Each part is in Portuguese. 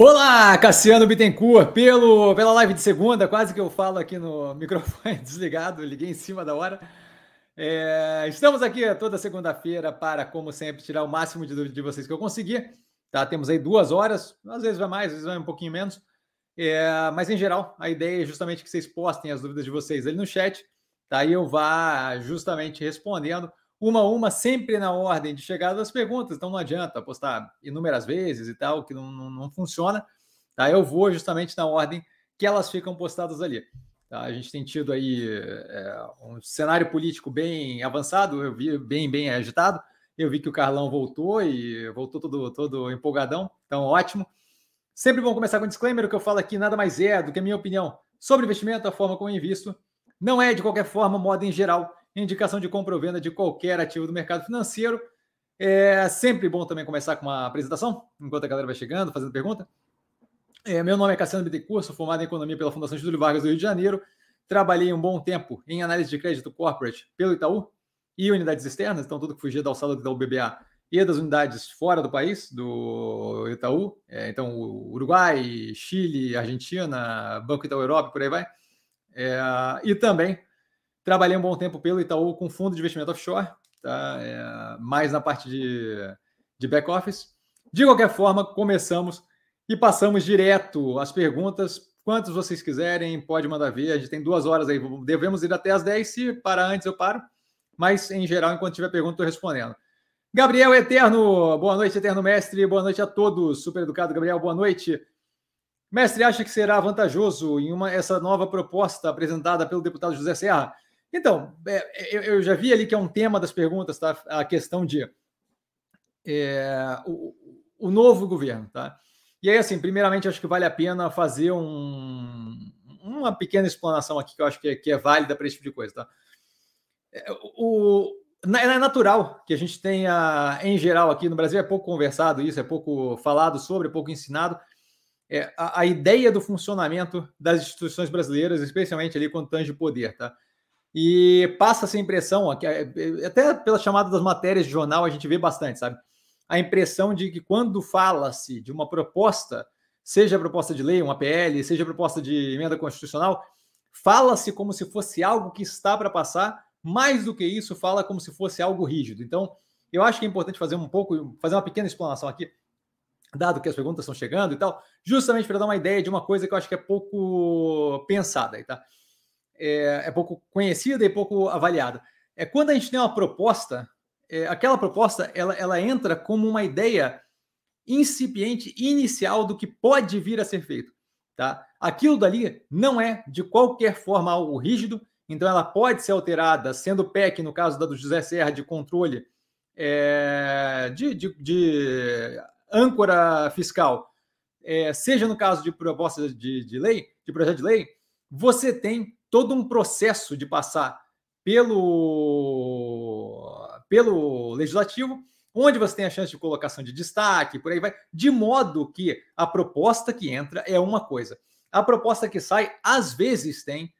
Olá, Cassiano Bittencourt, pelo, pela live de segunda, quase que eu falo aqui no microfone desligado, liguei em cima da hora. É, estamos aqui toda segunda-feira para, como sempre, tirar o máximo de dúvida de vocês que eu conseguir. Tá? Temos aí duas horas, às vezes vai mais, às vezes vai um pouquinho menos. É, mas, em geral, a ideia é justamente que vocês postem as dúvidas de vocês ali no chat, tá? E eu vá justamente respondendo uma a uma, sempre na ordem de chegada das perguntas, então não adianta postar inúmeras vezes e tal, que não, não, não funciona. Tá? Eu vou justamente na ordem que elas ficam postadas ali. Tá? A gente tem tido aí é, um cenário político bem avançado, eu vi bem, bem agitado. Eu vi que o Carlão voltou e voltou todo, todo empolgadão, então ótimo. Sempre bom começar com um disclaimer: o que eu falo aqui nada mais é do que a minha opinião sobre investimento, a forma como eu invisto. Não é, de qualquer forma, moda em geral indicação de compra ou venda de qualquer ativo do mercado financeiro. É sempre bom também começar com uma apresentação, enquanto a galera vai chegando, fazendo pergunta. É, meu nome é Cassiano Bittencourt, sou formado em Economia pela Fundação Getúlio Vargas do Rio de Janeiro. Trabalhei um bom tempo em análise de crédito corporate pelo Itaú e unidades externas, então tudo que fugia da alçada do Itaú BBA e das unidades fora do país, do Itaú, é, então Uruguai, Chile, Argentina, Banco Itaú Europa, por aí vai. É, e também Trabalhei um bom tempo pelo Itaú com fundo de investimento offshore, tá? É, mais na parte de, de back-office. De qualquer forma, começamos e passamos direto às perguntas. Quantos vocês quiserem, pode mandar ver. A gente tem duas horas aí. Devemos ir até as 10. Se parar antes, eu paro. Mas, em geral, enquanto tiver pergunta, estou respondendo. Gabriel Eterno, boa noite, Eterno Mestre. Boa noite a todos. Super educado, Gabriel, boa noite. Mestre, acha que será vantajoso em uma, essa nova proposta apresentada pelo deputado José Serra então, é, é eu, já vi ali que é um tema das perguntas, tá? A questão de é, o, o, novo governo, tá? E aí, assim, primeiramente, acho que vale a pena fazer um, uma pequena explanação aqui que eu acho que é, que é válida para esse tipo de coisa, tá? É, o, é natural que a gente tenha, em geral, aqui no Brasil, é pouco conversado isso, é pouco falado sobre, é pouco ensinado. É, a, a ideia do funcionamento das instituições brasileiras, especialmente ali quando tange poder, tá? E passa essa impressão, até pela chamada das matérias de jornal, a gente vê bastante, sabe? A impressão de que quando fala-se de uma proposta, seja proposta de lei, uma PL, seja proposta de emenda constitucional, fala-se como se fosse algo que está para passar, mais do que isso, fala como se fosse algo rígido. Então, eu acho que é importante fazer um pouco, fazer uma pequena explanação aqui, dado que as perguntas estão chegando e tal, justamente para dar uma ideia de uma coisa que eu acho que é pouco pensada, tá? É, é pouco conhecida e pouco avaliada. É quando a gente tem uma proposta, é, aquela proposta ela, ela entra como uma ideia incipiente, inicial do que pode vir a ser feito. Tá? Aquilo dali não é de qualquer forma algo rígido, então ela pode ser alterada, sendo PEC, no caso da do José Serra, de controle é, de, de, de, âncora fiscal, é, seja no caso de proposta de, de lei, de projeto de lei, você tem todo um processo de passar pelo, pelo legislativo, onde você tem a chance de colocação de destaque, por aí vai, de modo que a proposta que entra é uma coisa. A proposta que sai, às vezes, tem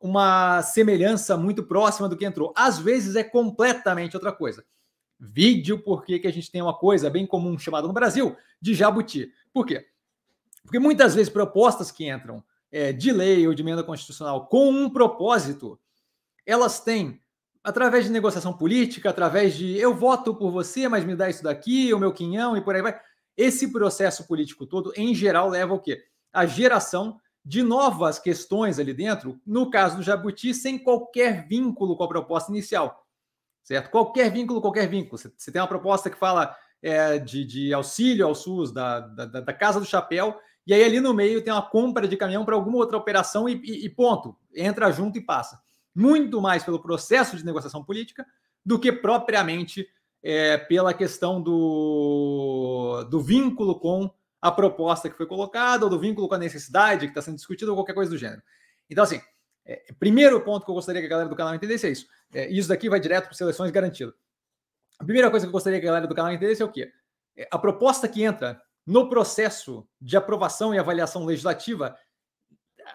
uma semelhança muito próxima do que entrou. Às vezes é completamente outra coisa. Vídeo porque que a gente tem uma coisa bem comum chamada no Brasil de jabuti. Por quê? Porque muitas vezes propostas que entram é, de lei ou de emenda constitucional com um propósito, elas têm, através de negociação política, através de eu voto por você, mas me dá isso daqui, o meu quinhão e por aí vai. Esse processo político todo, em geral, leva o quê? A geração de novas questões ali dentro, no caso do Jabuti, sem qualquer vínculo com a proposta inicial. Certo? Qualquer vínculo, qualquer vínculo. Você tem uma proposta que fala é, de, de, auxílio ao SUS, da, da, da Casa do Chapéu, e aí ali no meio tem uma compra de caminhão para alguma outra operação e, e, e, ponto, entra junto e passa. Muito mais pelo processo de negociação política do que propriamente é, pela questão do, do vínculo com a proposta que foi colocada, ou do vínculo com a necessidade que está sendo discutida, ou qualquer coisa do gênero. Então, assim, é, primeiro ponto que eu gostaria que a galera do canal entendesse é isso. É, isso daqui vai direto para seleções garantido. A primeira coisa que eu gostaria que a galera do canal entendesse é o quê? É, a proposta que entra no processo de aprovação e avaliação legislativa,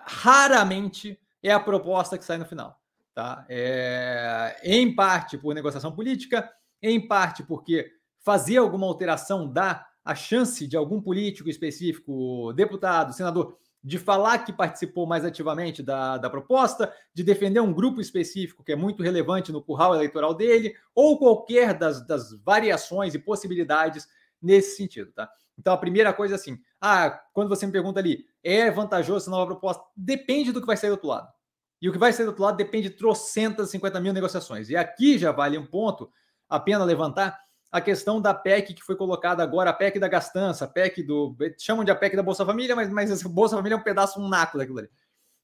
raramente é a proposta que sai no final. Tá? É, em parte por negociação política, em parte porque fazer alguma alteração dá a chance de algum político específico, deputado, senador, de falar que participou mais ativamente da, da proposta, de defender um grupo específico que é muito relevante no curral eleitoral dele, ou qualquer das, das variações e possibilidades nesse sentido, tá? Então, a primeira coisa é assim: ah, quando você me pergunta ali, é vantajoso essa nova proposta? Depende do que vai sair do outro lado. E o que vai sair do outro lado depende de trocentas, 50 mil negociações. E aqui já vale um ponto a pena levantar a questão da PEC que foi colocada agora, a PEC da gastança, a PEC do. chamam de a PEC da Bolsa Família, mas, mas Bolsa Família é um pedaço, um naco daquilo ali.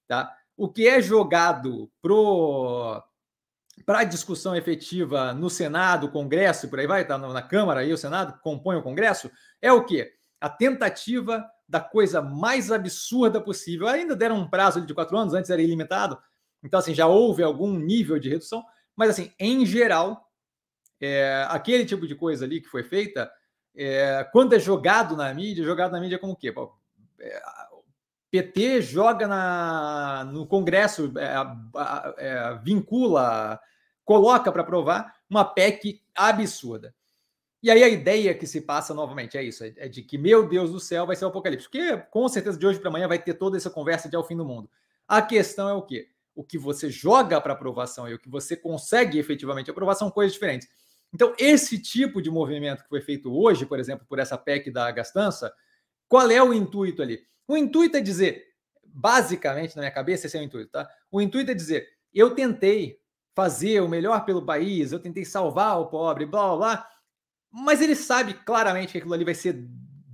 Tá? O que é jogado para discussão efetiva no Senado, Congresso, por aí vai, tá na Câmara e o Senado compõe o Congresso, é o quê? A tentativa da coisa mais absurda possível. Ainda deram um prazo de quatro anos, antes era ilimitado, então assim, já houve algum nível de redução, mas assim, em geral, é, aquele tipo de coisa ali que foi feita, é, quando é jogado na mídia, jogado na mídia como o quê? É, PT joga na, no Congresso, é, é, vincula, coloca para aprovar uma PEC absurda. E aí a ideia que se passa novamente é isso: é de que, meu Deus do céu, vai ser o apocalipse. Porque com certeza de hoje para amanhã vai ter toda essa conversa de ao fim do mundo. A questão é o quê? O que você joga para aprovação e o que você consegue efetivamente aprovar são coisas diferentes. Então, esse tipo de movimento que foi feito hoje, por exemplo, por essa PEC da gastança, qual é o intuito ali? O intuito é dizer, basicamente, na minha cabeça, esse é o intuito, tá? O intuito é dizer, eu tentei fazer o melhor pelo país, eu tentei salvar o pobre, blá blá blá, mas ele sabe claramente que aquilo ali vai ser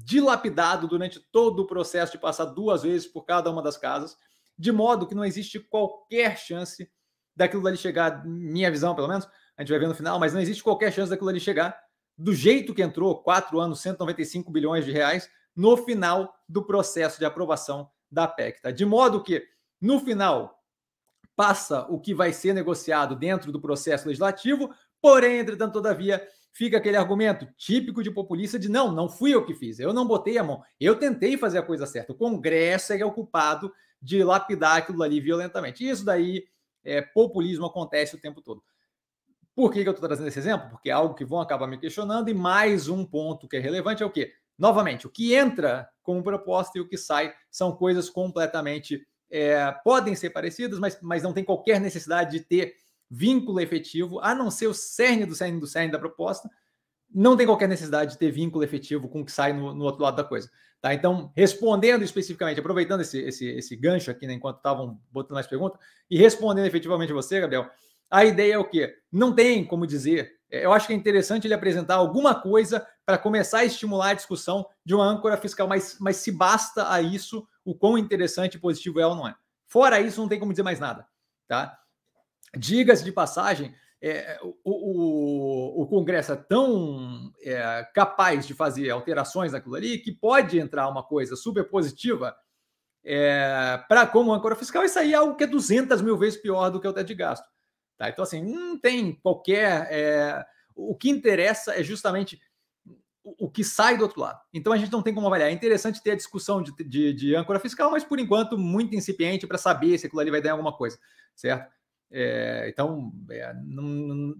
dilapidado durante todo o processo de passar duas vezes por cada uma das casas, de modo que não existe qualquer chance daquilo ali chegar, minha visão pelo menos, a gente vai ver no final, mas não existe qualquer chance daquilo ali chegar do jeito que entrou, quatro anos, 195 bilhões de reais, no final do processo de aprovação da PEC. Tá? De modo que, no final, passa o que vai ser negociado dentro do processo legislativo, porém, entretanto, todavia, fica aquele argumento típico de populista de não, não fui eu que fiz, eu não botei a mão, eu tentei fazer a coisa certa. O Congresso é o culpado de lapidar aquilo ali violentamente. Isso daí, é, populismo acontece o tempo todo. Por que, que eu estou trazendo esse exemplo? Porque é algo que vão acabar me questionando. E mais um ponto que é relevante é o quê? Novamente, o que entra como proposta e o que sai são coisas completamente. É, podem ser parecidas, mas, mas não tem qualquer necessidade de ter vínculo efetivo, a não ser o cerne do cerne do cerne da proposta. Não tem qualquer necessidade de ter vínculo efetivo com o que sai no, no outro lado da coisa. Tá? Então, respondendo especificamente, aproveitando esse, esse, esse gancho aqui, né, enquanto estavam botando mais perguntas, e respondendo efetivamente você, Gabriel, a ideia é o quê? Não tem como dizer. É, eu acho que é interessante ele apresentar alguma coisa para começar a estimular a discussão de uma âncora fiscal, mas, mas se basta a isso o quão interessante e positivo é ou não é. Fora isso, não tem como dizer mais nada. Tá? Diga-se de passagem, é, o, o, o, Congresso é tão é, capaz de fazer alterações naquilo ali que pode entrar uma coisa super positiva é, para como âncora fiscal e sair algo que é 200 mil vezes pior do que o teto de gasto. Tá? Então, assim, não tem qualquer. É... O que interessa é justamente o que sai do outro lado. Então a gente não tem como avaliar. É interessante ter a discussão de, de, de âncora fiscal, mas por enquanto muito incipiente para saber se aquilo ali vai dar alguma coisa, certo? É, então é, não,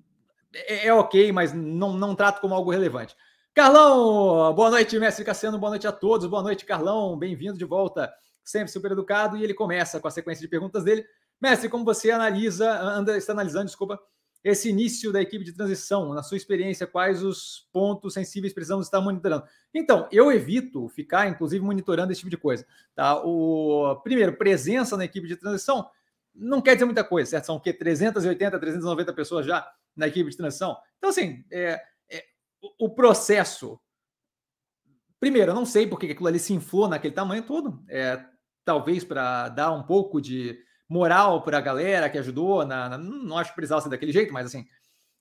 é, é, ok, mas não, não trato como algo relevante. Carlão, boa noite, mestre Cassiano, boa noite a todos, boa noite, Carlão, bem-vindo de volta, sempre super educado. E ele começa com a sequência de perguntas dele. Mestre, como você analisa, anda, está analisando, desculpa, esse início da equipe de transição, na sua experiência, quais os pontos sensíveis precisamos estar monitorando? Então, eu evito ficar, inclusive, monitorando esse tipo de coisa. Tá? O, primeiro, presença na equipe de transição não quer dizer muita coisa, certo? São o quê? 380, 390 pessoas já na equipe de transição. Então, assim, é, é, o, processo. Primeiro, eu não sei porque aquilo ali se inflou naquele tamanho todo. É, talvez para dar um pouco de moral para a galera que ajudou. Na, na, não acho que precisava ser daquele jeito, mas assim,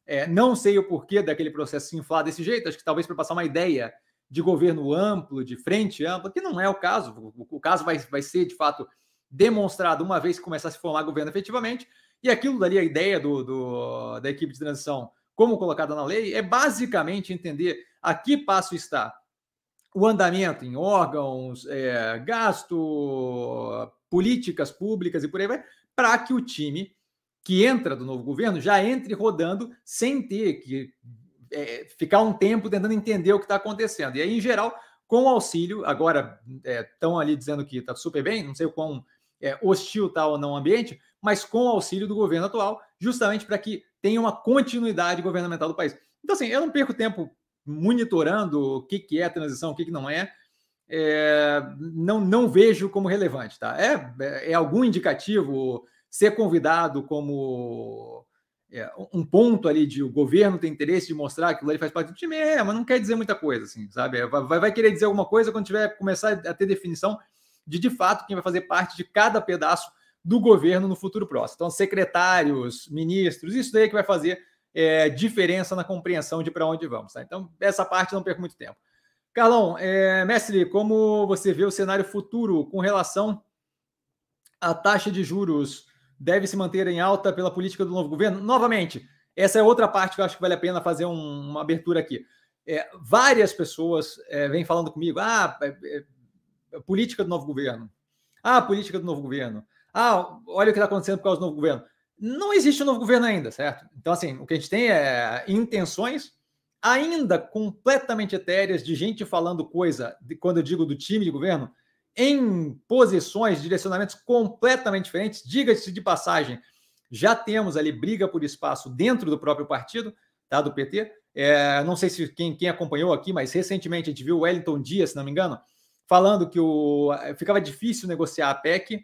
é, não sei o porquê daquele processo se inflar desse jeito. Acho que talvez para passar uma ideia de governo amplo, de frente ampla, que não é o caso. O, o caso vai, vai ser, de fato, demonstrado uma vez que começar a se formar governo efetivamente. E aquilo dali, a ideia do, do, da equipe de transição, como colocada na lei, é basicamente entender a que passo está o andamento em órgãos, é, gasto, políticas públicas e por aí vai, para que o time que entra do novo governo já entre rodando sem ter que é, ficar um tempo tentando entender o que está acontecendo. E aí, em geral, com auxílio, agora estão é, ali dizendo que está super bem, não sei o quão é, hostil está ou não o ambiente, mas com auxílio do governo atual, justamente para que tenha uma continuidade governamental do país. Então, assim, eu não perco tempo monitorando o que, que é transição, o que, que não é. É não, não vejo como relevante, tá? É, é, é algum indicativo ser convidado como é, um ponto ali de o governo tem interesse de mostrar que o ele faz parte do time, é, mas não quer dizer muita coisa, assim, sabe? É, vai, vai querer dizer alguma coisa quando tiver começar a ter definição de de fato quem vai fazer parte de cada pedaço do governo no futuro próximo. Então, secretários, ministros, isso daí é que vai fazer é, diferença na compreensão de para onde vamos. Tá? Então, essa parte não perco muito tempo. Carlão, é, mestre, como você vê o cenário futuro com relação à taxa de juros deve se manter em alta pela política do novo governo? Novamente, essa é outra parte que eu acho que vale a pena fazer um, uma abertura aqui. É, várias pessoas é, vêm falando comigo, ah, é, é, política do novo governo. Ah, política do novo governo. Ah, olha o que está acontecendo por causa do novo governo. Não existe um novo governo ainda, certo? Então, assim, o que a gente tem é intenções ainda completamente etéreas de gente falando coisa, de, quando eu digo do time de governo, em posições, direcionamentos completamente diferentes. Diga-se de passagem, já temos ali briga por espaço dentro do próprio partido, tá, do PT. É, não sei se quem, quem acompanhou aqui, mas recentemente a gente viu o Wellington Dias, se não me engano, falando que o, ficava difícil negociar a PEC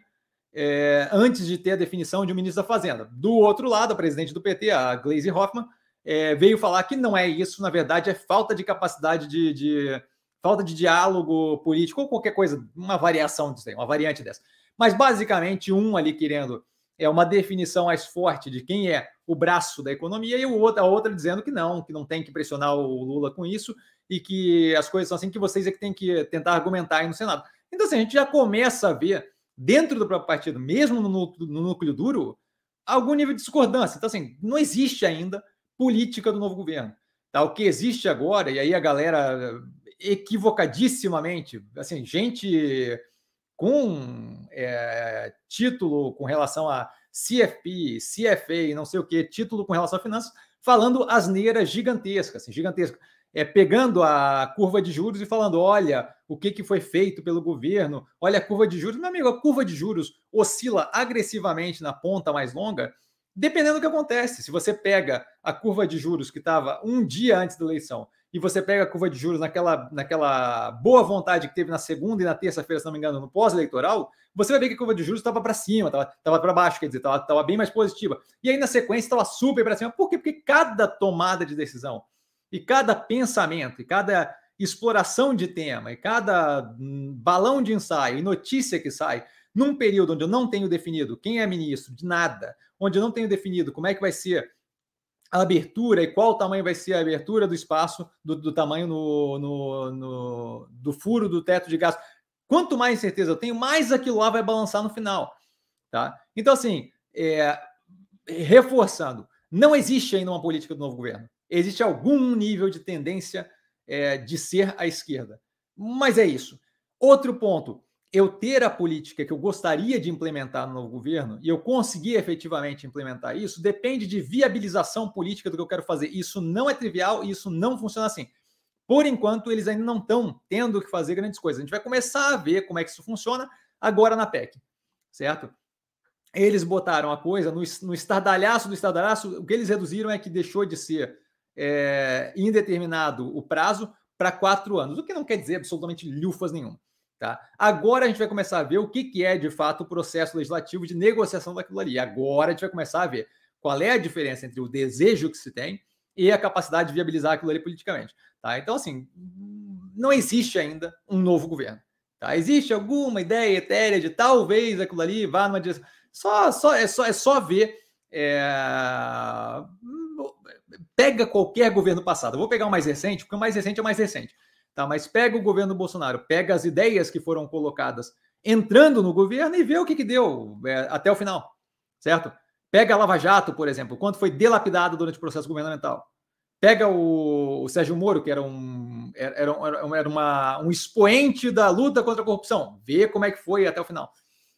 é, antes de ter a definição de um ministro da Fazenda. Do outro lado, a presidente do PT, a Gleisi Hoffmann, é, veio falar que não é isso, na verdade, é falta de capacidade de, de, falta de diálogo político ou qualquer coisa, uma variação disso aí, uma variante dessa. Mas basicamente um ali querendo é uma definição mais forte de quem é o braço da economia e o outro, a outra dizendo que não, que não tem que pressionar o Lula com isso e que as coisas são assim que vocês é que tem que tentar argumentar aí no Senado. Então assim, a gente já começa a ver dentro do próprio partido, mesmo no no núcleo duro, algum nível de discordância. Então, assim, não existe ainda política do novo governo. Tá? O que existe agora, e aí a galera equivocadissimamente, assim, gente com é, título com relação a CFP, CFA, não sei o que, título com relação a finanças, falando asneiras gigantescas, assim, gigantescas é, pegando a curva de juros e falando: olha, o que, que foi feito pelo governo, olha a curva de juros. Meu amigo, a curva de juros oscila agressivamente na ponta mais longa, dependendo do que acontece. Se você pega a curva de juros que estava um dia antes da eleição e você pega a curva de juros naquela, naquela boa vontade que teve na segunda e na terça-feira, se não me engano, no pós-eleitoral, você vai ver que a curva de juros estava para cima, estava para baixo, quer dizer, estava bem mais positiva. E aí na sequência estava super para cima. Por quê? Porque cada tomada de decisão e cada pensamento, e cada exploração de tema, e cada hum, balão de ensaio e notícia que sai, num período onde eu não tenho definido quem é ministro de nada, onde eu não tenho definido como é que vai ser a abertura e qual tamanho vai ser a abertura do espaço, do, do tamanho no, no, no, do furo do teto de gás. Quanto mais incerteza eu tenho, mais aquilo lá vai balançar no final. Tá? Então, assim, é, reforçando, não existe ainda uma política do novo governo existe algum nível de tendência é, de ser à esquerda. Mas é isso. Outro ponto, eu ter a política que eu gostaria de implementar no novo governo e eu conseguir efetivamente implementar isso depende de viabilização política do que eu quero fazer. Isso não é trivial e isso não funciona assim. Por enquanto, eles ainda não estão tendo que fazer grandes coisas. A gente vai começar a ver como é que isso funciona agora na PEC, certo? Eles botaram a coisa no, no estardalhaço do estardalhaço, o que eles reduziram é que deixou de ser é, indeterminado o prazo para quatro anos, o que não quer dizer absolutamente lufas nenhuma. Tá? Agora a gente vai começar a ver o que, que é de fato o processo legislativo de negociação daquilo ali. Agora a gente vai começar a ver qual é a diferença entre o desejo que se tem e a capacidade de viabilizar aquilo ali politicamente. Tá? Então, assim, não existe ainda um novo governo. Tá? Existe alguma ideia etérea de talvez aquilo ali vá numa direção. Só, só, é, só, é só ver. É pega qualquer governo passado. Eu vou pegar o mais recente, porque o mais recente é o mais recente. Tá? Mas pega o governo Bolsonaro, pega as ideias que foram colocadas entrando no governo e vê o que, que deu é, até o final, certo? Pega a Lava Jato, por exemplo, quanto foi delapidado durante o processo governamental. Pega o, o Sérgio Moro, que era um, era, era, uma, um expoente da luta contra a corrupção, vê como é que foi até o final,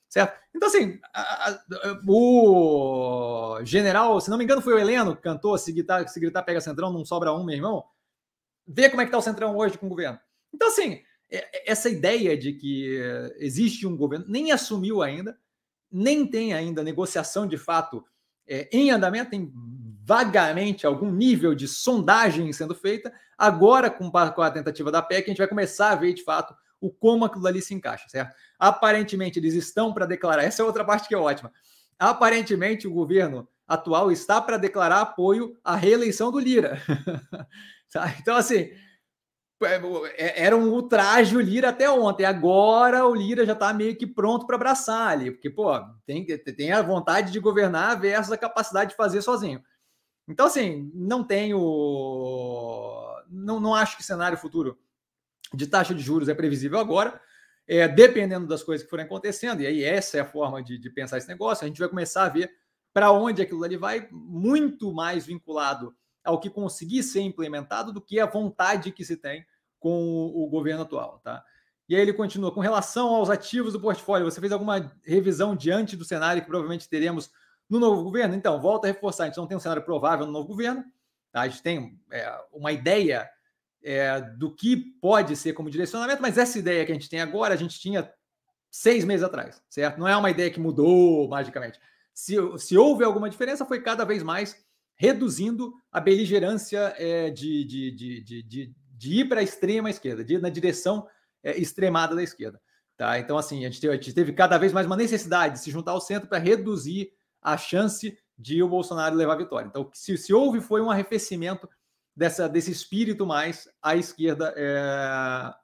certo? Então, assim, a, a, o general, se não me engano, foi o Heleno que cantou: se gritar, se gritar pega centrão, não sobra um, meu irmão. Vê como é que tá o centrão hoje com o governo. Então, assim, essa ideia de que existe um governo nem assumiu ainda, nem tem ainda negociação de fato é, em andamento, tem vagamente algum nível de sondagem sendo feita. Agora, com, com a tentativa da PEC, a gente vai começar a ver de fato o como aquilo ali se encaixa, certo? Aparentemente, eles estão para declarar. Essa é outra parte que é ótima. Aparentemente, o governo atual está para declarar apoio à reeleição do Lira. Então, assim, é, era um ultraje o Lira até ontem. Agora o Lira já está meio que pronto para abraçar ali, porque, pô, tem, tem a vontade de governar versus a capacidade de fazer sozinho. Então, assim, não tenho. Não, não acho que cenário futuro de taxa de juros é previsível agora, é, dependendo das coisas que forem acontecendo, e aí essa é a forma de, de pensar esse negócio, a gente vai começar a ver para onde aquilo ali vai, muito mais vinculado ao que conseguir ser implementado do que a vontade que se tem com o, governo atual, tá? E aí ele continua, com relação aos ativos do portfólio, você fez alguma revisão diante do cenário que provavelmente teremos no novo governo? Então, volta a reforçar, a gente não tem um cenário provável no novo governo, tá? a gente tem é, uma ideia é, do que pode ser como direcionamento, mas essa ideia que a gente tem agora, a gente tinha seis meses atrás, certo? Não é uma ideia que mudou magicamente. Se, se houve alguma diferença, foi cada vez mais reduzindo a beligerância é, de, de, de, de, ir para a extrema esquerda, de ir na direção é, extremada da esquerda. Tá? Então, assim, a gente, teve, a gente teve cada vez mais uma necessidade de se juntar ao centro para reduzir a chance de o Bolsonaro levar a vitória. Então, se, se houve foi um arrefecimento dessa, desse espírito mais à esquerda, é,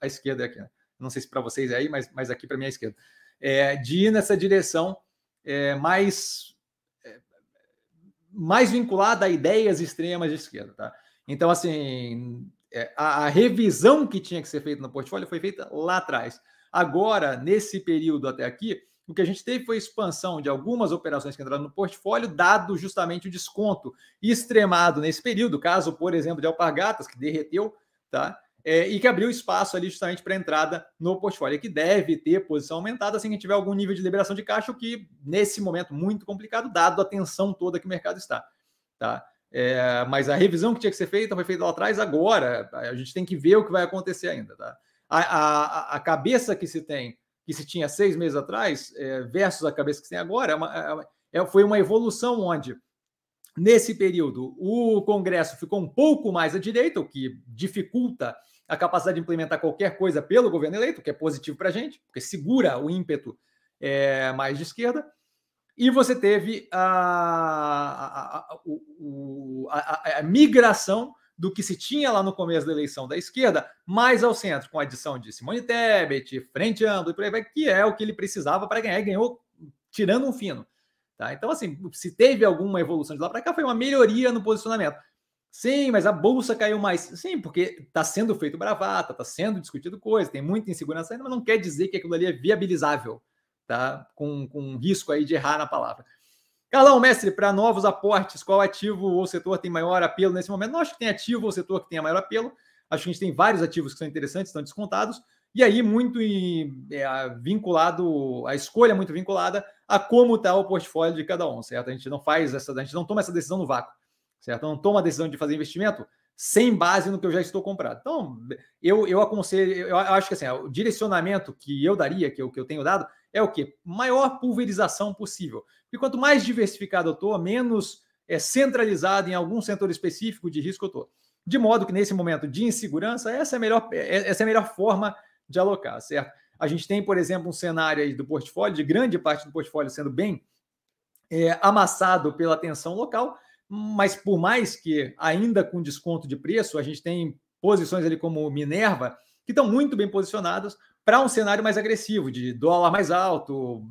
a esquerda aqui, né? não sei se para vocês é aí, mas, mas aqui para mim é a esquerda, é, de ir nessa direção é, mais mais vinculada a ideias extremas de esquerda, tá? Então, assim, é, a, a, revisão que tinha que ser feita no portfólio foi feita lá atrás. Agora, nesse período até aqui, o que a gente teve foi expansão de algumas operações que entraram no portfólio, dado justamente o desconto extremado nesse período, caso, por exemplo, de Alpargatas, que derreteu, tá? É, e que abriu espaço ali justamente para entrada no portfólio, que deve ter posição aumentada assim que tiver algum nível de liberação de caixa, o que nesse momento muito complicado, dado a tensão toda que o mercado está. Tá? É, mas a revisão que tinha que ser feita foi feita lá atrás, agora a gente tem que ver o que vai acontecer ainda. Tá? A, a, a cabeça que se tem que se tinha seis meses atrás, é, versus a cabeça que se tem agora, é uma, é, é, foi uma evolução onde, nesse período, o Congresso ficou um pouco mais à direita, o que dificulta a capacidade de implementar qualquer coisa pelo governo eleito, que é positivo para a gente, porque segura o ímpeto é, mais de esquerda. E você teve a, a, a, a, migração do que se tinha lá no começo da eleição da esquerda, mais ao centro, com a adição de Simone Tebet, Frente Ampla e que é o que ele precisava para ganhar, e ganhou tirando um fino. Tá? Então, assim, se teve alguma evolução de lá para cá, foi uma melhoria no posicionamento. Sim, mas a bolsa caiu mais. Sim, porque está sendo feito bravata, está sendo discutido coisa, tem muita insegurança ainda, mas não quer dizer que aquilo ali é viabilizável, tá? Com, com risco aí de errar na palavra. Carlão, mestre, para novos aportes, qual ativo ou setor tem maior apelo nesse momento? Não acho que tem ativo ou setor que tenha maior apelo. Acho que a gente tem vários ativos que são interessantes, estão descontados. E aí, muito é, vinculado, a escolha é muito vinculada a como está o portfólio de cada um, certo? A gente não faz essa, a gente não toma essa decisão no vácuo, certo? Não toma a decisão de fazer investimento sem base no que eu já estou comprado. Então, eu, eu aconselho, eu acho que assim, o direcionamento que eu daria, que eu, que eu tenho dado, é o que? Maior pulverização possível. E quanto mais diversificado eu estou, menos é, centralizado em algum setor específico de risco eu estou. De modo que nesse momento de insegurança, essa é a melhor, é, essa é a melhor forma de alocar, certo? A gente tem, por exemplo, um cenário aí do portfólio, de grande parte do portfólio sendo bem é, amassado pela tensão local, mas por mais que ainda com desconto de preço, a gente tem posições ali como Minerva, que estão muito bem posicionadas para um cenário mais agressivo, de dólar mais alto,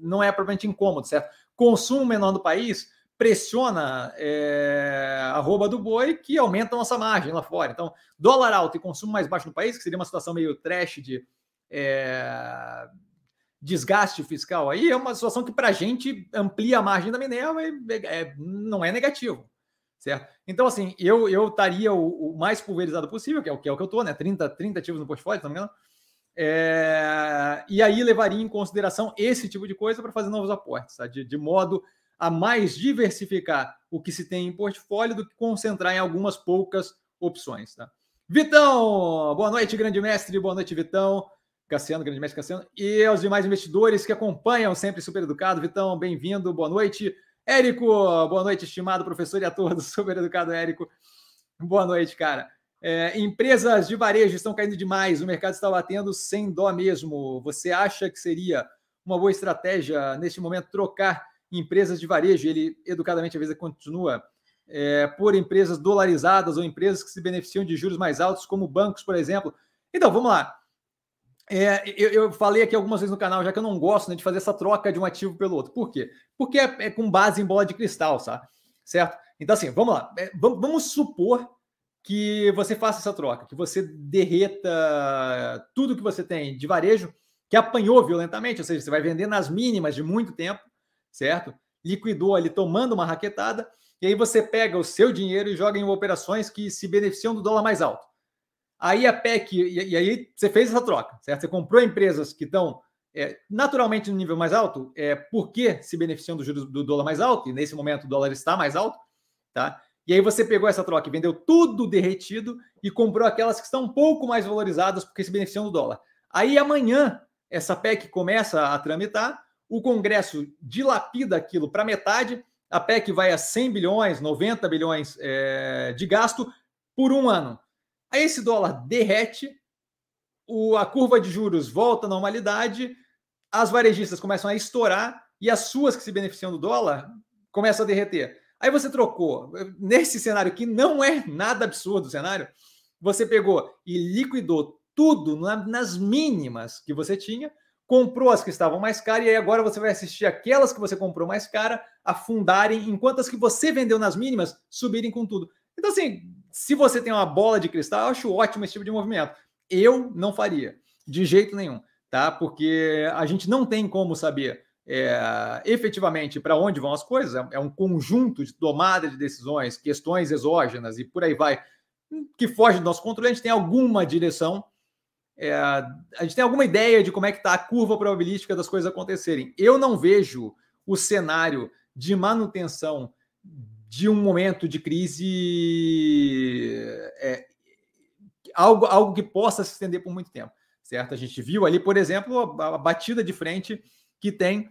não é propriamente incômodo, certo? Consumo menor do país pressiona é, a rouba do boi, que aumenta a nossa margem lá fora. Então, dólar alto e consumo mais baixo no país, que seria uma situação meio trash de é, desgaste fiscal aí, é uma situação que para a gente amplia a margem da Minerva e é, não é negativo certo? Então, assim, eu eu estaria o, o, mais pulverizado possível, que é o que, é o que eu estou, né? 30, 30 ativos no portfólio, me engano. É, e aí levaria em consideração esse tipo de coisa para fazer novos aportes, tá? de, de modo a mais diversificar o que se tem em portfólio do que concentrar em algumas poucas opções. Tá? Vitão, boa noite, grande mestre, boa noite, Vitão. Cassiano, grande mestre Cassiano, e aos demais investidores que acompanham sempre Super Educado. Vitão, bem-vindo, boa noite. Érico, boa noite, estimado professor e ator do Super Educado Érico. Boa noite, cara. É, empresas de varejo estão caindo demais, o mercado está batendo sem dó mesmo. Você acha que seria uma boa estratégia neste momento trocar empresas de varejo? Ele educadamente às vezes continua é, por empresas dolarizadas ou empresas que se beneficiam de juros mais altos, como bancos, por exemplo. Então, vamos lá. É, eu, eu, falei aqui algumas vezes no canal, já que eu não gosto né, de fazer essa troca de um ativo pelo outro. Por quê? Porque é, é com base em bola de cristal, sabe? Certo? Então, assim, vamos lá. É, vamos, vamos supor que você faça essa troca, que você derreta tudo que você tem de varejo, que apanhou violentamente, ou seja, você vai vender nas mínimas de muito tempo, certo? Liquidou ali tomando uma raquetada, e aí você pega o seu dinheiro e joga em operações que se beneficiam do dólar mais alto. Aí a PEC, e, e aí você fez essa troca, certo? Você comprou empresas que estão é, naturalmente no nível mais alto, é, porque se beneficiam do juros do dólar mais alto, e nesse momento o dólar está mais alto, tá? E aí você pegou essa troca e vendeu tudo derretido e comprou aquelas que estão um pouco mais valorizadas porque se beneficiam do dólar. Aí amanhã essa PEC começa a tramitar, o Congresso dilapida aquilo para metade, a PEC vai a 100 bilhões, 90 bilhões é, de gasto por um ano. Aí esse dólar derrete, o, a curva de juros volta à normalidade, as varejistas começam a estourar e as suas que se beneficiam do dólar começam a derreter. Aí você trocou, nesse cenário que não é nada absurdo o cenário, você pegou e liquidou tudo na, nas mínimas que você tinha, comprou as que estavam mais caras e aí agora você vai assistir aquelas que você comprou mais cara afundarem, enquanto as que você vendeu nas mínimas subirem com tudo. Então, assim, se você tem uma bola de cristal, eu acho ótimo esse tipo de movimento. Eu não faria, de jeito nenhum, tá? Porque a gente não tem como saber é, efetivamente para onde vão as coisas. É, é um conjunto de tomada de decisões, questões exógenas e por aí vai, que foge do nosso controle. A gente tem alguma direção, é, a gente tem alguma ideia de como é que está a curva probabilística das coisas acontecerem. Eu não vejo o cenário de manutenção de um momento de crise é, algo, algo que possa se estender por muito tempo, certo? A gente viu ali, por exemplo, a, a batida de frente que tem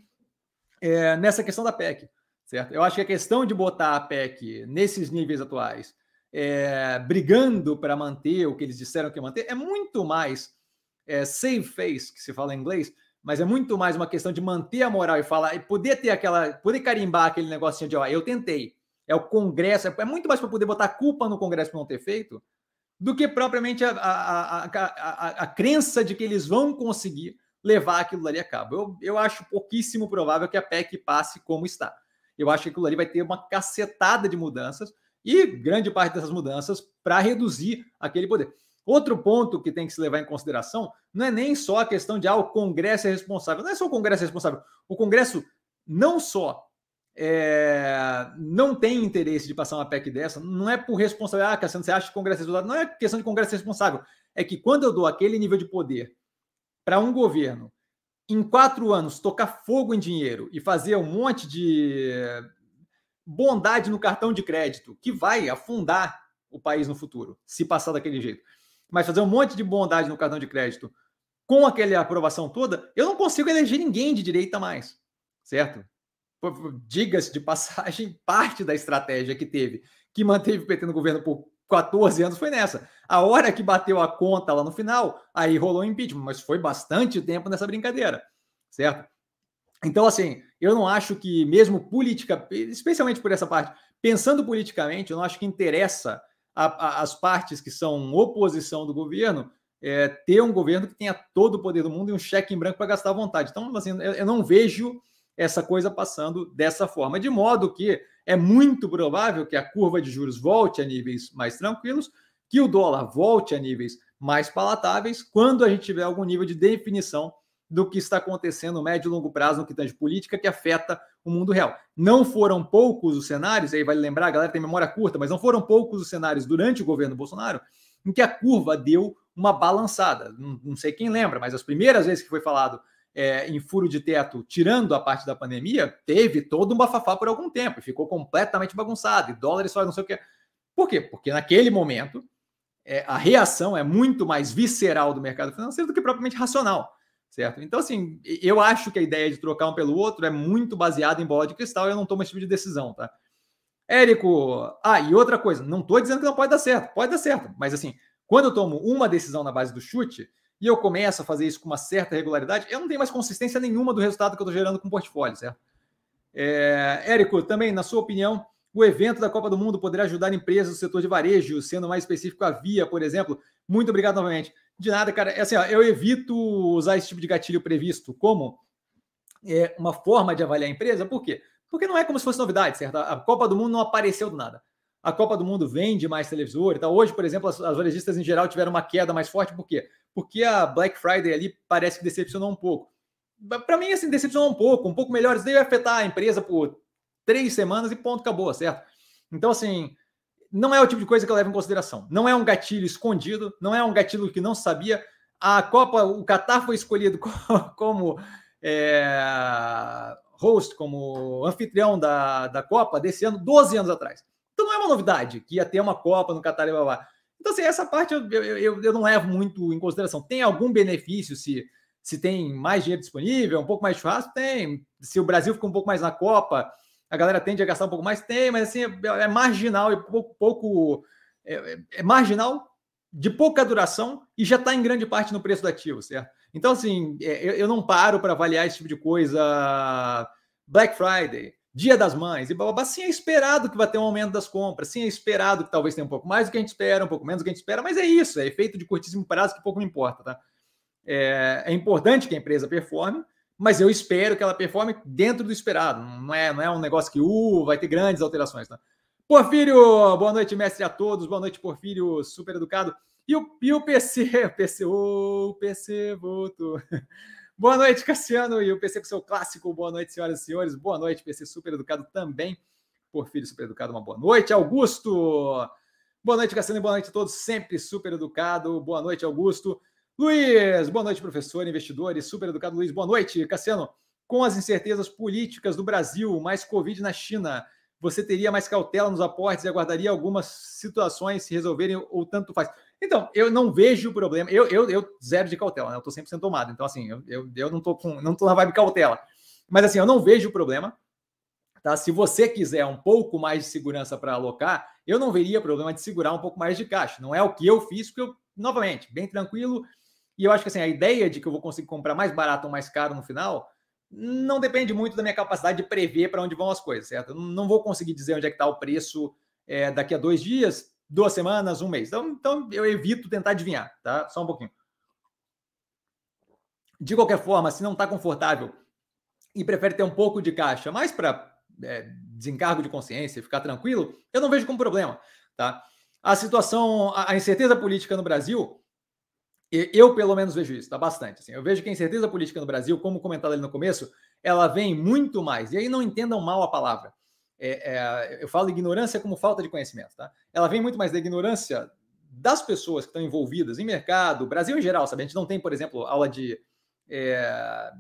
é, nessa questão da PEC, certo? Eu acho que a questão de botar a PEC nesses níveis atuais, é, brigando para manter o que eles disseram que manter, é muito mais é, save face, que se fala em inglês, mas é muito mais uma questão de manter a moral e falar, e poder ter aquela, poder carimbar aquele negocinho de, ó, eu tentei, é o Congresso, é muito mais para poder botar culpa no Congresso por não ter feito, do que propriamente a, a, a, a, crença de que eles vão conseguir levar aquilo ali a cabo. Eu, eu acho pouquíssimo provável que a PEC passe como está. Eu acho que aquilo ali vai ter uma cacetada de mudanças e grande parte dessas mudanças para reduzir aquele poder. Outro ponto que tem que se levar em consideração não é nem só a questão de ah, o Congresso é responsável. Não é só o Congresso é responsável. O Congresso não só é, não tem interesse de passar uma PEC dessa, não é por responsabilidade, ah, Cassiano, você acha que o Congresso é responsável? Não é questão de Congresso responsável. É que quando eu dou aquele nível de poder para um governo, em quatro anos, tocar fogo em dinheiro e fazer um monte de bondade no cartão de crédito, que vai afundar o país no futuro, se passar daquele jeito. Mas fazer um monte de bondade no cartão de crédito com aquela aprovação toda, eu não consigo eleger ninguém de direita mais, certo? Diga-se de passagem, parte da estratégia que teve, que manteve o PT no governo por 14 anos, foi nessa. A hora que bateu a conta lá no final, aí rolou impeachment, mas foi bastante tempo nessa brincadeira, certo? Então, assim, eu não acho que, mesmo política, especialmente por essa parte, pensando politicamente, eu não acho que interessa as partes que são oposição do governo é, ter um governo que tenha todo o poder do mundo e um cheque em branco para gastar à vontade. Então, assim, eu, eu não vejo essa coisa passando dessa forma, de modo que é muito provável que a curva de juros volte a níveis mais tranquilos, que o dólar volte a níveis mais palatáveis quando a gente tiver algum nível de definição do que está acontecendo no médio e longo prazo no que tange política que afeta o mundo real. Não foram poucos os cenários, aí vale lembrar, a galera tem memória curta, mas não foram poucos os cenários durante o governo Bolsonaro em que a curva deu uma balançada. Não, não sei quem lembra, mas as primeiras vezes que foi falado é, em furo de teto, tirando a parte da pandemia, teve todo um bafafá por algum tempo, ficou completamente bagunçado, e dólares só não sei o que. Por quê? Porque naquele momento é, a reação é muito mais visceral do mercado financeiro do que propriamente racional, certo? Então, assim, eu acho que a ideia de trocar um pelo outro é muito baseada em bola de cristal e eu não tomo esse tipo de decisão, tá? Érico, ah, e outra coisa, não estou dizendo que não pode dar certo, pode dar certo, mas assim, quando eu tomo uma decisão na base do chute e eu começo a fazer isso com uma certa regularidade, eu não tenho mais consistência nenhuma do resultado que eu estou gerando com o portfólio, certo? É, Érico, também, na sua opinião, o evento da Copa do Mundo poderia ajudar empresas do setor de varejo, sendo mais específico a Via, por exemplo. Muito obrigado novamente. De nada, cara. É assim, ó, eu evito usar esse tipo de gatilho previsto como é, uma forma de avaliar a empresa. Por quê? Porque não é como se fosse novidade, certo? A Copa do Mundo não apareceu do nada. A Copa do Mundo vende mais televisor e tal. Hoje, por exemplo, as, as varejistas em geral tiveram uma queda mais forte. Por quê? Porque a Black Friday ali parece que decepcionou um pouco. Para mim, assim, decepcionou um pouco. Um pouco melhor. Isso deve afetar a empresa por três semanas e ponto, acabou, certo? Então, assim, não é o tipo de coisa que eu levo em consideração. Não é um gatilho escondido, não é um gatilho que não sabia. A Copa, o Qatar foi escolhido como é, host, como anfitrião da, da Copa desse ano, 12 anos atrás. Então não é uma novidade que ia ter uma Copa no Qatar e blá, blá. Então, assim, essa parte eu, eu, eu não levo muito em consideração. Tem algum benefício se, se tem mais dinheiro disponível, um pouco mais churrasco? Tem. Se o Brasil fica um pouco mais na Copa, a galera tende a gastar um pouco mais? Tem, mas assim, é, é marginal e pouco. pouco é, é, é, marginal, de pouca duração e já está em grande parte no preço do ativo, certo? Então, assim, é, eu, eu não paro para avaliar esse tipo de coisa. Black Friday, Dia das Mães, e babá, sim é esperado que vai ter um aumento das compras, sim é esperado que talvez tenha um pouco mais do que a gente espera, um pouco menos do que a gente espera, mas é isso, é efeito de curtíssimo prazo que pouco me importa, tá? É, é importante que a empresa performe, mas eu espero que ela performe dentro do esperado. Não é, não é um negócio que uh, vai ter grandes alterações. Tá? Porfírio, boa noite, mestre a todos. Boa noite, Porfírio, super educado. E o, e o PC, PC, o PC voltou. Boa noite, Cassiano. E o PC com seu clássico. Boa noite, senhoras e senhores. Boa noite, PC super educado também. Porfírio super educado, uma boa noite. Augusto. Boa noite, Cassiano. E boa noite a todos. Sempre super educado. Boa noite, Augusto. Luiz, boa noite, professor, investidor e super educado Luiz. Boa noite, Cassiano. Com as incertezas políticas do Brasil, mais Covid na China, você teria mais cautela nos aportes e aguardaria algumas situações se resolverem ou tanto faz? Então, eu não vejo problema. Eu, eu, eu zero de cautela, né? Eu estou 100% tomado. Então, assim, eu, eu, eu não estou com, não tô na vibe cautela. Mas, assim, eu não vejo problema. Tá? Se você quiser um pouco mais de segurança para alocar, eu não veria problema de segurar um pouco mais de caixa. Não é o que eu fiz, porque eu, novamente, bem tranquilo, e eu acho que assim, a ideia de que eu vou conseguir comprar mais barato ou mais caro no final não depende muito da minha capacidade de prever para onde vão as coisas, certo? Eu não vou conseguir dizer onde é que está o preço é, daqui a dois dias, duas semanas, um mês. Então, então eu evito tentar adivinhar, tá? Só um pouquinho. De qualquer forma, se não está confortável e prefere ter um pouco de caixa, mais para é, desencargo de consciência, ficar tranquilo, eu não vejo como problema, tá? A situação, a incerteza política no Brasil eu, pelo menos, vejo isso, tá bastante. Assim. Eu vejo que a incerteza política no Brasil, como comentado ali no começo, ela vem muito mais. E aí não entendam mal a palavra. É, é, eu falo ignorância como falta de conhecimento, tá? Ela vem muito mais da ignorância das pessoas que estão envolvidas em mercado, Brasil em geral, sabe? A gente não tem, por exemplo, aula de é,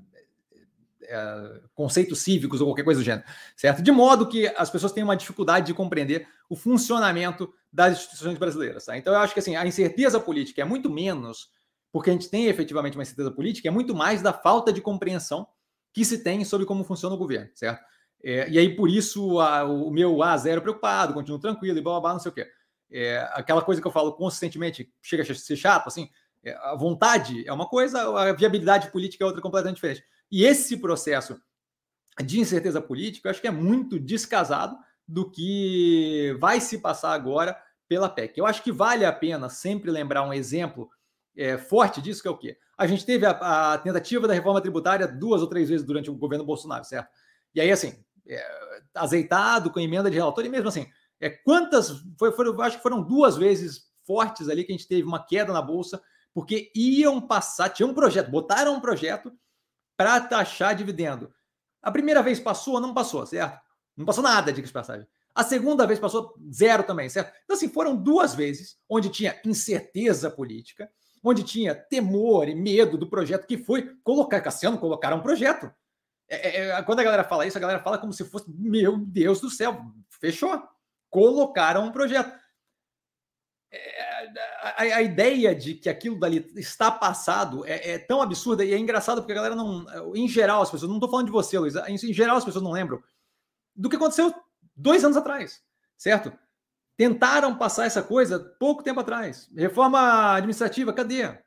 é, conceitos cívicos ou qualquer coisa do gênero, certo? De modo que as pessoas têm uma dificuldade de compreender o funcionamento das instituições brasileiras, tá? Então eu acho que assim, a incerteza política é muito menos porque a gente tem efetivamente uma incerteza política, é muito mais da falta de compreensão que se tem sobre como funciona o governo, certo? É, e aí, por isso, a, o meu A zero preocupado, continuo tranquilo e blá, blá, blá não sei o quê. É, aquela coisa que eu falo consistentemente chega a ser chato, assim, é, a vontade é uma coisa, a viabilidade política é outra completamente diferente. E esse processo de incerteza política, eu acho que é muito descasado do que vai se passar agora pela PEC. Eu acho que vale a pena sempre lembrar um exemplo é, forte disso, que é o quê? A gente teve a, a, tentativa da reforma tributária duas ou três vezes durante o governo Bolsonaro, certo? E aí, assim, azeitado, com emenda de relator, e mesmo assim, é, quantas, foi, foram, acho que foram duas vezes fortes ali que a gente teve uma queda na Bolsa, porque iam passar, tinha um projeto, botaram um projeto para taxar dividendo. A primeira vez passou, não passou, certo? Não passou nada, diga de passagem. A segunda vez passou zero também, certo? Então, assim, foram duas vezes onde tinha incerteza política onde tinha temor e medo do projeto que foi colocar, Cassiano, colocaram um projeto. É, é, é, quando a galera fala isso, a galera fala como se fosse, meu Deus do céu, fechou. Colocaram um projeto. É, a, a, ideia de que aquilo dali está passado é, é, tão absurda e é engraçado porque a galera não. Em geral, as pessoas. Não estou falando de você, Luiz. Em, geral, as pessoas não lembram do que aconteceu dois anos atrás, certo? Tentaram passar essa coisa pouco tempo atrás. Reforma administrativa, cadê?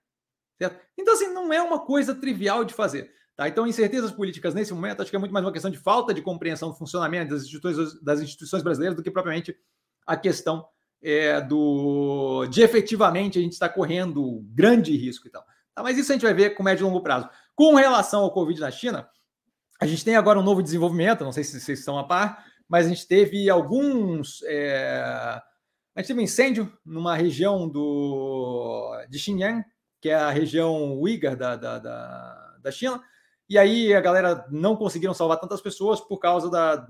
Certo? Então, assim, não é uma coisa trivial de fazer. Tá? Então, incertezas políticas nesse momento, acho que é muito mais uma questão de falta de compreensão do funcionamento das instituições, das instituições brasileiras do que propriamente a questão é, do de efetivamente a gente está correndo grande risco e tal. Tá? Mas isso a gente vai ver com médio e longo prazo. Com relação ao Covid na China, a gente tem agora um novo desenvolvimento, não sei se vocês estão a par, mas a gente teve alguns. É... A gente teve um incêndio numa região do, de Xinjiang, que é a região Uyghur da, da, da, da China, e aí a galera não conseguiram salvar tantas pessoas por causa da.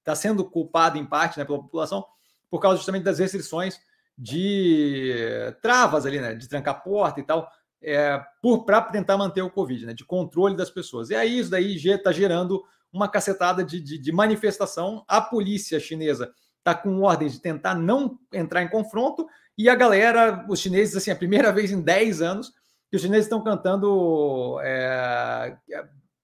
Está sendo culpado em parte né, pela população, por causa justamente das restrições de travas ali, né? De trancar porta e tal, é, para tentar manter o Covid, né? De controle das pessoas. E aí isso daí está gerando uma cacetada de, de, de manifestação. A polícia chinesa está com ordens de tentar não entrar em confronto, e a galera, os chineses, assim, a primeira vez em 10 anos, que os chineses estão cantando, é,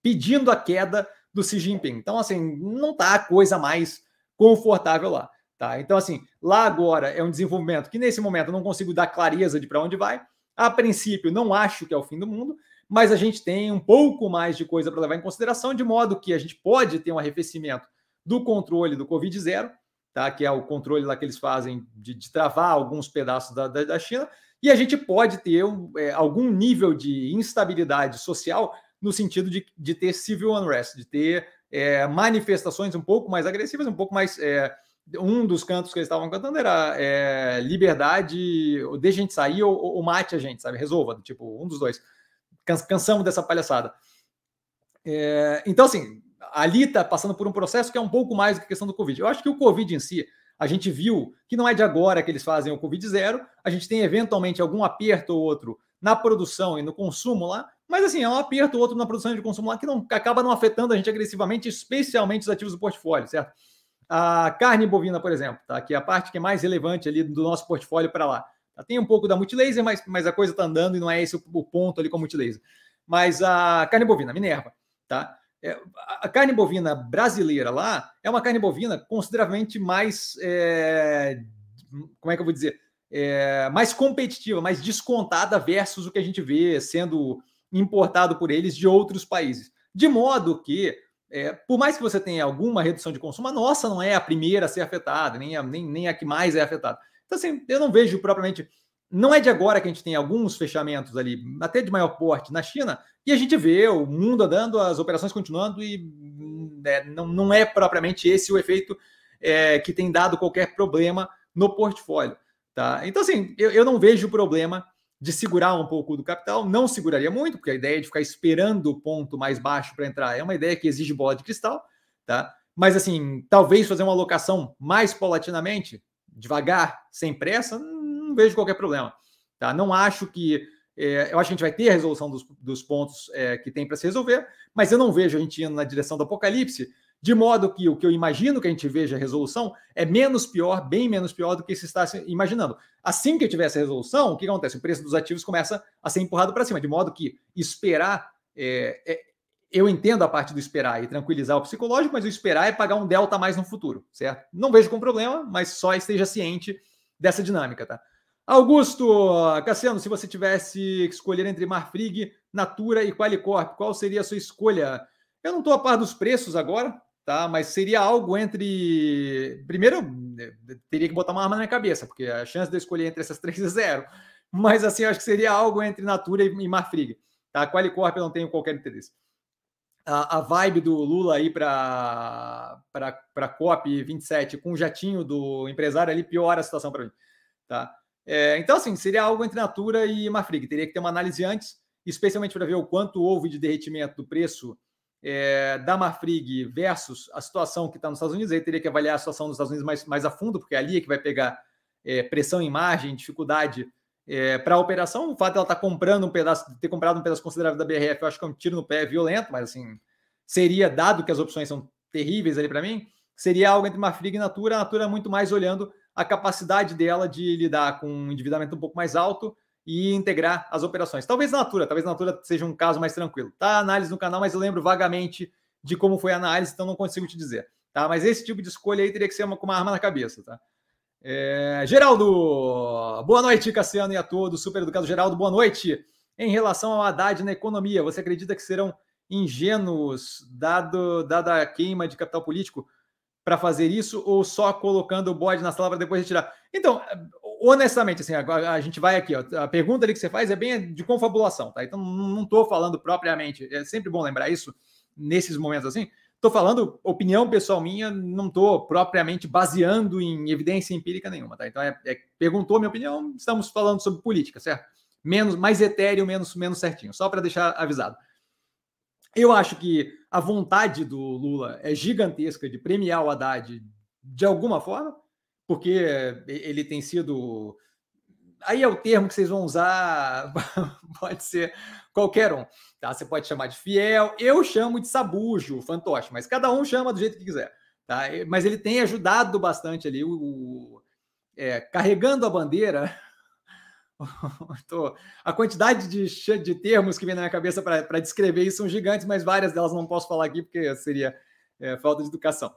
pedindo a queda do Xi Jinping. Então, assim, não está a coisa mais confortável lá. Tá? Então, assim, lá agora é um desenvolvimento que nesse momento eu não consigo dar clareza de para onde vai. A princípio, não acho que é o fim do mundo, mas a gente tem um pouco mais de coisa para levar em consideração, de modo que a gente pode ter um arrefecimento do controle do Covid zero, tá? que é o controle lá que eles fazem de, de travar alguns pedaços da, da, da, China, e a gente pode ter um, é, algum nível de instabilidade social no sentido de, de ter civil unrest, de ter é, manifestações um pouco mais agressivas, um pouco mais. É, um dos cantos que eles estavam cantando era é, liberdade, ou deixa a gente sair ou, ou, mate a gente, sabe? Resolva, tipo, um dos dois cansamos dessa palhaçada. É, então, assim, ali está passando por um processo que é um pouco mais do que a questão do Covid. Eu acho que o Covid em si, a gente viu que não é de agora que eles fazem o Covid zero, a gente tem eventualmente algum aperto ou outro na produção e no consumo lá, mas assim, é um aperto ou outro na produção e no consumo lá que não acaba não afetando a gente agressivamente, especialmente os ativos do portfólio, certo? A carne bovina, por exemplo, tá? que é a parte que é mais relevante ali do nosso portfólio para lá. Tem um pouco da multilaser, mas, mas a coisa está andando e não é esse o, o, ponto ali com a multilaser. Mas a carne bovina, Minerva, tá? É, a carne bovina brasileira lá é uma carne bovina consideravelmente mais. É, como é que eu vou dizer? É, mais competitiva, mais descontada versus o que a gente vê sendo importado por eles de outros países. De modo que, é, por mais que você tenha alguma redução de consumo, a nossa não é a primeira a ser afetada, nem a, nem, nem a que mais é afetada. Então, assim, eu não vejo propriamente. Não é de agora que a gente tem alguns fechamentos ali, até de maior porte na China, e a gente vê o mundo andando, as operações continuando, e é, não, não é propriamente esse o efeito é, que tem dado qualquer problema no portfólio. Tá? Então, assim, eu, eu não vejo problema de segurar um pouco do capital, não seguraria muito, porque a ideia de ficar esperando o ponto mais baixo para entrar é uma ideia que exige bola de cristal, tá? Mas assim, talvez fazer uma alocação mais paulatinamente, devagar, sem pressa, vejo qualquer problema. Tá? Não acho que. É, eu acho que a gente vai ter a resolução dos, dos pontos é, que tem para se resolver, mas eu não vejo a gente indo na direção do apocalipse, de modo que o que eu imagino que a gente veja a resolução é menos pior, bem menos pior do que se está imaginando. Assim que tiver essa resolução, o que acontece? O preço dos ativos começa a ser empurrado para cima, de modo que esperar é, é, eu entendo a parte do esperar e tranquilizar o psicológico, mas o esperar é pagar um delta mais no futuro, certo? Não vejo como problema, mas só esteja ciente dessa dinâmica, tá? Augusto, Cassiano, se você tivesse que escolher entre Marfrig, Natura e Qualicorp, qual seria a sua escolha? Eu não estou a par dos preços agora, tá? Mas seria algo entre. Primeiro, teria que botar uma arma na minha cabeça, porque a chance de eu escolher entre essas três é zero. Mas assim, acho que seria algo entre Natura e Marfrig. Tá? Qualicorp eu não tenho qualquer interesse a, a vibe do Lula aí para a COP 27 com o jatinho do empresário ali piora a situação para mim. Tá? É, então, assim, seria algo entre Natura e Mafrig. Teria que ter uma análise antes, especialmente para ver o quanto houve de derretimento do preço é, da Mafrig versus a situação que está nos Estados Unidos. Aí teria que avaliar a situação nos Estados Unidos mais, mais a fundo, porque é ali é que vai pegar é, pressão em margem, dificuldade é, para a operação. O fato dela estar tá comprando um pedaço, ter comprado um pedaço considerável da BRF, eu acho que é um tiro no pé violento, mas assim, seria, dado que as opções são terríveis ali para mim, seria algo entre Marfrig e Natura. A Natura muito mais olhando a capacidade dela de lidar com um endividamento um pouco mais alto e integrar as operações. Talvez Natura, talvez Natura seja um caso mais tranquilo. Tá análise no canal, mas eu lembro vagamente de como foi a análise, então não consigo te dizer. Tá? Mas esse tipo de escolha aí teria que ser uma, com uma arma na cabeça. Tá? É, Geraldo, boa noite, Cassiano, e a todos. Super educado Geraldo, boa noite. Em relação ao Haddad na economia, você acredita que serão ingênuos, dado, dada a queima de capital político, para fazer isso, ou só colocando o bode na sala para depois retirar? Então, honestamente, assim, agora a gente vai aqui, ó, a pergunta ali que você faz é bem de confabulação, tá? Então, não estou falando propriamente, é sempre bom lembrar isso nesses momentos assim, Estou falando opinião pessoal minha, não estou propriamente baseando em evidência empírica nenhuma, tá? Então, é, é, perguntou minha opinião, estamos falando sobre política, certo? Menos, mais etéreo, menos, menos certinho, só para deixar avisado. Eu acho que a vontade do Lula é gigantesca de premiar o Haddad de alguma forma, porque ele tem sido. Aí é o termo que vocês vão usar, pode ser qualquer um. Tá? Você pode chamar de fiel, eu chamo de sabujo, fantoche, mas cada um chama do jeito que quiser. Tá? Mas ele tem ajudado bastante ali, o, o é, carregando a bandeira. A quantidade de, de termos que vem na minha cabeça para descrever isso são gigantes, mas várias delas não posso falar aqui porque seria é, falta de educação.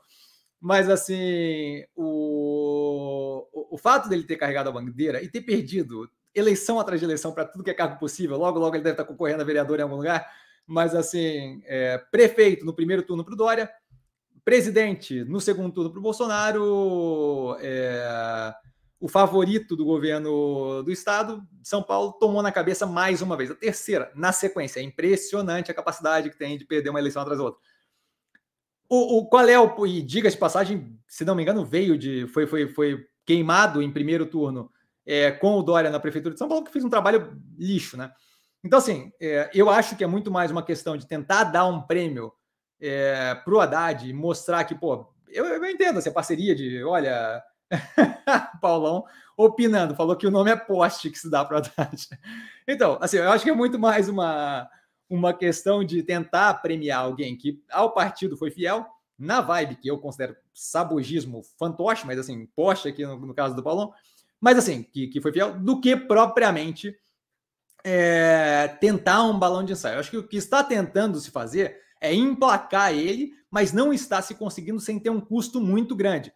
Mas assim, o, o, o fato dele ter carregado a bandeira e ter perdido eleição atrás de eleição para tudo que é cargo possível. Logo, logo ele deve estar concorrendo a vereador em algum lugar. Mas, assim, é, prefeito no primeiro turno para o Dória, presidente no segundo turno para o Bolsonaro, é, o favorito do governo do estado, São Paulo, tomou na cabeça mais uma vez. A terceira, na sequência. É impressionante a capacidade que tem de perder uma eleição atrás da outra. O, o qual é o. E diga de passagem, se não me engano, veio de. Foi, foi, foi queimado em primeiro turno é, com o Dória na Prefeitura de São Paulo, que fez um trabalho lixo, né? Então, assim, é, eu acho que é muito mais uma questão de tentar dar um prêmio é, para o Haddad e mostrar que, pô, eu, eu entendo essa parceria de, olha, Paulão opinando, falou que o nome é poste que se dá para Haddad. Então, assim, eu acho que é muito mais uma, uma questão de tentar premiar alguém que ao partido foi fiel, na vibe que eu considero sabogismo fantoche, mas assim, poste aqui no, no caso do Paulão, mas assim, que, que foi fiel, do que propriamente é, tentar um balão de ensaio. Eu acho que o que está tentando se fazer é emplacar ele, mas não está se conseguindo sem ter um custo muito grande.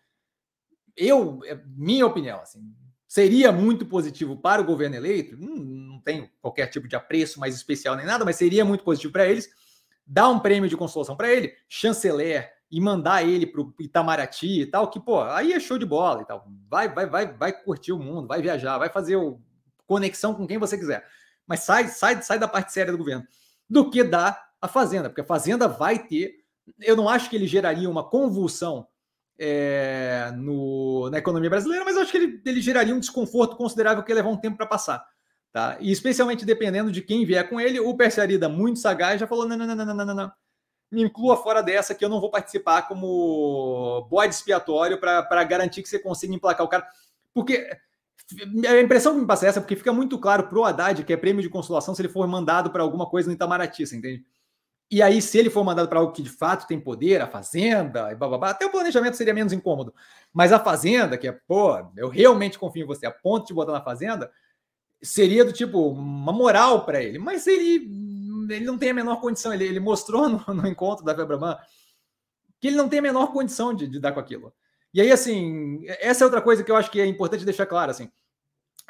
Eu, é, minha opinião, assim, seria muito positivo para o governo eleito, não, tenho qualquer tipo de apreço mais especial nem nada, mas seria muito positivo para eles dar um prêmio de consolação para ele, chanceler e mandar ele para o Itamaraty e tal, que, pô, aí é show de bola e tal. Vai, vai, vai, vai curtir o mundo, vai viajar, vai fazer o, conexão com quem você quiser. Mas sai, sai, sai da parte séria do governo. Do que dá a Fazenda, porque a Fazenda vai ter. Eu não acho que ele geraria uma convulsão é, no, na economia brasileira, mas eu acho que ele, ele geraria um desconforto considerável que ia levar um tempo para passar. Tá? E especialmente dependendo de quem vier com ele, o Perciarida, muito sagaz, já falou: não, não, não, não, não, não, não me inclua fora dessa que eu não vou participar como bode expiatório para garantir que você consiga emplacar o cara. Porque a impressão que me passa é essa, porque fica muito claro pro Haddad que é prêmio de consolação se ele for mandado para alguma coisa no Itamaraty, você entende? E aí, se ele for mandado para algo que de fato tem poder, a Fazenda, e bababá, até o planejamento seria menos incômodo. Mas a Fazenda, que é, pô, eu realmente confio em você, a ponto de botar na Fazenda, seria do tipo uma moral para ele. Mas ele ele não tem a menor condição. Ele, ele mostrou no, no, encontro da Febraban que ele não tem a menor condição de, de, dar com aquilo. E aí, assim, essa é outra coisa que eu acho que é importante deixar claro. Assim,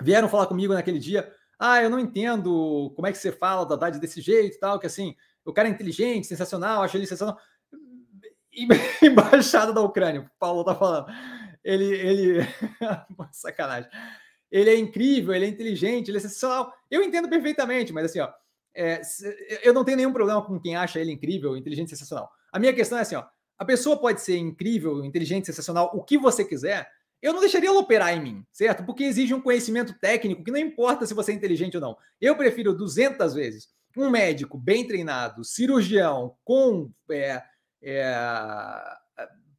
vieram falar comigo naquele dia. Ah, eu não entendo como é que você fala da Haddad desse jeito e tal, que assim, o cara é inteligente, sensacional, acho ele sensacional. Embaixada da Ucrânia, o Paulo tá falando. Ele, ele, sacanagem. Ele é incrível, ele é inteligente, ele é sensacional. Eu entendo perfeitamente, mas assim, ó, é, eu não tenho nenhum problema com quem acha ele incrível, inteligente, sensacional. A minha questão é assim, ó, a pessoa pode ser incrível, inteligente, sensacional, o que você quiser. Eu não deixaria ela operar em mim, certo? Porque exige um conhecimento técnico que não importa se você é inteligente ou não. Eu prefiro 200 vezes um médico bem treinado, cirurgião com é, é,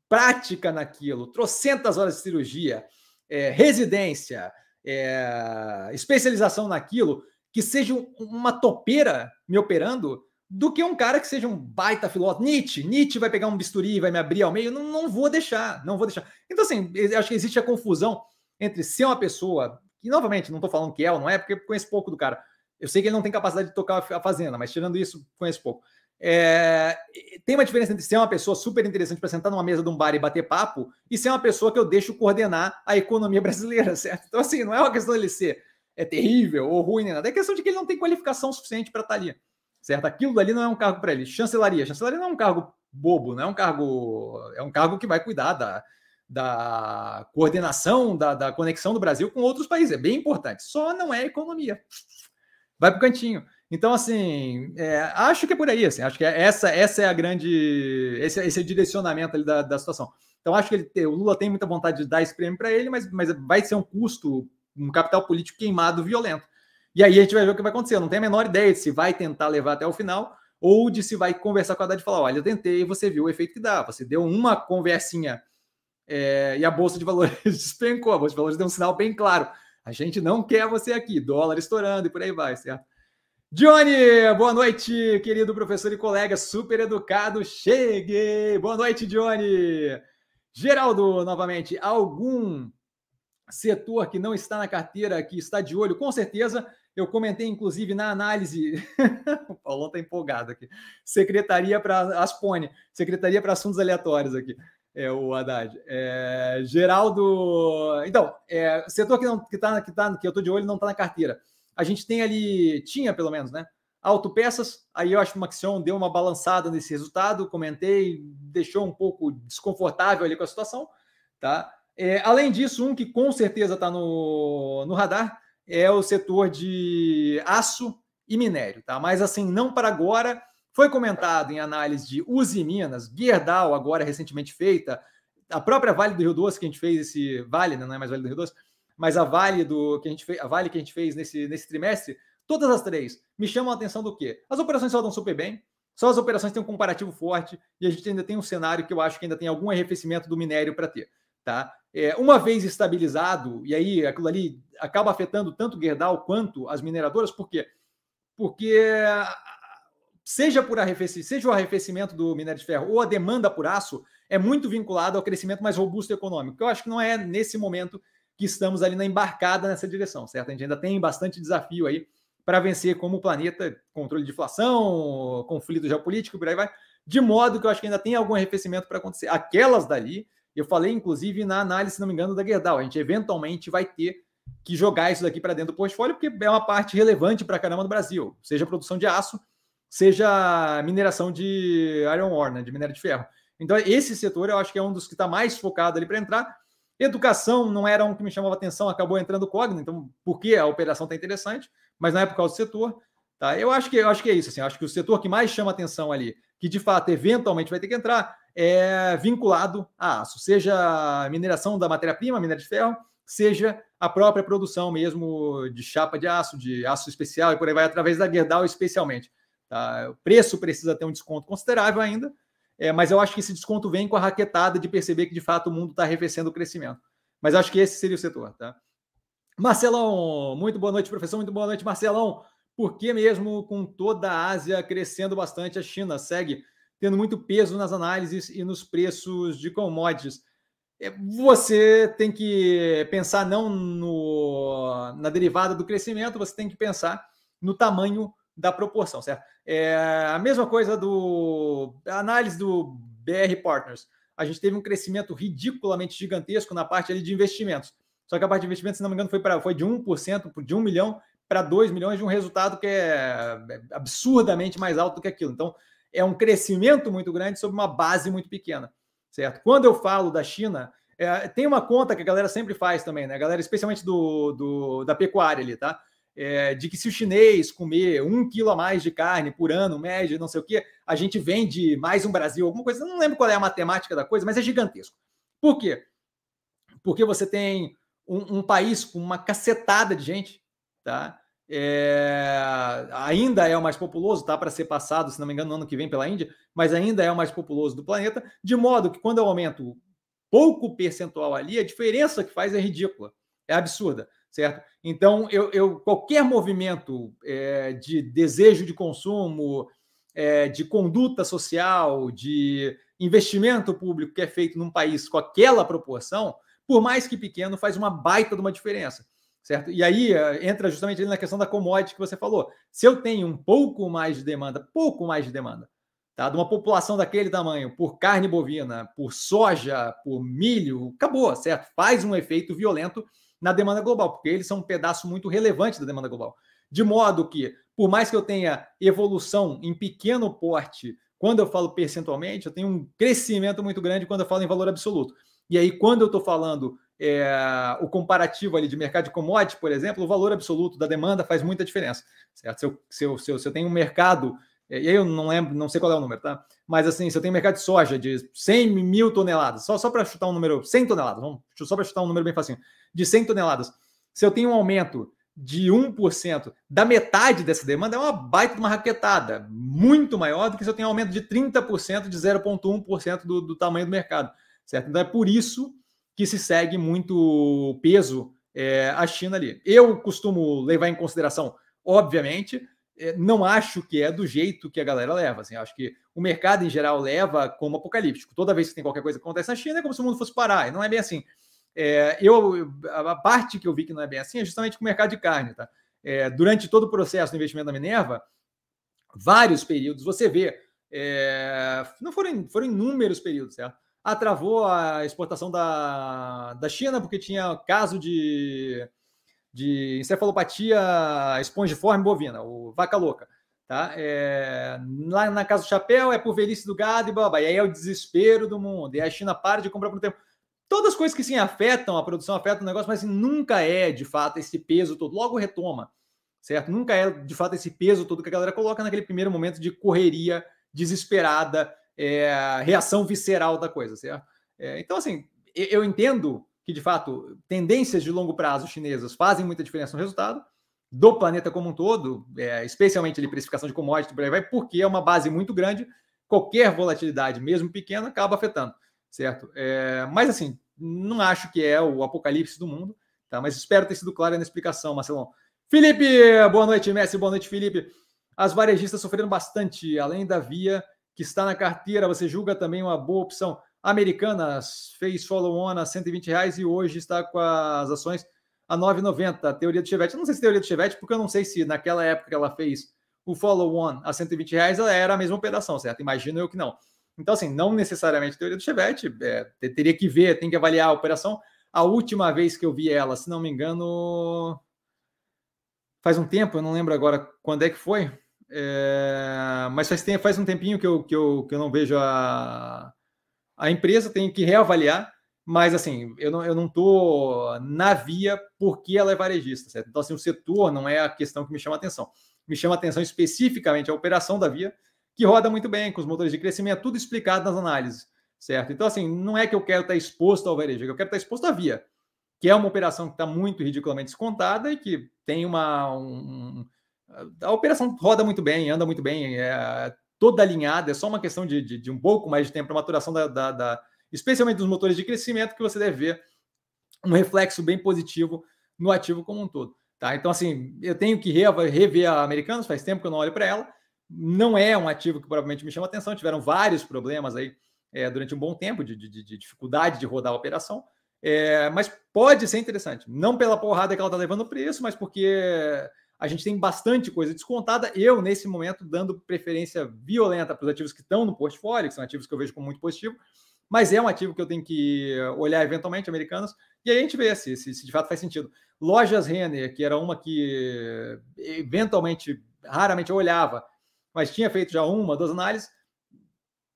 prática naquilo, trocentas horas de cirurgia, é, residência, é, especialização naquilo, que seja uma topeira me operando, do que um cara que seja um baita filósofo. Nietzsche, Nietzsche vai pegar um bisturi e vai me abrir ao meio. Não, não vou deixar, não vou deixar. Então, assim, acho que existe a confusão entre ser uma pessoa, que novamente, não estou falando que é ou não é, porque conheço pouco do cara. Eu sei que ele não tem capacidade de tocar a fazenda, mas tirando isso, conheço pouco. É, tem uma diferença entre ser uma pessoa super interessante para sentar numa mesa de um bar e bater papo e ser uma pessoa que eu deixo coordenar a economia brasileira, certo? Então, assim, não é uma questão dele ser é terrível ou ruim nem nada, é questão de que ele não tem qualificação suficiente para estar tá ali, certo? Aquilo ali não é um cargo para ele. Chancelaria, chancelaria não é um cargo bobo, não é um cargo, é um cargo que vai cuidar da, da coordenação, da, da conexão do Brasil com outros países, é bem importante, só não é economia. Vai para o cantinho. Então, assim, é, acho que é por aí, assim, acho que é, essa, essa é a grande, esse, esse é o direcionamento da, da situação. Então, acho que ele, o Lula tem muita vontade de dar esse prêmio para ele, mas, mas vai ser um custo, um capital político queimado violento. E aí a gente vai ver o que vai acontecer. Eu não tenho a menor ideia de se vai tentar levar até o final ou de se vai conversar com a Haddad e falar: olha, eu tentei você viu o efeito que dá. Você deu uma conversinha é, e a Bolsa de Valores despencou. A Bolsa de Valores deu um sinal bem claro. A gente não quer você aqui, dólar estourando e por aí vai, certo? Johnny, boa noite, querido professor e colega super educado. Cheguei! Boa noite, Johnny. Geraldo, novamente, algum setor que não está na carteira, que está de olho, com certeza. Eu comentei, inclusive, na análise. o Paulão está empolgado aqui. Secretaria para Aspone, Secretaria para Assuntos Aleatórios aqui. É o Haddad. É, Geraldo. Então, é, setor que não que tá, que tá, que eu estou de olho não está na carteira a gente tem ali, tinha pelo menos, né? Autopeças, aí eu acho que o Maxion deu uma balançada nesse resultado, comentei, deixou um pouco desconfortável ali com a situação, tá? É, além disso, um que com certeza está no, no radar é o setor de aço e minério, tá? Mas assim, não para agora. Foi comentado em análise de Uzi Minas, Gerdau, agora recentemente feita, a própria Vale do Rio Doce, que a gente fez esse Vale, né? não é mais Vale do Rio Doce, mas a Vale do que a gente fez, a Vale que a gente fez nesse, nesse trimestre, todas as três me chamam a atenção do quê? As operações rodam super bem, só as operações têm um comparativo forte e a gente ainda tem um cenário que eu acho que ainda tem algum arrefecimento do minério para ter, tá? É, uma vez estabilizado, e aí aquilo ali acaba afetando tanto Gerdau quanto as mineradoras, por quê? Porque seja por arrefecimento, seja o arrefecimento do minério de ferro ou a demanda por aço, é muito vinculado ao crescimento mais robusto econômico, eu acho que não é nesse momento que estamos ali na embarcada nessa direção, certo? A gente ainda tem bastante desafio aí para vencer como planeta, controle de inflação, conflito geopolítico, por aí vai, de modo que eu acho que ainda tem algum arrefecimento para acontecer. Aquelas dali, eu falei inclusive na análise, se não me engano, da Gerdau, a gente eventualmente vai ter que jogar isso daqui para dentro do portfólio, porque é uma parte relevante para caramba do Brasil, seja produção de aço, seja mineração de iron ore, né, de minério de ferro. Então, esse setor eu acho que é um dos que está mais focado ali para entrar. Educação não era um que me chamava atenção, acabou entrando o Cogna, então por que a operação está interessante, mas não é por causa do setor. Tá? Eu acho que eu acho que é isso. Assim, acho que o setor que mais chama atenção ali, que de fato eventualmente vai ter que entrar, é vinculado a aço, seja mineração da matéria-prima, minério de ferro, seja a própria produção mesmo de chapa de aço, de aço especial e por aí vai, através da Gerdau especialmente. Tá? O preço precisa ter um desconto considerável ainda, é, mas eu acho que esse desconto vem com a raquetada de perceber que de fato o mundo está arrefecendo o crescimento. Mas acho que esse seria o setor, tá? Marcelão, muito boa noite, professor. Muito boa noite, Marcelão. Por que mesmo com toda a Ásia crescendo bastante, a China segue tendo muito peso nas análises e nos preços de commodities? É, você tem que pensar não no, na derivada do crescimento, você tem que pensar no tamanho da proporção, certo? É a mesma coisa do análise do BR Partners. A gente teve um crescimento ridiculamente gigantesco na parte ali de investimentos. Só que a parte de investimentos, se não me engano, foi, pra, foi de 1%, de 1 milhão para 2 milhões, de um resultado que é, é absurdamente mais alto do que aquilo. Então, é um crescimento muito grande sobre uma base muito pequena, certo? Quando eu falo da China, é, tem uma conta que a galera sempre faz também, né? A galera, especialmente do, do da pecuária ali, tá? É, de que se o chinês comer um quilo a mais de carne por ano, média, não sei o quê, a gente vende mais um Brasil, alguma coisa. Não lembro qual é a matemática da coisa, mas é gigantesco. Por quê? Porque você tem um, um país com uma cacetada de gente, tá? É, ainda é o mais populoso, tá para ser passado, se não me engano, no ano que vem pela Índia, mas ainda é o mais populoso do planeta, de modo que quando eu aumento pouco percentual ali, a diferença que faz é ridícula, é absurda. Certo? Então, eu, eu qualquer movimento é, de desejo de consumo, é, de conduta social, de investimento público que é feito num país com aquela proporção, por mais que pequeno, faz uma baita de uma diferença, certo? E aí é, entra justamente na questão da commodity que você falou. Se eu tenho um pouco mais de demanda, pouco mais de demanda, tá? De uma população daquele tamanho, por carne bovina, por soja, por milho, acabou, certo? Faz um efeito violento na demanda global, porque eles são um pedaço muito relevante da demanda global. De modo que, por mais que eu tenha evolução em pequeno porte, quando eu falo percentualmente, eu tenho um crescimento muito grande quando eu falo em valor absoluto. E aí, quando eu estou falando é, o comparativo ali de mercado de commodity, por exemplo, o valor absoluto da demanda faz muita diferença. Certo? Se, eu, se, eu, se, eu, se eu tenho um mercado, e aí eu não lembro, não sei qual é o número, tá? Mas assim, se eu tenho mercado de soja de 100 mil toneladas, só, só para chutar um número, 100 toneladas, vamos, só para chutar um número bem facinho, de 100 toneladas, se eu tenho um aumento de 1% da metade dessa demanda, é uma baita de uma raquetada, muito maior do que se eu tenho um aumento de 30% de 0,1% do, do tamanho do mercado, certo? Então é por isso que se segue muito peso é, a China ali. Eu costumo levar em consideração, obviamente, é, não acho que é do jeito que a galera leva. Assim, acho que o mercado em geral leva como apocalíptico. Toda vez que tem qualquer coisa que acontece na China, é como se o mundo fosse parar. E não é bem assim. É, eu, a parte que eu vi que não é bem assim é justamente com o mercado de carne. Tá? É, durante todo o processo do investimento da Minerva, vários períodos, você vê, é, não foram, foram inúmeros períodos, certo? Atravou a exportação da, da China, porque tinha caso de, de encefalopatia espongiforme bovina, o vaca louca. Tá? É, lá na casa do chapéu é por velhice do gado e babá. E aí é o desespero do mundo. E a China para de comprar por um tempo. Todas as coisas que sim afetam a produção, afetam o negócio, mas assim, nunca é de fato esse peso todo. Logo retoma, certo? Nunca é de fato esse peso todo que a galera coloca naquele primeiro momento de correria desesperada, é, reação visceral da coisa, certo? É, então, assim, eu entendo que de fato tendências de longo prazo chinesas fazem muita diferença no resultado do planeta como um todo, é, especialmente a precificação de commodities, vai, porque é uma base muito grande. Qualquer volatilidade, mesmo pequena, acaba afetando certo? É, mas assim, não acho que é o apocalipse do mundo, tá? Mas espero ter sido claro na explicação, Marcelão. Felipe, boa noite, Messi, boa noite, Felipe. As varejistas sofreram bastante, além da via que está na carteira, você julga também uma boa opção. Americanas fez follow-on a 120 reais e hoje está com as ações a 9,90. Teoria do Chevette. Eu não sei se teoria do Chevette, porque eu não sei se naquela época que ela fez o follow-on a 120 reais, ela era a mesma operação, certo? Imagino eu que não. Então, assim, não necessariamente teoria do Chevette, é, teria que ver, tem que avaliar a operação. A última vez que eu vi ela, se não me engano, faz um tempo, eu não lembro agora quando é que foi, é, mas faz, faz um tempinho que eu, que eu, que eu não vejo a, a empresa, tenho que reavaliar, mas assim, eu não, eu não tô na via porque ela é varejista, certo? Então, assim, o setor não é a questão que me chama atenção. Me chama atenção especificamente a operação da via, que roda muito bem com os motores de crescimento, tudo explicado nas análises, certo? Então, assim, não é que eu quero estar exposto ao varejo, é eu quero estar exposto à via, que é uma operação que está muito ridiculamente descontada e que tem uma. Um, a operação roda muito bem, anda muito bem, é toda alinhada, é só uma questão de, de, de um pouco mais de tempo para maturação da, da, da, especialmente dos motores de crescimento, que você deve ver um reflexo bem positivo no ativo como um todo. Tá? Então, assim, eu tenho que rever a Americanos, faz tempo que eu não olho para ela, não é um ativo que provavelmente me chama atenção. Tiveram vários problemas aí é, durante um bom tempo de, de, de, dificuldade de rodar a operação. É, mas pode ser interessante. Não pela porrada que ela está levando o preço, mas porque a gente tem bastante coisa descontada. Eu, nesse momento, dando preferência violenta para os ativos que estão no portfólio, que são ativos que eu vejo como muito positivo, mas é um ativo que eu tenho que olhar eventualmente, americanos, e aí a gente vê se, se, se de fato faz sentido. Lojas Renner, que era uma que eventualmente, raramente eu olhava, mas tinha feito já uma, duas análises.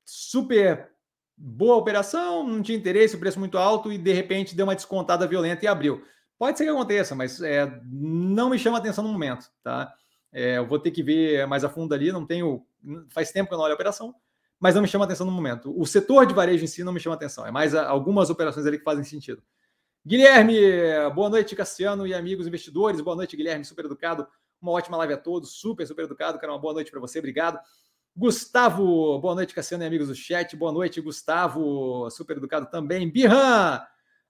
Super boa operação, não tinha interesse, o preço muito alto e de repente deu uma descontada violenta e abriu. Pode ser que aconteça, mas é, não me chama atenção no momento, tá? É, eu vou ter que ver mais a fundo ali, não tenho. Faz tempo que eu não olho a operação, mas não me chama atenção no momento. O setor de varejo em si não me chama atenção, é mais algumas operações ali que fazem sentido. Guilherme, boa noite, Cassiano e amigos investidores. Boa noite, Guilherme, super educado. Uma ótima live a todos, super, super educado. Quero uma boa noite para você, obrigado. Gustavo, boa noite, Cassiano e amigos do chat. Boa noite, Gustavo, super educado também. Birran,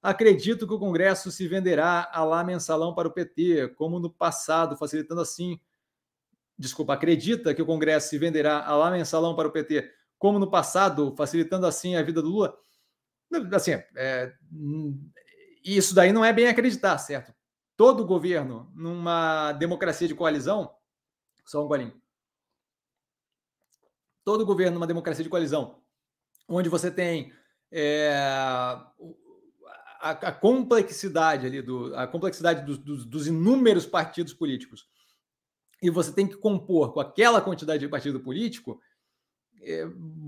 Acredito que o Congresso se venderá a lá mensalão para o PT, como no passado, facilitando assim. Desculpa, acredita que o Congresso se venderá a lá mensalão para o PT, como no passado, facilitando assim a vida do Lula? Assim, é, isso daí não é bem acreditar, certo? Todo governo, numa democracia de coalizão, só um golinho. Todo governo numa democracia de coalizão, onde você tem é, a, a, complexidade ali do, a complexidade dos, dos, dos, inúmeros partidos políticos e você tem que compor com aquela quantidade de partido político,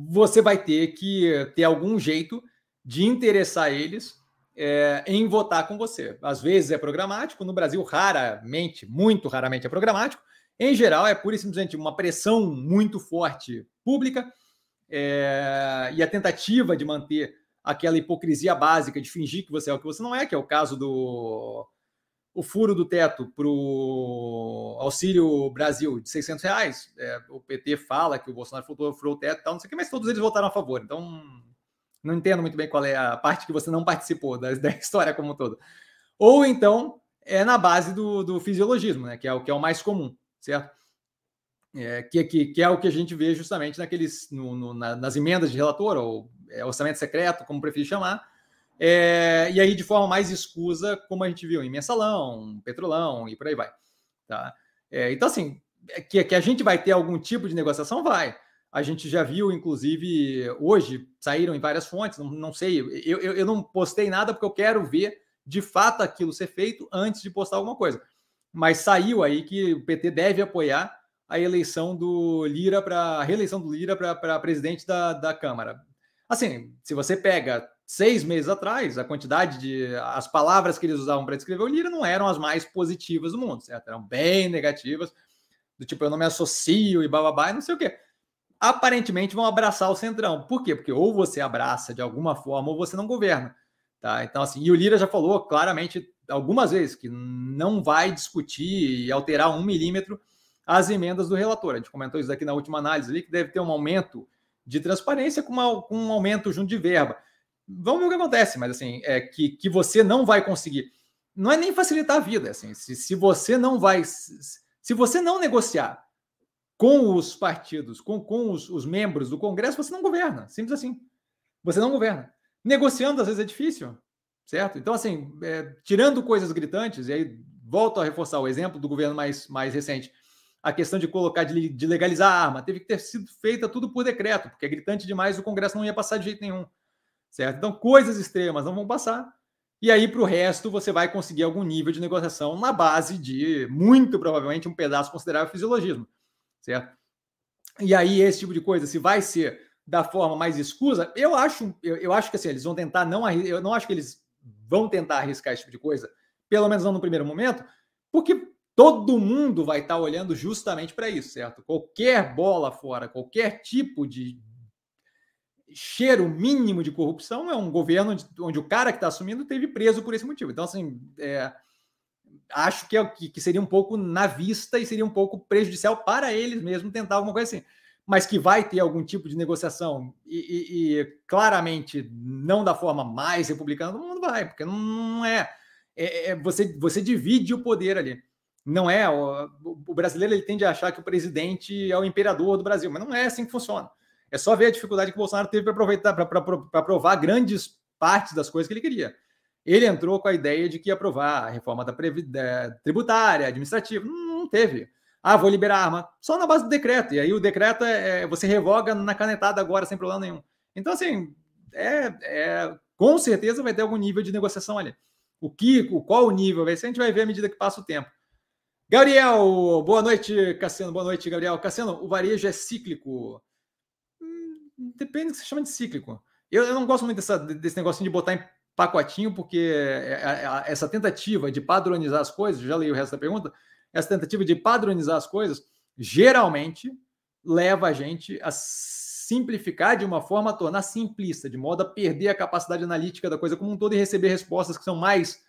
você vai ter que ter algum jeito de interessar eles é, em votar com você. Às vezes é programático, no Brasil raramente, muito raramente é programático. Em geral, é pura e simplesmente uma pressão muito forte pública é, e a tentativa de manter aquela hipocrisia básica de fingir que você é o que você não é, que é o caso do o furo do teto para o Auxílio Brasil de 600 reais. É, o PT fala que o Bolsonaro furou, furou o teto e tal, não sei o que, mas todos eles votaram a favor. Então, não entendo muito bem qual é a parte que você não participou da, da história como um todo. Ou então, é na base do, do fisiologismo, né, que, é o, que é o mais comum, certo? É, que, que, que, é o que a gente vê justamente naqueles no, no, na, nas emendas de relator, ou é, orçamento secreto, como preferir chamar, é, e aí de forma mais escusa, como a gente viu em mensalão, petrolão e por aí vai. Tá? É, então, assim, é que, que a gente vai ter algum tipo de negociação, vai. A gente já viu, inclusive, hoje saíram em várias fontes, não, não sei, eu, eu, eu não postei nada porque eu quero ver de fato aquilo ser feito antes de postar alguma coisa. Mas saiu aí que o PT deve apoiar a eleição do Lira para a reeleição do Lira para presidente da, da Câmara. Assim, se você pega seis meses atrás, a quantidade de as palavras que eles usavam para descrever o Lira não eram as mais positivas do mundo, certo? Eram bem negativas, do tipo eu não me associo e bababá, e não sei o quê. Aparentemente vão abraçar o centrão. Por quê? Porque ou você abraça de alguma forma ou você não governa. Tá? Então, assim, e o Lira já falou claramente algumas vezes que não vai discutir e alterar um milímetro as emendas do relator. A gente comentou isso aqui na última análise ali, que deve ter um aumento de transparência com, uma, com um aumento junto de verba. Vamos ver o que acontece, mas assim, é que, que você não vai conseguir. Não é nem facilitar a vida, assim, se, se você não vai. Se você não negociar com os partidos, com, com os, os membros do Congresso, você não governa. Simples assim. Você não governa. Negociando, às vezes, é difícil, certo? Então, assim, é, tirando coisas gritantes, e aí volto a reforçar o exemplo do governo mais, mais recente a questão de colocar, de, de legalizar a arma, teve que ter sido feita tudo por decreto, porque é gritante demais, o Congresso não ia passar de jeito nenhum. Certo? Então, coisas extremas não vão passar. E aí, para o resto, você vai conseguir algum nível de negociação na base de, muito provavelmente, um pedaço considerável de fisiologismo. Certo? E aí, esse tipo de coisa, se vai ser da forma mais escusa, eu acho, eu, eu acho que assim, eles vão tentar não eu não acho que eles vão tentar arriscar esse tipo de coisa, pelo menos não no primeiro momento, porque todo mundo vai estar olhando justamente para isso, certo? Qualquer bola fora, qualquer tipo de cheiro mínimo de corrupção é um governo onde, onde o cara que está assumindo teve preso por esse motivo. Então, assim, é, acho que, é, que, seria um pouco na vista e seria um pouco prejudicial para eles mesmo tentar alguma coisa assim. Mas que vai ter algum tipo de negociação e, e, e claramente não da forma mais republicana do mundo, vai, porque não, é, é, é. você, você divide o poder ali não é o, brasileiro ele tende a achar que o presidente é o imperador do Brasil, mas não é assim que funciona. É só ver a dificuldade que o Bolsonaro teve para aproveitar para aprovar grandes partes das coisas que ele queria. Ele entrou com a ideia de que ia aprovar a reforma da, tributária, administrativa, não, não, teve. Ah, vou liberar arma só na base do decreto. E aí o decreto é, é você revoga na canetada agora sem problema nenhum. Então assim, é, é com certeza vai ter algum nível de negociação ali. O que, o qual o nível vai ser, a gente vai ver à medida que passa o tempo. Gabriel, boa noite, Cassiano. Boa noite, Gabriel. Cassiano, o varejo é cíclico? Depende do que você chama de cíclico. Eu, eu não gosto muito dessa, desse negocinho de botar em pacotinho, porque é, é, é, essa tentativa de padronizar as coisas, já li o resto da pergunta, essa tentativa de padronizar as coisas geralmente leva a gente a simplificar de uma forma a tornar simplista, de modo a perder a capacidade analítica da coisa como um todo e receber respostas que são mais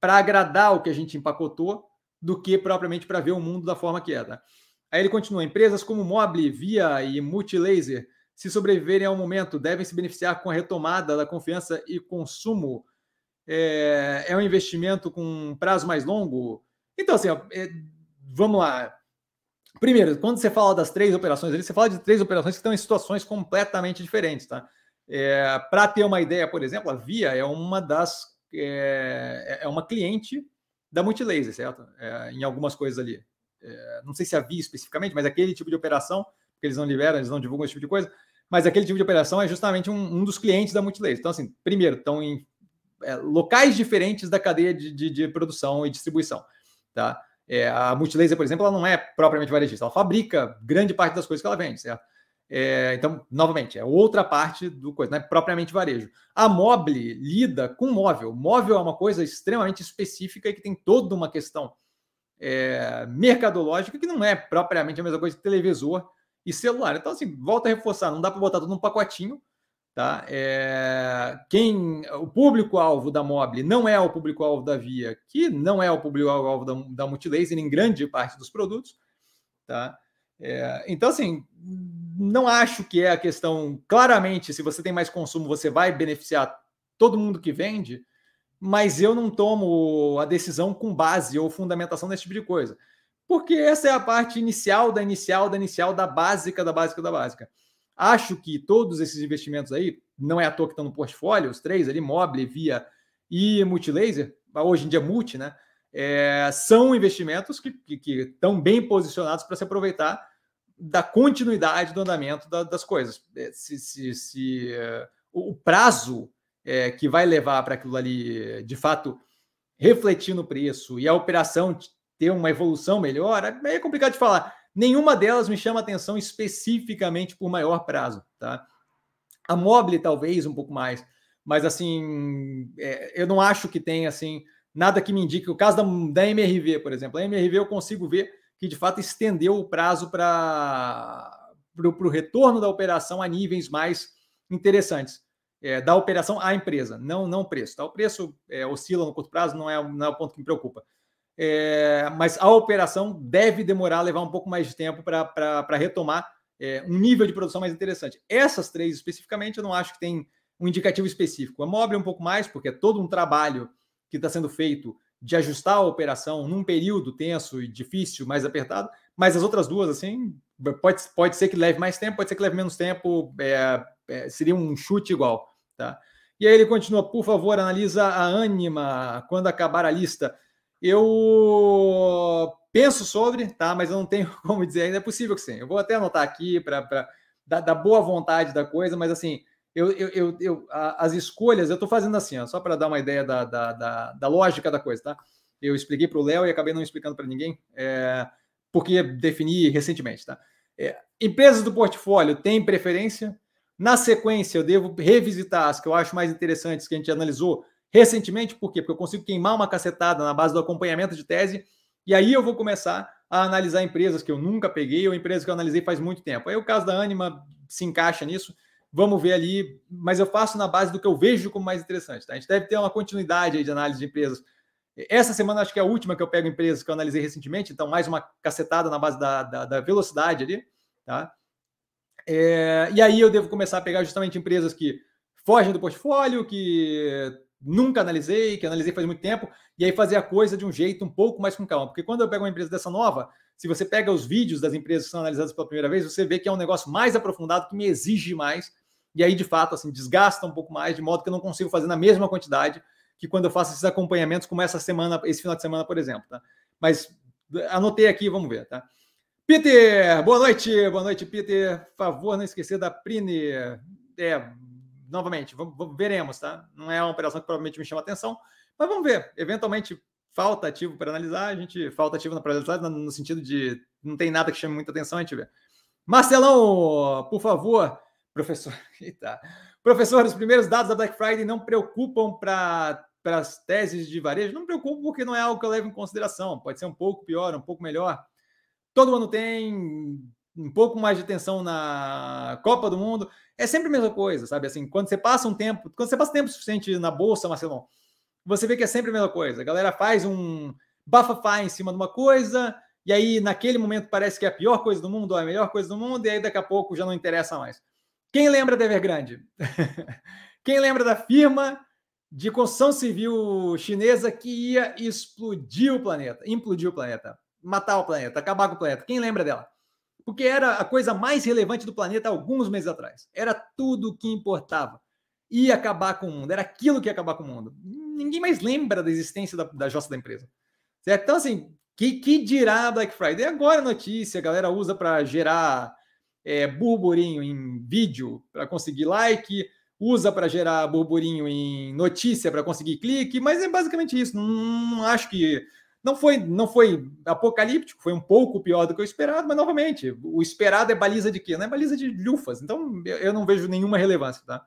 para agradar o que a gente empacotou do que propriamente para ver o mundo da forma que é. Tá? Aí ele continua: empresas como Mobile, Via e Multilaser, se sobreviverem ao momento, devem se beneficiar com a retomada da confiança e consumo É, é um investimento com um prazo mais longo? Então, assim, é, vamos lá. Primeiro, quando você fala das três operações ali, você fala de três operações que estão em situações completamente diferentes, tá? É, Para ter uma ideia, por exemplo, a Via é uma das é, é uma cliente da Multilaser, certo? É, em algumas coisas ali. É, não sei se a Via especificamente, mas aquele tipo de operação, porque eles não liberam, eles não divulgam esse tipo de coisa, mas aquele tipo de operação é justamente um, um dos clientes da Multilaser. Então, assim, primeiro, estão em é, locais diferentes da cadeia de, de, de, produção e distribuição, tá? É, a Multilaser, por exemplo, ela não é propriamente varejista, ela fabrica grande parte das coisas que ela vende, certo? É, então, novamente, é outra parte do coisa, não é propriamente varejo. A Mobile lida com móvel. Móvel é uma coisa extremamente específica e que tem toda uma questão é, mercadológica que não é propriamente a mesma coisa que televisor e celular. Então, assim, volta a reforçar, não dá para botar tudo num pacotinho. Tá? É, quem o público-alvo da Mobile não é o público-alvo da Via, que não é o público-alvo da, da Multilaser em grande parte dos produtos. Tá? É, então, assim, não acho que é a questão. Claramente, se você tem mais consumo, você vai beneficiar todo mundo que vende, mas eu não tomo a decisão com base ou fundamentação nesse tipo de coisa. Porque essa é a parte inicial da inicial da inicial da básica da básica da básica. Acho que todos esses investimentos aí, não é à toa que estão no portfólio, os três ali, Mobile, Via e Multilaser, hoje em dia Multi, né? É, são investimentos que, que, que estão bem posicionados para se aproveitar da continuidade do andamento da, das coisas. É, se, se, se uh, o prazo é, que vai levar para aquilo ali, de fato, refletir no preço e a operação ter uma evolução melhor, é, complicado de falar. Nenhuma delas me chama atenção especificamente por maior prazo, tá? A Mobile talvez um pouco mais, mas assim, é, eu não acho que tem assim nada que me indique. O caso da, da MRV, por exemplo, a MRV eu consigo ver que de fato estendeu o prazo para o retorno da operação a níveis mais interessantes. É, da operação à empresa, não não preço. Tá? O preço é, oscila no curto prazo, não é, não é o ponto que me preocupa. É, mas a operação deve demorar, levar um pouco mais de tempo para retomar é, um nível de produção mais interessante. Essas três especificamente, eu não acho que tem um indicativo específico. A Mobile um pouco mais, porque é todo um trabalho que está sendo feito de ajustar a operação num período tenso e difícil, mais apertado, mas as outras duas, assim, pode, pode ser que leve mais tempo, pode ser que leve menos tempo, é, é, seria um chute igual, tá? E aí ele continua, por favor, analisa a Anima quando acabar a lista. Eu penso sobre, tá? Mas eu não tenho como dizer ainda, é possível que sim. Eu vou até anotar aqui para dar, dar boa vontade da coisa, mas assim, eu, eu, eu, eu as escolhas, eu estou fazendo assim, ó, só para dar uma ideia da, da, da, da, lógica da coisa, tá? Eu expliquei para o Léo e acabei não explicando para ninguém, é, porque defini recentemente, tá? É, empresas do portfólio têm preferência. Na sequência, eu devo revisitar as que eu acho mais interessantes que a gente analisou recentemente, por quê? Porque eu consigo queimar uma cacetada na base do acompanhamento de tese, e aí eu vou começar a analisar empresas que eu nunca peguei ou empresas que eu analisei faz muito tempo. Aí o caso da Anima se encaixa nisso. Vamos ver ali, mas eu faço na base do que eu vejo como mais interessante. Tá? A gente deve ter uma continuidade de análise de empresas. Essa semana acho que é a última que eu pego empresas que eu analisei recentemente, então mais uma cacetada na base da, da, da velocidade ali. Tá? É, e aí eu devo começar a pegar justamente empresas que fogem do portfólio, que nunca analisei, que analisei faz muito tempo, e aí fazer a coisa de um jeito um pouco mais com calma. Porque quando eu pego uma empresa dessa nova, se você pega os vídeos das empresas que são analisadas pela primeira vez, você vê que é um negócio mais aprofundado, que me exige mais, e aí, de fato, assim, desgasta um pouco mais, de modo que eu não consigo fazer na mesma quantidade que quando eu faço esses acompanhamentos, como essa semana, esse final de semana, por exemplo, tá? Mas anotei aqui, vamos ver, tá? Peter, boa noite, boa noite, Peter. Por favor, não esquecer da Prine. É, novamente, vamos, veremos, tá? Não é uma operação que provavelmente me chama atenção, mas vamos ver. Eventualmente, falta ativo para analisar, a gente falta ativo na probabilidade, no sentido de não tem nada que chame muita atenção, a gente vê. Marcelão, por favor, professor. Eita. Professor, os primeiros dados da Black Friday não preocupam para as teses de varejo? Não preocupam porque não é algo que eu levo em consideração. Pode ser um pouco pior, um pouco melhor. Todo ano tem um pouco mais de atenção na Copa do Mundo. É sempre a mesma coisa, sabe? Assim, quando você passa um tempo, quando você passa tempo suficiente na bolsa, Marcelão, você vê que é sempre a mesma coisa. A galera faz um bafafá em cima de uma coisa, e aí naquele momento parece que é a pior coisa do mundo, ou é a melhor coisa do mundo, e aí daqui a pouco já não interessa mais. Quem lembra da Evergrande? Quem lembra da firma de construção civil chinesa que ia explodir o planeta, implodir o planeta, matar o planeta, acabar com o planeta. Quem lembra dela? Porque era a coisa mais relevante do planeta alguns meses atrás. Era tudo que importava. Ia acabar com o mundo, era aquilo que ia acabar com o mundo. Ninguém mais lembra da existência da, da jossa da empresa. Certo? Então, assim, que, que dirá Black Friday? Agora a notícia, a galera usa para gerar é, burburinho em vídeo, para conseguir like, usa para gerar burburinho em notícia para conseguir clique, mas é basicamente isso. Não, não, acho que não foi não foi apocalíptico, foi um pouco pior do que o esperado, mas novamente, o esperado é baliza de quê? Não é baliza de lufas. Então eu não vejo nenhuma relevância, tá?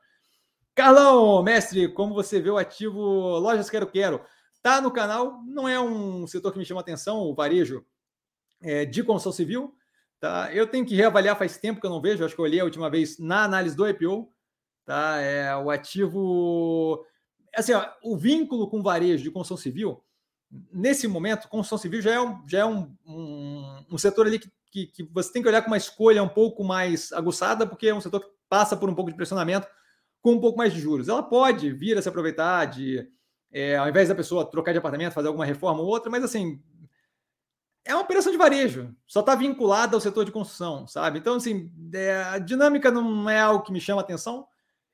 Carlão, mestre, como você vê o ativo Lojas Quero Quero? Tá no canal, não é um setor que me chama atenção, o varejo é, de construção civil. Tá? Eu tenho que reavaliar, faz tempo que eu não vejo, acho que eu olhei a última vez na análise do IPO. Tá? É, o ativo. Assim, ó, o vínculo com varejo de construção civil, nesse momento, construção civil já é um, já é um, um, um setor ali que, que, que, você tem que olhar com uma escolha um pouco mais aguçada, porque é um setor que passa por um pouco de pressionamento com um pouco mais de juros. Ela pode vir a se aproveitar de é, ao invés da pessoa trocar de apartamento, fazer alguma reforma ou outra, mas assim, é uma operação de varejo, só está vinculada ao setor de construção, sabe? Então, assim, é, a dinâmica não é algo que me chama atenção.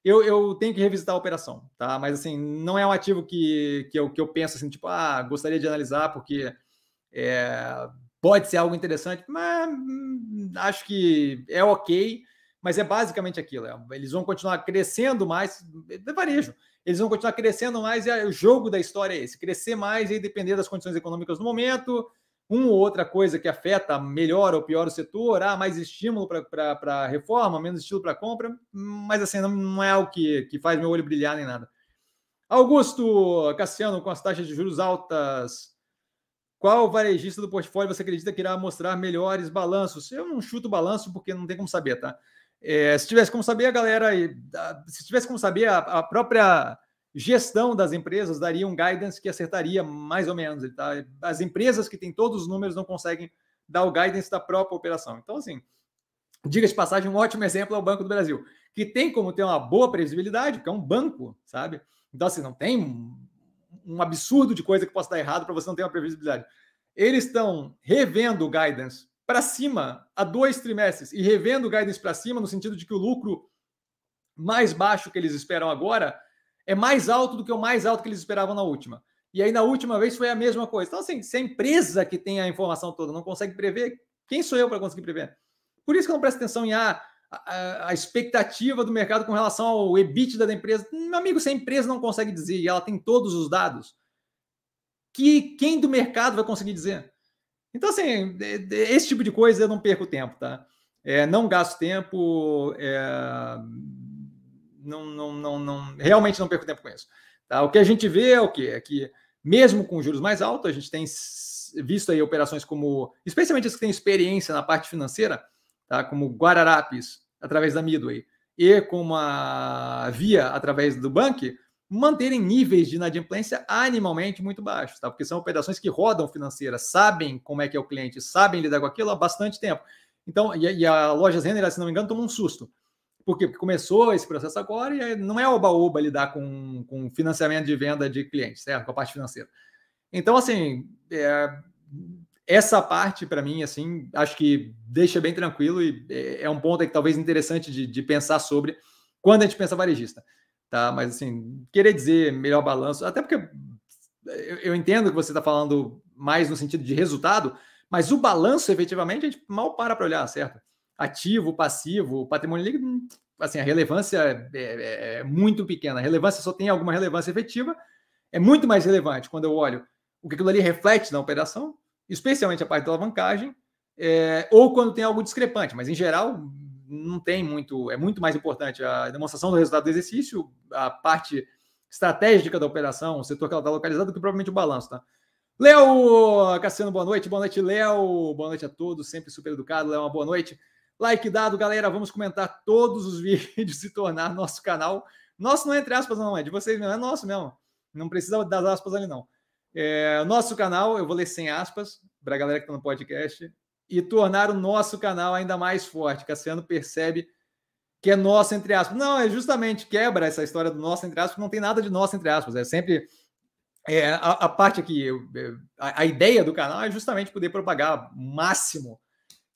Eu, eu, tenho que revisitar a operação, tá? Mas, assim, não é um ativo que, que, eu, que eu penso assim, tipo, ah, gostaria de analisar porque é, pode ser algo interessante, mas hum, acho que é ok, mas é basicamente aquilo. É, eles vão continuar crescendo mais, é varejo eles vão continuar crescendo mais e o jogo da história é esse: crescer mais e depender das condições econômicas no momento. Uma ou outra coisa que afeta melhor ou pior o setor, ah, mais estímulo para reforma, menos estímulo para compra, mas assim, não, não é algo que, que faz meu olho brilhar nem nada. Augusto Cassiano, com as taxas de juros altas, qual varejista do portfólio você acredita que irá mostrar melhores balanços? Eu não chuto balanço porque não tem como saber, tá? É, se tivesse como saber, a galera, se tivesse como saber, a, a, própria gestão das empresas daria um guidance que acertaria mais ou menos. Tá? As empresas que têm todos os números não conseguem dar o guidance da própria operação. Então, assim, diga de passagem, um ótimo exemplo é o Banco do Brasil, que tem como ter uma boa previsibilidade, porque é um banco, sabe? Então, assim, não tem um, absurdo de coisa que possa dar errado para você não ter uma previsibilidade. Eles estão revendo o guidance para cima há dois trimestres e revendo o guidance para cima, no sentido de que o lucro mais baixo que eles esperam agora é mais alto do que o mais alto que eles esperavam na última. E aí, na última vez, foi a mesma coisa. Então, assim, se a empresa que tem a informação toda não consegue prever, quem sou eu para conseguir prever? Por isso que eu não presto atenção em ah, a, a, expectativa do mercado com relação ao EBITDA da empresa. Meu amigo, se a empresa não consegue dizer e ela tem todos os dados, que quem do mercado vai conseguir dizer? Então, assim, esse tipo de coisa eu não perco tempo, tá? É, não gasto tempo, é, não, não, não, não, realmente não perco tempo com isso. Tá? O que a gente vê é o quê? É que, mesmo com juros mais altos, a gente tem visto aí operações como, especialmente as que têm experiência na parte financeira, tá? como Guararapes, através da Midway, e como a Via, através do Bank, manterem níveis de inadimplência animalmente muito baixos, tá? Porque são operações que rodam financeira, sabem como é que é o cliente, sabem lidar com aquilo há bastante tempo. Então, e, e a loja Renner, se não me engano, tomou um susto. Por quê? Porque começou esse processo agora e não é oba-oba lidar com, com financiamento de venda de clientes, certo? Com a parte financeira. Então, assim, é, essa parte, para mim, assim, acho que deixa bem tranquilo e é, é um ponto que talvez interessante de, de pensar sobre quando a gente pensa varejista tá? Mas assim, querer dizer melhor balanço, até porque eu, eu entendo que você está falando mais no sentido de resultado, mas o balanço, efetivamente, a gente mal para para olhar, certo? Ativo, passivo, patrimônio líquido, assim, a relevância é, é, é, muito pequena. A relevância só tem alguma relevância efetiva, é muito mais relevante quando eu olho o que aquilo ali reflete na operação, especialmente a parte da alavancagem, é, ou quando tem algo discrepante, mas em geral, não tem muito, é muito mais importante a demonstração do resultado do exercício, a parte estratégica da operação, o setor que ela está localizado, do que provavelmente o balanço, tá? Léo Cassiano, boa noite. Boa noite, Léo. Boa noite a todos, sempre super educado. Léo, uma boa noite. Like dado, galera. Vamos comentar todos os vídeos e tornar nosso canal. Nosso não é entre aspas, não, é de vocês mesmo, é nosso mesmo. Não precisa das aspas ali, não. É, nosso canal, eu vou ler sem aspas, para a galera que está no podcast e tornar o nosso canal ainda mais forte. Cassiano percebe que é nosso, entre aspas. Não, é justamente quebra essa história do nosso, entre aspas, não tem nada de nosso, entre aspas. É sempre. É, a, a parte aqui, a, a, ideia do canal é justamente poder propagar máximo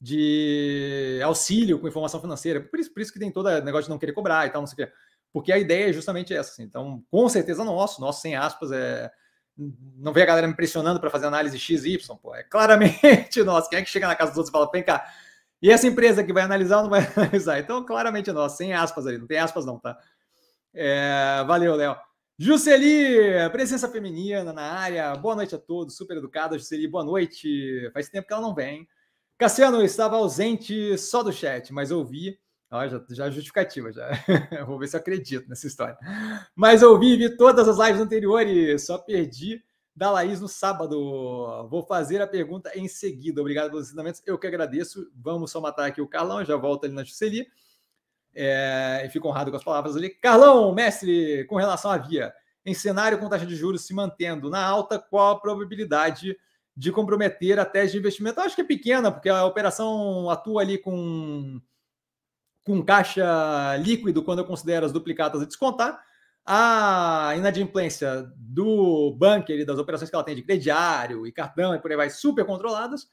de auxílio com informação financeira. Por isso, por isso que tem todo o negócio de não querer cobrar e tal, não sei o quê. Porque a ideia é justamente essa. Assim. Então, com certeza nosso, nosso sem aspas, é. Não vê a galera me pressionando para fazer análise XY, pô. É claramente nosso. Quem é que chega na casa dos outros e fala, vem cá, e essa empresa que vai analisar ou não vai analisar? Então, claramente nosso, sem aspas ali, não tem aspas não, tá? É, valeu, Léo. Jusceli, presença feminina na área. Boa noite a todos, super educada. Jusceli, boa noite. Faz tempo que ela não vem. Cassiano, estava ausente só do chat, mas ouvi. Ó, já, já é justificativa, já. Vou ver se acredito nessa história. Mas ouvi, vi todas as lives anteriores, só perdi da Laís no sábado. Vou fazer a pergunta em seguida. Obrigado pelos ensinamentos. Eu que agradeço. Vamos só matar aqui o Carlão, já volto ali na Juscelia. É, e fico honrado com as palavras ali. Carlão, mestre, com relação à via, em cenário com taxa de juros se mantendo na alta, qual a probabilidade de comprometer a tese de investimento? Eu acho que é pequena, porque a operação atua ali com, com caixa líquido quando eu considero as duplicadas a descontar a inadimplência do bunker e das operações que ela tem de crediário e cartão e por aí vai, super controladas.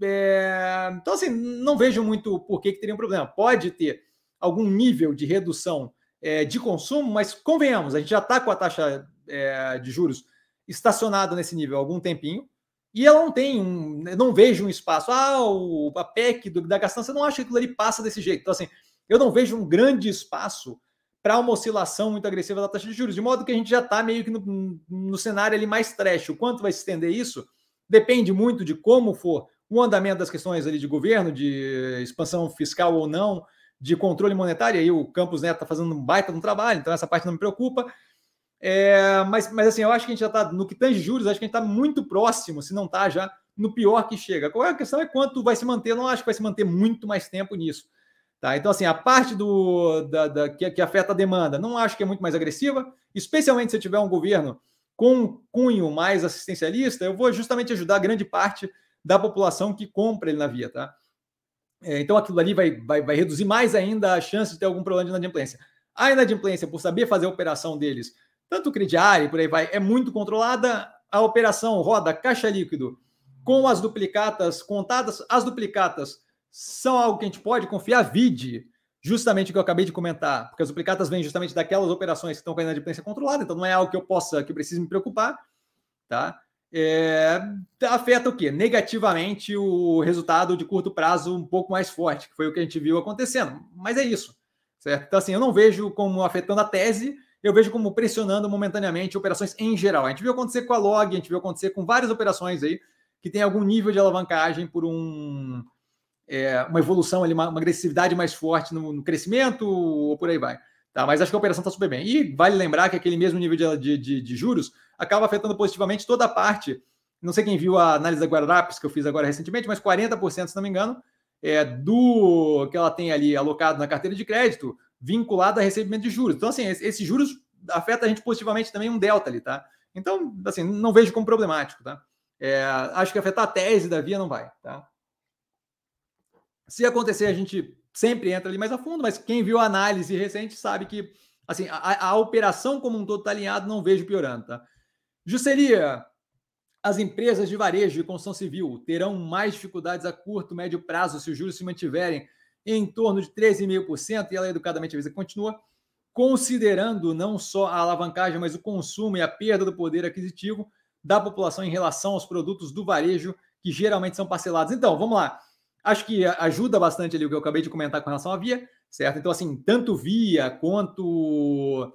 É... Então, assim, não vejo muito por que, que teria um problema. Pode ter algum nível de redução é, de consumo, mas convenhamos, a gente já está com a taxa é, de juros estacionada nesse nível há algum tempinho, e ela não tem um. Não vejo um espaço. Ah, o, a PEC do, da gastança, não acho que aquilo ali passa desse jeito. Então, assim, eu não vejo um grande espaço para uma oscilação muito agressiva da taxa de juros, de modo que a gente já está meio que no, no, cenário ali mais trash. O quanto vai se estender isso depende muito de como for o andamento das questões ali de governo, de expansão fiscal ou não, de controle monetário. Aí o Campos Neto está fazendo um baita no trabalho, então essa parte não me preocupa. É, mas, mas assim, eu acho que a gente já está, no que tange juros, acho que a gente está muito próximo, se não está já no pior que chega. Qual é a questão é quanto vai se manter. Eu não acho que vai se manter muito mais tempo nisso. Tá? Então, assim, a parte do, da, da que, que, afeta a demanda, não acho que é muito mais agressiva, especialmente se tiver um governo com um cunho mais assistencialista, eu vou justamente ajudar grande parte da população que compra ele na via. Tá? É, então, aquilo ali vai, vai, vai reduzir mais ainda a chance de ter algum problema de inadimplência. A inadimplência, por saber fazer a operação deles, tanto o crediário e por aí vai, é muito controlada. A operação roda caixa líquido com as duplicatas contadas, as duplicatas são algo que a gente pode confiar. Vide justamente o que eu acabei de comentar, porque as duplicatas vêm justamente daquelas operações que estão com a inadimplência controlada, então não é algo que eu possa, que eu precise me preocupar, tá? É, afeta o quê? Negativamente o resultado de curto prazo um pouco mais forte, que foi o que a gente viu acontecendo. Mas é isso, certo? Então, assim, eu não vejo como afetando a tese, eu vejo como pressionando momentaneamente operações em geral. A gente viu acontecer com a Log, a gente viu acontecer com várias operações aí que tem algum nível de alavancagem por um é, uma evolução ali, uma, uma, agressividade mais forte no, no, crescimento ou por aí vai. Tá? Mas acho que a operação está super bem. E vale lembrar que aquele mesmo nível de, de, de, juros acaba afetando positivamente toda a parte. Não sei quem viu a análise da Guararapes que eu fiz agora recentemente, mas 40%, se não me engano, é, do que ela tem ali alocado na carteira de crédito, vinculado a recebimento de juros. Então, assim, esses juros afeta a gente positivamente também um delta ali, tá? Então, assim, não vejo como problemático, tá? É, acho que afetar a tese da via não vai, tá? Se acontecer, a gente sempre entra ali mais a fundo, mas quem viu a análise recente sabe que assim, a, a operação como um todo está alinhado, não vejo piorando, tá? Juscelia, as empresas de varejo e construção civil terão mais dificuldades a curto, médio prazo se os juros se mantiverem em torno de 13,5%, e ela educadamente avisa continua, considerando não só a alavancagem, mas o consumo e a perda do poder aquisitivo da população em relação aos produtos do varejo, que geralmente são parcelados. Então, vamos lá. Acho que ajuda bastante ali o que eu acabei de comentar com relação à Via, certo? Então, assim, tanto Via quanto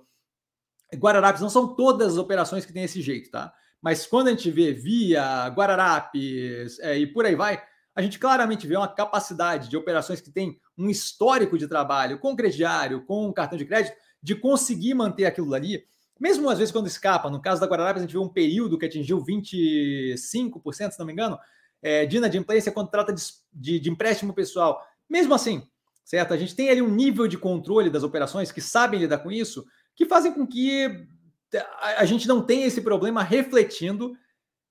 Guararapes não são todas as operações que têm esse jeito, tá? Mas quando a gente vê Via, Guararapes é, e por aí vai, a gente claramente vê uma capacidade de operações que tem um histórico de trabalho com crediário, com cartão de crédito, de conseguir manter aquilo ali, mesmo às vezes quando escapa. No caso da Guararapes, a gente vê um período que atingiu 25%, se não me engano, é, de inadimplência quando trata de, de, de, empréstimo pessoal. Mesmo assim, certo? A gente tem ali um nível de controle das operações que sabem lidar com isso, que fazem com que a gente não tenha esse problema refletindo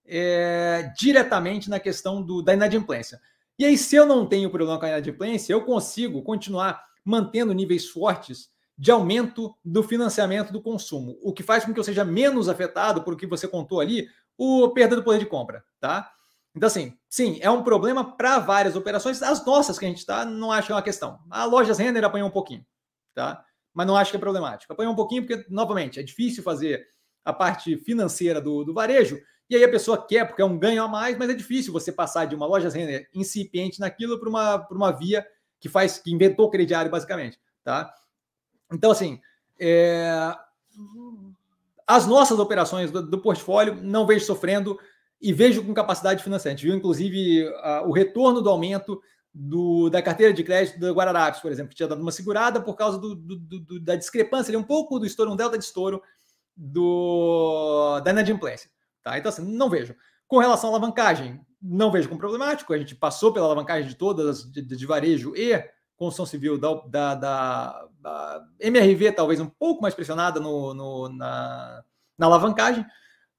é, diretamente na questão do, da inadimplência. E aí, se eu não tenho problema com a inadimplência, eu consigo continuar mantendo níveis fortes de aumento do financiamento do consumo, o que faz com que eu seja menos afetado por o que você contou ali, o perda do poder de compra, tá? Então, assim, sim, é um problema para várias operações. As nossas que a gente está, não acho que é uma questão. A Lojas Renner apanhou um pouquinho, tá? Mas não acho que é problemático. Apanhou um pouquinho porque, novamente, é difícil fazer a parte financeira do, do varejo, e aí a pessoa quer, porque é um ganho a mais, mas é difícil você passar de uma loja incipiente naquilo para uma, uma via que faz, que inventou o crediário, basicamente. Tá? Então, assim, é... as nossas operações do, do, portfólio não vejo sofrendo e vejo com capacidade financeira. A gente viu, inclusive, a, o retorno do aumento do, da carteira de crédito da Guararapes, por exemplo, que tinha dado uma segurada por causa do, da discrepância, ali, um pouco do estouro, um delta de estouro do, da inadimplência. Tá? Então, assim, não vejo. Com relação à alavancagem, não vejo como problemático. A gente passou pela alavancagem de todas, de, de varejo e construção civil da, da, da, da, MRV, talvez um pouco mais pressionada no, no na, na, alavancagem,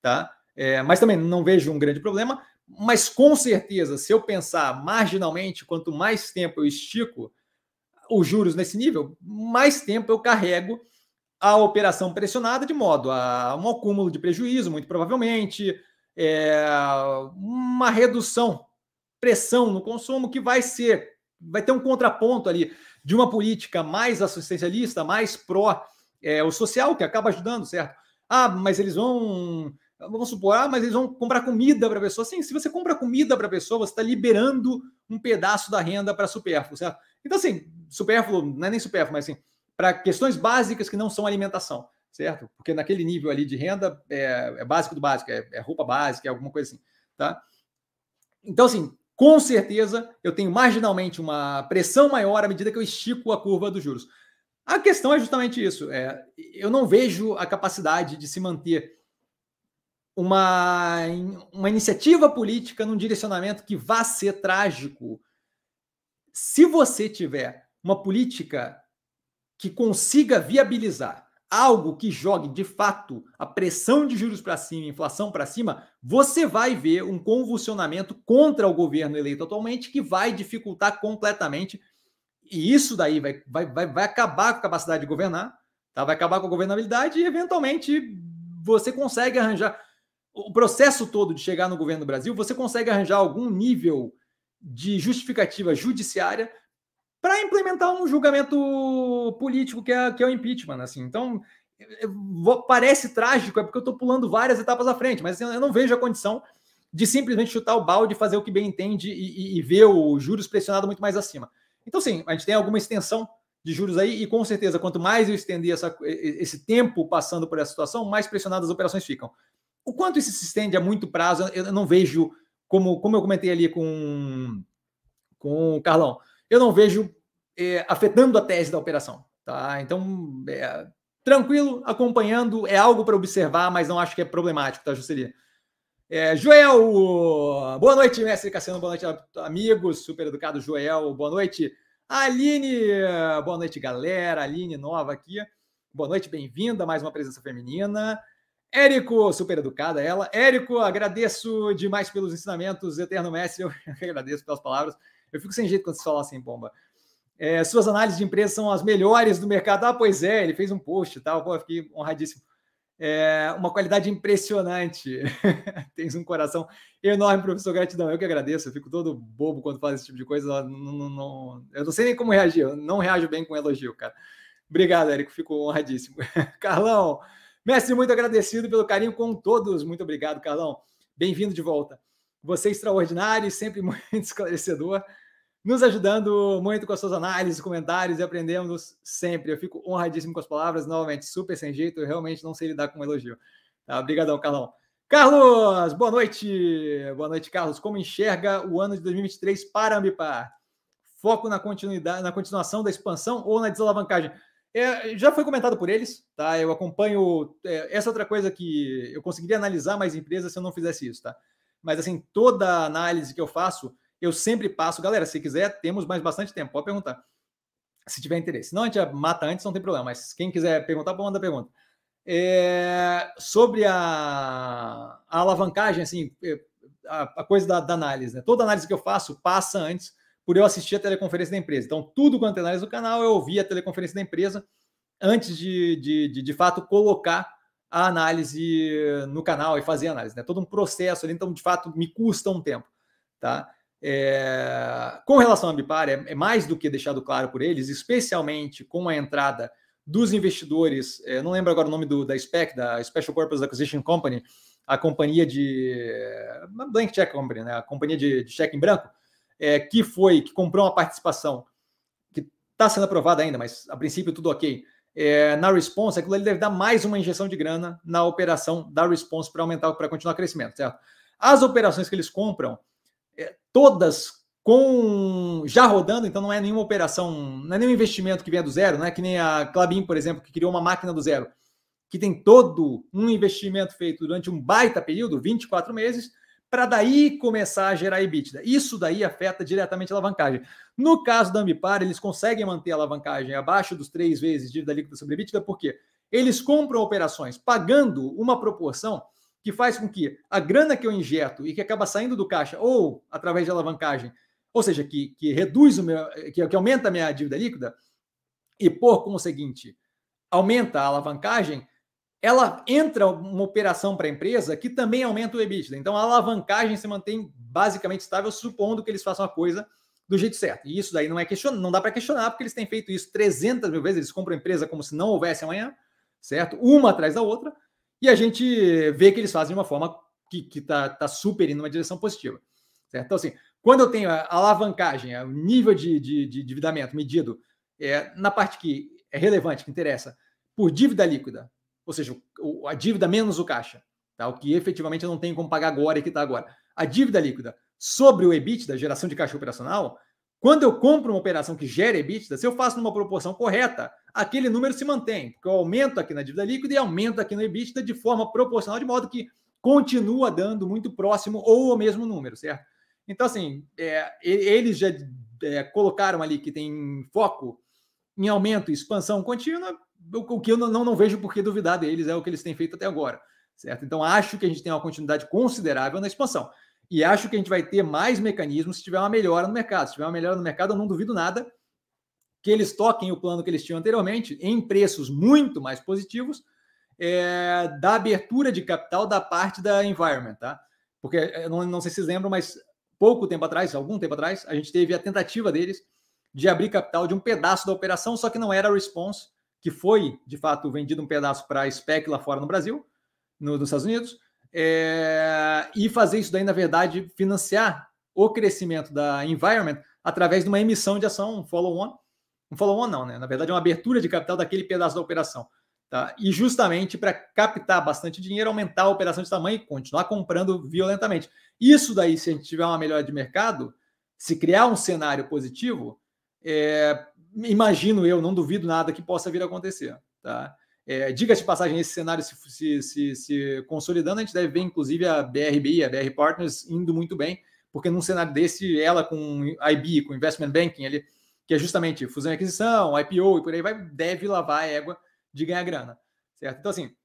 tá? É, mas também não vejo um grande problema. Mas com certeza, se eu pensar marginalmente, quanto mais tempo eu estico os juros nesse nível, mais tempo eu carrego a operação pressionada de modo a um acúmulo de prejuízo, muito provavelmente, é, uma redução, pressão no consumo que vai ser, vai ter um contraponto ali de uma política mais assistencialista, mais pró é, o social, que acaba ajudando, certo? Ah, mas eles vão, vamos supor, ah, mas eles vão comprar comida para a pessoa. Sim, se você compra comida para a pessoa, você está liberando um pedaço da renda para supérfluo, certo? Então, assim, supérfluo, não é nem supérfluo, mas assim, para questões básicas que não são alimentação, certo? Porque naquele nível ali de renda é, é básico do básico, é, é, roupa básica, é alguma coisa assim, tá? Então, assim, com certeza eu tenho marginalmente uma pressão maior à medida que eu estico a curva dos juros. A questão é justamente isso. É, eu não vejo a capacidade de se manter uma, uma iniciativa política num direcionamento que vá ser trágico. Se você tiver uma política que consiga viabilizar algo que jogue de fato a pressão de juros para cima, inflação para cima, você vai ver um convulsionamento contra o governo eleito atualmente que vai dificultar completamente. E isso daí vai, vai, vai, vai acabar com a capacidade de governar, tá? vai acabar com a governabilidade e, eventualmente, você consegue arranjar. O processo todo de chegar no governo do Brasil, você consegue arranjar algum nível de justificativa judiciária para implementar um julgamento político que é, que é o impeachment. Assim. Então, parece trágico, é porque eu estou pulando várias etapas à frente, mas eu não vejo a condição de simplesmente chutar o balde, fazer o que bem entende e, e, e ver o juros pressionado muito mais acima. Então, sim, a gente tem alguma extensão de juros aí, e com certeza, quanto mais eu estender essa, esse tempo passando por essa situação, mais pressionadas as operações ficam. O quanto isso se estende a muito prazo, eu não vejo, como, como eu comentei ali com, com o Carlão, eu não vejo é, afetando a tese da operação. Tá? Então, é, tranquilo, acompanhando, é algo para observar, mas não acho que é problemático, tá, Juscelia? É, Joel, boa noite, mestre Cassiano, boa noite, amigos, super educado Joel, boa noite. Aline, boa noite, galera. Aline, nova aqui. Boa noite, bem-vinda, mais uma presença feminina. Érico, super educada ela. Érico, agradeço demais pelos ensinamentos, eterno mestre, eu agradeço pelas palavras. Eu fico sem jeito quando você fala assim, bomba. É, suas análises de empresa são as melhores do mercado. Ah, pois é, ele fez um post e tal. Pô, fiquei honradíssimo. É, uma qualidade impressionante. Tens um coração enorme, professor. Gratidão. Eu que agradeço. Eu fico todo bobo quando faz esse tipo de coisa. Não, não, não, eu não sei nem como reagir. Eu não reajo bem com elogio, cara. Obrigado, Érico. Fico honradíssimo. Carlão, mestre, muito agradecido pelo carinho com todos. Muito obrigado, Carlão. Bem-vindo de volta. Você é extraordinário e sempre muito esclarecedor nos ajudando muito com as suas análises, comentários e aprendemos sempre. Eu fico honradíssimo com as palavras, novamente, super sem jeito, eu realmente não sei lidar com um elogio. Tá? Obrigadão, Carlão. Carlos, boa noite. Boa noite, Carlos. Como enxerga o ano de 2023 para Ambipar? Foco na continuidade, na continuação da expansão ou na desalavancagem? É, já foi comentado por eles, tá? Eu acompanho. É, essa outra coisa que eu conseguiria analisar mais empresas se eu não fizesse isso, tá? Mas assim, toda análise que eu faço, eu sempre passo, galera, se quiser, temos mais bastante tempo, pode perguntar. Se tiver interesse. Não, a gente mata antes, não tem problema, mas quem quiser perguntar, pode mandar pergunta. É, sobre a, a, alavancagem, assim, é, a, a coisa da, da, análise, né? Toda análise que eu faço passa antes por eu assistir a teleconferência da empresa. Então, tudo quanto é análise do canal, eu ouvi a teleconferência da empresa antes de, de, de, de fato, colocar a análise no canal e fazer análise. Né? Todo um processo ali, então, de fato, me custa um tempo. Tá? É... Com relação à Ambipar, é, é, mais do que deixado claro por eles, especialmente com a entrada dos investidores, é, não lembro agora o nome do, da SPEC, da Special Purpose Acquisition Company, a companhia de. Blank Check Company, né? a companhia de, de cheque em branco, é, que foi, que comprou uma participação que está sendo aprovada ainda, mas a princípio tudo ok. É, na Response, aquilo ali deve dar mais uma injeção de grana na operação da Response para aumentar, para continuar o crescimento, certo? As operações que eles compram, é, todas com já rodando, então não é nenhuma operação, não é nenhum investimento que venha do zero, não é que nem a Clabin, por exemplo, que criou uma máquina do zero, que tem todo um investimento feito durante um baita período, 24 meses, para daí começar a gerar EBITDA. Isso daí afeta diretamente a alavancagem. No caso da Ambipar, eles conseguem manter a alavancagem abaixo dos três vezes dívida líquida sobre EBITDA, porque eles compram operações pagando uma proporção que faz com que a grana que eu injeto e que acaba saindo do caixa ou através de alavancagem, ou seja, que, que reduz o meu, que, que aumenta a minha dívida líquida e por conseguinte aumenta a alavancagem, ela entra uma operação para a empresa que também aumenta o EBITDA. Então a alavancagem se mantém basicamente estável, supondo que eles façam a coisa do jeito certo. E isso daí não é questionar, não dá para questionar, porque eles têm feito isso 300 mil vezes, eles compram a empresa como se não houvesse amanhã, certo? Uma atrás da outra, e a gente vê que eles fazem de uma forma que está tá super indo numa direção positiva, certo? Então, assim, quando eu tenho a alavancagem, o nível de, de, de endividamento medido é, na parte que é relevante, que interessa, por dívida líquida, ou seja, a dívida menos o caixa, tá? o que efetivamente eu não tenho como pagar agora e que está agora. A dívida líquida sobre o EBITDA, geração de caixa operacional, quando eu compro uma operação que gera EBITDA, se eu faço numa proporção correta, aquele número se mantém, porque eu aumento aqui na dívida líquida e aumento aqui no EBITDA de forma proporcional, de modo que continua dando muito próximo ou o mesmo número, certo? Então, assim, é, eles já é, colocaram ali que tem foco em aumento e expansão contínua, o que eu não, não vejo por que duvidar deles, é o que eles têm feito até agora, certo? Então, acho que a gente tem uma continuidade considerável na expansão. E acho que a gente vai ter mais mecanismos se tiver uma melhora no mercado. Se tiver uma melhora no mercado, eu não duvido nada que eles toquem o plano que eles tinham anteriormente em preços muito mais positivos é, da abertura de capital da parte da environment, tá? Porque eu não, não sei se vocês lembram, mas pouco tempo atrás, algum tempo atrás, a gente teve a tentativa deles de abrir capital de um pedaço da operação, só que não era a response que foi, de fato, vendido um pedaço para a SPEC lá fora no Brasil, no, nos Estados Unidos, é, e fazer isso daí, na verdade, financiar o crescimento da Environment através de uma emissão de ação, um follow-on. Um follow-on não, né? Na verdade, é uma abertura de capital daquele pedaço da operação. Tá? E justamente para captar bastante dinheiro, aumentar a operação de tamanho e continuar comprando violentamente. Isso daí, se a gente tiver uma melhora de mercado, se criar um cenário positivo, é, imagino eu, não duvido nada que possa vir a acontecer. Tá? É, Diga-se de passagem, esse cenário se, se, se, se, consolidando, a gente deve ver, inclusive, a BRB, a BR Partners indo muito bem, porque num cenário desse, ela com IB, com Investment Banking, ali, que é justamente fusão e aquisição, IPO e por aí vai, deve lavar a égua de ganhar grana. Certo? Então, assim,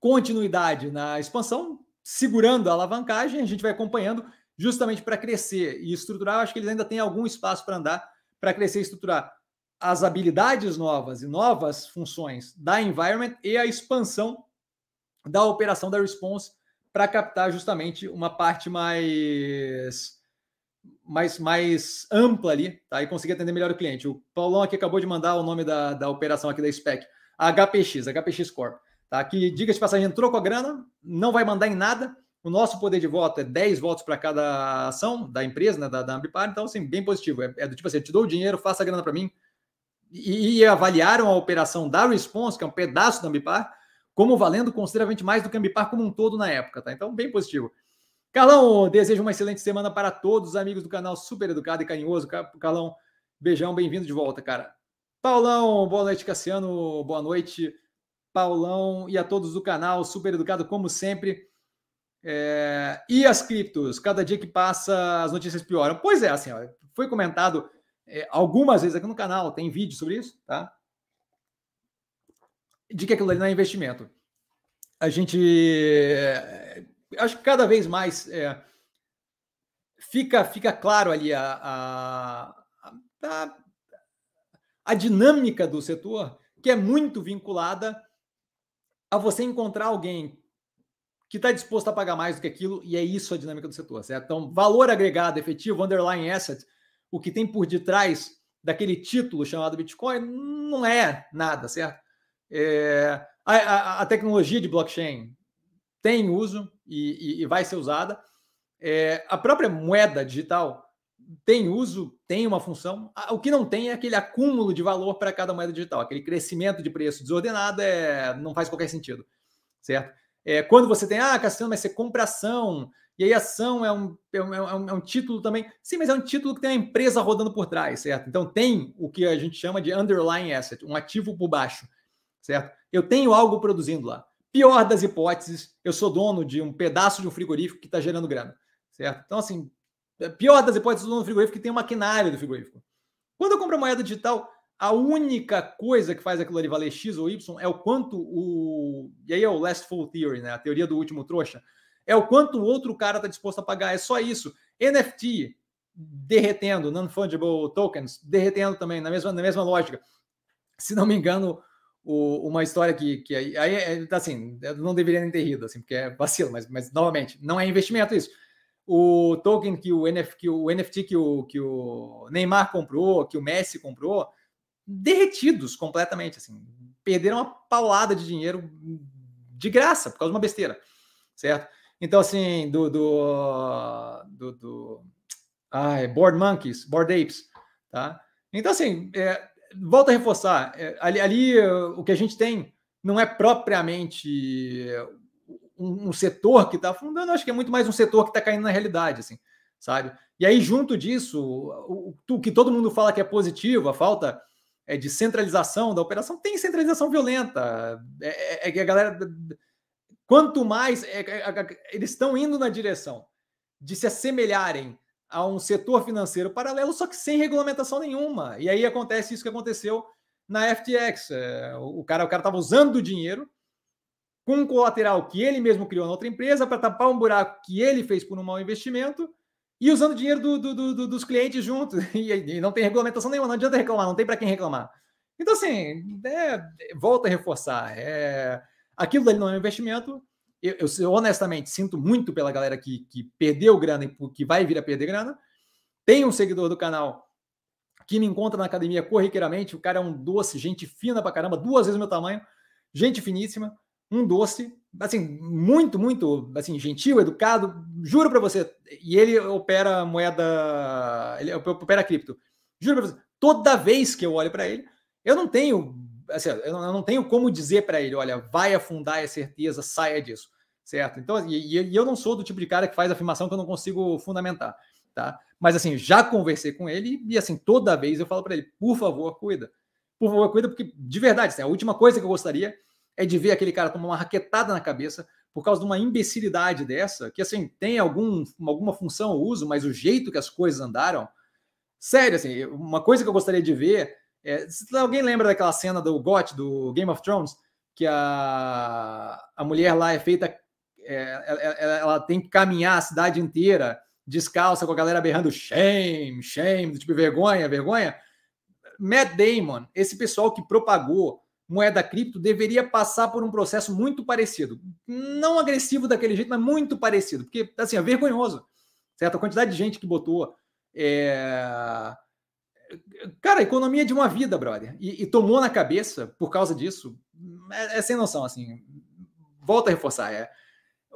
continuidade na expansão, segurando a alavancagem, a gente vai acompanhando justamente para crescer e estruturar. Acho que eles ainda têm algum espaço para andar para crescer e estruturar as habilidades novas e novas funções da environment e a expansão da operação da response para captar justamente uma parte mais mais, mais ampla ali, tá? E conseguir atender melhor o cliente. O Paulão aqui acabou de mandar o nome da, da operação aqui da SPEC, HPX, HPX Corp, tá? Que, diga de passagem, entrou com a grana, não vai mandar em nada, o nosso poder de voto é 10 votos para cada ação da empresa, né, da, da Ambipar, então, assim, bem positivo. É, é do tipo assim, eu te dou o dinheiro, faça a grana para mim, e, avaliaram a operação da Response, que é um pedaço da Ambipar, como valendo consideravelmente mais do que a Ambipar como um todo na época, tá? Então, bem positivo. Carlão, desejo uma excelente semana para todos os amigos do canal Super Educado e Carinhoso. Carlão, beijão, bem-vindo de volta, cara. Paulão, boa noite, Cassiano, boa noite. Paulão e a todos do canal Super Educado, como sempre. É... E as criptos? Cada dia que passa, as notícias pioram. Pois é, assim, ó, foi comentado é, algumas vezes aqui no canal, tem vídeo sobre isso, tá? De que aquilo ali não é investimento. A gente. É, acho que cada vez mais. É, fica, fica claro ali a, a, a, a dinâmica do setor, que é muito vinculada a você encontrar alguém que está disposto a pagar mais do que aquilo, e é isso a dinâmica do setor, certo? Então, valor agregado efetivo, underlying asset, o que tem por detrás daquele título chamado Bitcoin, não é nada, certo? É, a, a, a, tecnologia de blockchain tem uso e, e, e vai ser usada. É, a própria moeda digital tem uso, tem uma função. O que não tem é aquele acúmulo de valor para cada moeda digital, aquele crescimento de preço desordenado é, não faz qualquer sentido, certo? É, quando você tem, ah, Cassiano, mas você compra ação, e aí ação é um, é, um, é, um, é um título também. Sim, mas é um título que tem uma empresa rodando por trás, certo? Então tem o que a gente chama de underlying asset, um ativo por baixo, certo? Eu tenho algo produzindo lá. Pior das hipóteses, eu sou dono de um pedaço de um frigorífico que está gerando grana, certo? Então, assim, pior das hipóteses, eu sou dono do frigorífico que tem um maquinário do frigorífico. Quando eu compro moeda digital, a única coisa que faz aquilo ali valer X ou Y é o quanto o. E aí é o Last Full Theory, né? A teoria do último trouxa. É o quanto o outro cara está disposto a pagar. É só isso. NFT derretendo, non-fungible tokens derretendo também, na mesma, na mesma lógica. Se não me engano, o, uma história que, que aí, aí é, assim, não deveria nem ter rido, assim, porque é vacilo, mas, mas novamente, não é investimento isso. O token que o, NF, que o NFT que o, que o Neymar comprou, que o Messi comprou, derretidos completamente, assim, perderam uma paulada de dinheiro de graça por causa de uma besteira, certo? Então, assim, do, do, do, do ah, Board Monkeys, Board Apes, tá? Então, assim, é, volta a reforçar, é, ali, ali o que a gente tem não é propriamente um, um setor que está fundando, acho que é muito mais um setor que está caindo na realidade, assim, sabe? E aí, junto disso, o, o, que todo mundo fala que é positivo, a falta é, de centralização da operação, tem centralização violenta. É, é, é a galera. Quanto mais. É, é, eles estão indo na direção de se assemelharem a um setor financeiro paralelo, só que sem regulamentação nenhuma. E aí acontece isso que aconteceu na FTX. É, o cara o cara estava usando o dinheiro com um colateral que ele mesmo criou na outra empresa para tapar um buraco que ele fez por um mau investimento e usando dinheiro do, do, do, dos clientes junto. E, e, não tem regulamentação nenhuma, não adianta reclamar, não tem para quem reclamar. Então, assim, é, volta a reforçar. É, aquilo ali não é um investimento. Eu, eu, eu, honestamente sinto muito pela galera que, que perdeu grana e que vai vir a perder grana. Tem um seguidor do canal que me encontra na academia corriqueiramente. O cara é um doce, gente fina pra caramba, duas vezes o meu tamanho, gente finíssima um doce, assim, muito, muito, assim, gentil, educado, juro para você. E ele opera moeda, ele opera cripto. Juro para você, toda vez que eu olho para ele, eu não tenho, assim, eu não tenho como dizer para ele, olha, vai afundar, é certeza, saia disso, certo? Então, e, e eu não sou do tipo de cara que faz afirmação que eu não consigo fundamentar, tá? Mas assim, já conversei com ele e assim, toda vez eu falo para ele, por favor, cuida. Por favor, cuida, porque de verdade, assim, a última coisa que eu gostaria é de ver aquele cara tomar uma raquetada na cabeça por causa de uma imbecilidade dessa, que assim, tem algum, alguma função ou uso, mas o jeito que as coisas andaram. Sério, assim, uma coisa que eu gostaria de ver. É, alguém lembra daquela cena do GOT, do Game of Thrones, que a, a mulher lá é feita. É, ela, ela, tem que caminhar a cidade inteira descalça, com a galera berrando shame, shame, tipo vergonha, vergonha. Matt Damon, esse pessoal que propagou moeda cripto deveria passar por um processo muito parecido. Não agressivo daquele jeito, mas muito parecido. Porque, assim, é vergonhoso. Certo? A quantidade de gente que botou. É... Cara, economia de uma vida, brother. E, e, tomou na cabeça por causa disso. É, é sem noção, assim. Volta a reforçar. É.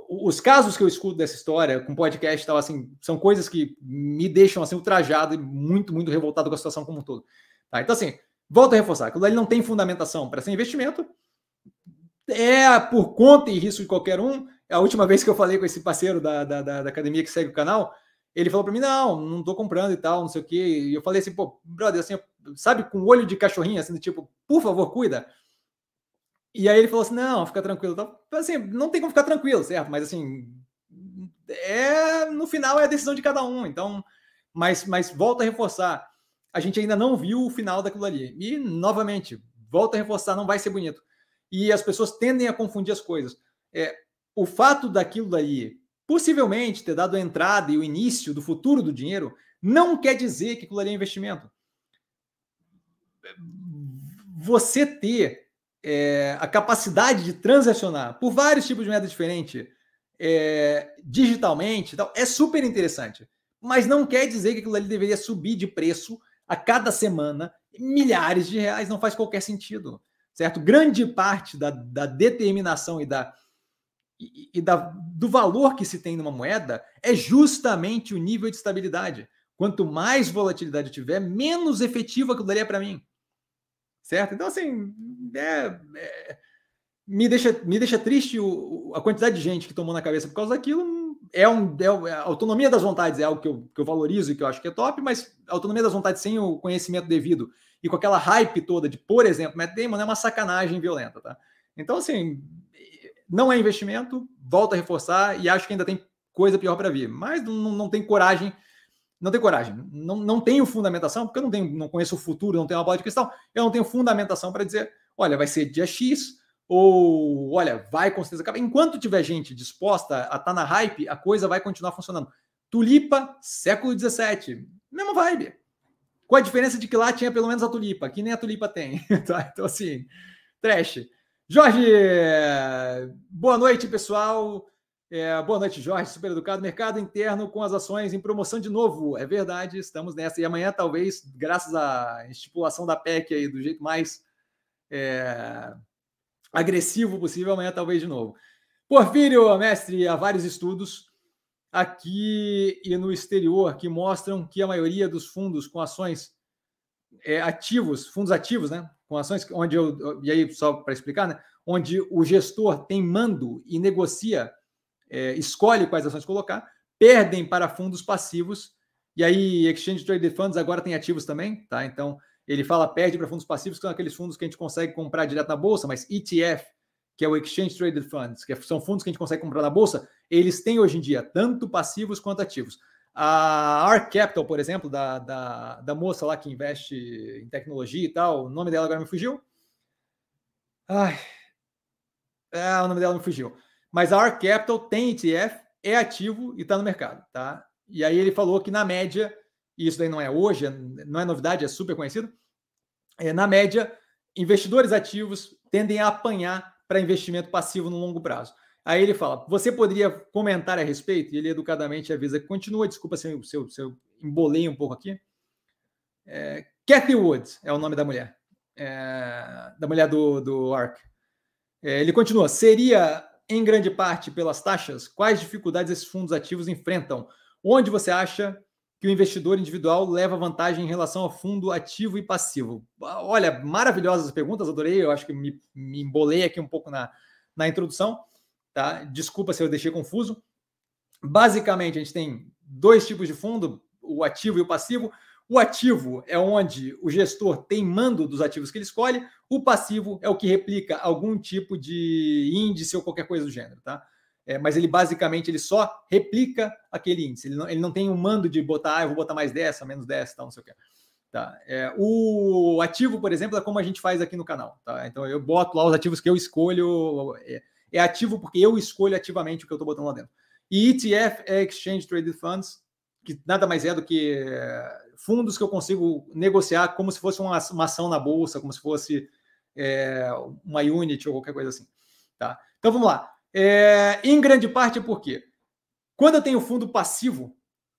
Os casos que eu escuto dessa história, com podcast e tal, assim, são coisas que me deixam assim, ultrajado e muito, muito revoltado com a situação como um todo. Tá? Então, assim, Volto a reforçar, aquilo ali não tem fundamentação para ser investimento. É por conta e risco de qualquer um. A última vez que eu falei com esse parceiro da, da, da, da academia que segue o canal, ele falou para mim: não, não estou comprando e tal, não sei o quê. E eu falei assim, pô, brother, assim, sabe, com olho de cachorrinho, assim, do tipo, por favor, cuida. E aí ele falou assim: não, fica tranquilo. Então, assim, não tem como ficar tranquilo, certo? Mas assim, é no final é a decisão de cada um. Então, mas, mas volta a reforçar a gente ainda não viu o final daquilo ali. E, novamente, volta a reforçar, não vai ser bonito. E as pessoas tendem a confundir as coisas. É, o fato daquilo ali possivelmente ter dado a entrada e o início do futuro do dinheiro, não quer dizer que aquilo ali é investimento. Você ter é, a capacidade de transacionar por vários tipos de moeda diferente, é, digitalmente, tal, é super interessante. Mas não quer dizer que aquilo ali deveria subir de preço a cada semana milhares de reais. Não faz qualquer sentido, certo? Grande parte da, da determinação e da e, e da, do valor que se tem numa moeda é justamente o nível de estabilidade. Quanto mais volatilidade tiver, menos efetiva aquilo ali é para mim. Certo? Então, assim, é, é, me, deixa, me deixa triste o, a quantidade de gente que tomou na cabeça por causa daquilo. É, um, é a autonomia das vontades é algo que eu, que eu valorizo e que eu acho que é top, mas a autonomia das vontades sem o conhecimento devido e com aquela hype toda de, por exemplo, Matt Damon é uma sacanagem violenta, tá? Então, assim, não é investimento, volta a reforçar e acho que ainda tem coisa pior para vir. Mas não, não tem coragem, não tem coragem, não, não tenho fundamentação, porque eu não, tenho, não conheço o futuro, não tenho uma bola de cristal, eu não tenho fundamentação para dizer, olha, vai ser dia X, ou olha, vai com certeza acabar. Enquanto tiver gente disposta a estar tá na hype, a coisa vai continuar funcionando. Tulipa, século XVII, mesma vibe. Com a diferença de que lá tinha pelo menos a tulipa, que nem a tulipa tem. Tá? Então, assim, trash. Jorge, boa noite, pessoal. É, boa noite, Jorge, super educado. Mercado interno com as ações em promoção de novo. É verdade, estamos nessa. E amanhã, talvez, graças à estipulação da PEC aí, do jeito mais é, agressivo possível, amanhã, talvez, de novo. Porfírio, mestre, há vários estudos aqui e no exterior que mostram que a maioria dos fundos com ações é, ativos, fundos ativos, né? Com ações onde eu. E aí, só para explicar, né? Onde o gestor tem mando e negocia, é, escolhe quais ações colocar, perdem para fundos passivos. E aí, Exchange Traded Funds agora tem ativos também, tá? Então, ele fala perde para fundos passivos, que são aqueles fundos que a gente consegue comprar direto na bolsa, mas ETF, que é o Exchange Traded Funds, que são fundos que a gente consegue comprar na bolsa, eles têm hoje em dia tanto passivos quanto ativos. A Arc Capital, por exemplo, da, da, da moça lá que investe em tecnologia e tal, o nome dela agora me fugiu. Ai, é, o nome dela me fugiu. Mas a Arc Capital tem ETF, é ativo e está no mercado, tá? E aí ele falou que na média, e isso daí não é hoje, não é novidade, é super conhecido, é, na média, investidores ativos tendem a apanhar para investimento passivo no longo prazo. Aí ele fala: você poderia comentar a respeito? E ele educadamente avisa: continua, desculpa se eu, se eu, se eu embolei um pouco aqui. É, Kathy Woods é o nome da mulher, é, da mulher do, do ARC. É, ele continua: seria em grande parte pelas taxas? Quais dificuldades esses fundos ativos enfrentam? Onde você acha que o investidor individual leva vantagem em relação ao fundo ativo e passivo? Olha, maravilhosas perguntas, adorei. Eu acho que me, me embolei aqui um pouco na, na introdução. Tá? Desculpa se eu deixei confuso. Basicamente, a gente tem dois tipos de fundo, o ativo e o passivo. O ativo é onde o gestor tem mando dos ativos que ele escolhe, o passivo é o que replica algum tipo de índice ou qualquer coisa do gênero, tá? É, mas ele basicamente ele só replica aquele índice, ele não, ele não tem um mando de botar, ah, eu vou botar mais dessa, menos dessa, tal, não sei o que. Tá? É, o ativo, por exemplo, é como a gente faz aqui no canal. Tá? Então eu boto lá os ativos que eu escolho. É, é ativo porque eu escolho ativamente o que eu estou botando lá dentro. E ETF é Exchange Traded Funds, que nada mais é do que é, fundos que eu consigo negociar como se fosse uma, ação na bolsa, como se fosse é, uma unit ou qualquer coisa assim. Tá? Então vamos lá. É, em grande parte porque quando eu tenho fundo passivo,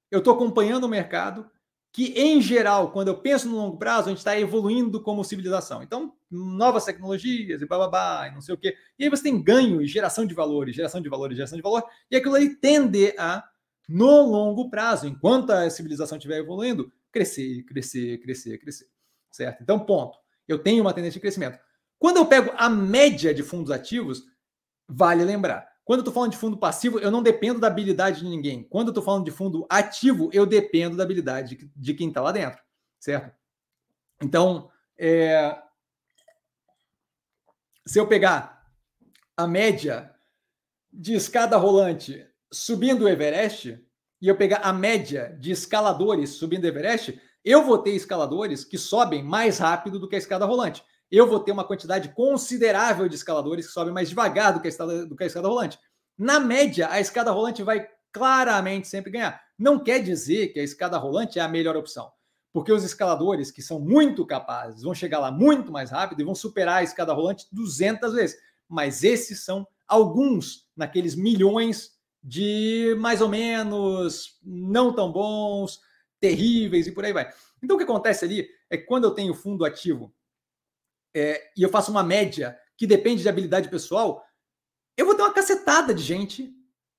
eu estou acompanhando o mercado que, em geral, quando eu penso no longo prazo, a gente está evoluindo como civilização. Então, novas tecnologias e bababá, e não sei o quê. E aí você tem ganho e geração de valores, geração de valores, geração de valor, e aquilo aí tende a, no longo prazo, enquanto a civilização estiver evoluindo, crescer, crescer, crescer, crescer. Certo? Então, ponto. Eu tenho uma tendência de crescimento. Quando eu pego a média de fundos ativos, vale lembrar, quando eu estou falando de fundo passivo, eu não dependo da habilidade de ninguém. Quando eu falando de fundo ativo, eu dependo da habilidade de, de quem está lá dentro, certo? Então, é... se eu pegar a média de escada rolante subindo o Everest e eu pegar a média de escaladores subindo o Everest, eu vou ter escaladores que sobem mais rápido do que a escada rolante eu vou ter uma quantidade considerável de escaladores que sobem mais devagar do que a escada, do que a escada rolante. Na média, a escada rolante vai claramente sempre ganhar. Não quer dizer que a escada rolante é a melhor opção, porque os escaladores que são muito capazes vão chegar lá muito mais rápido e vão superar a escada rolante 200 vezes. Mas esses são alguns naqueles milhões de mais ou menos não tão bons, terríveis e por aí vai. Então o que acontece ali é que quando eu tenho fundo ativo é, e eu faço uma média que depende de habilidade pessoal, eu vou ter uma cacetada de gente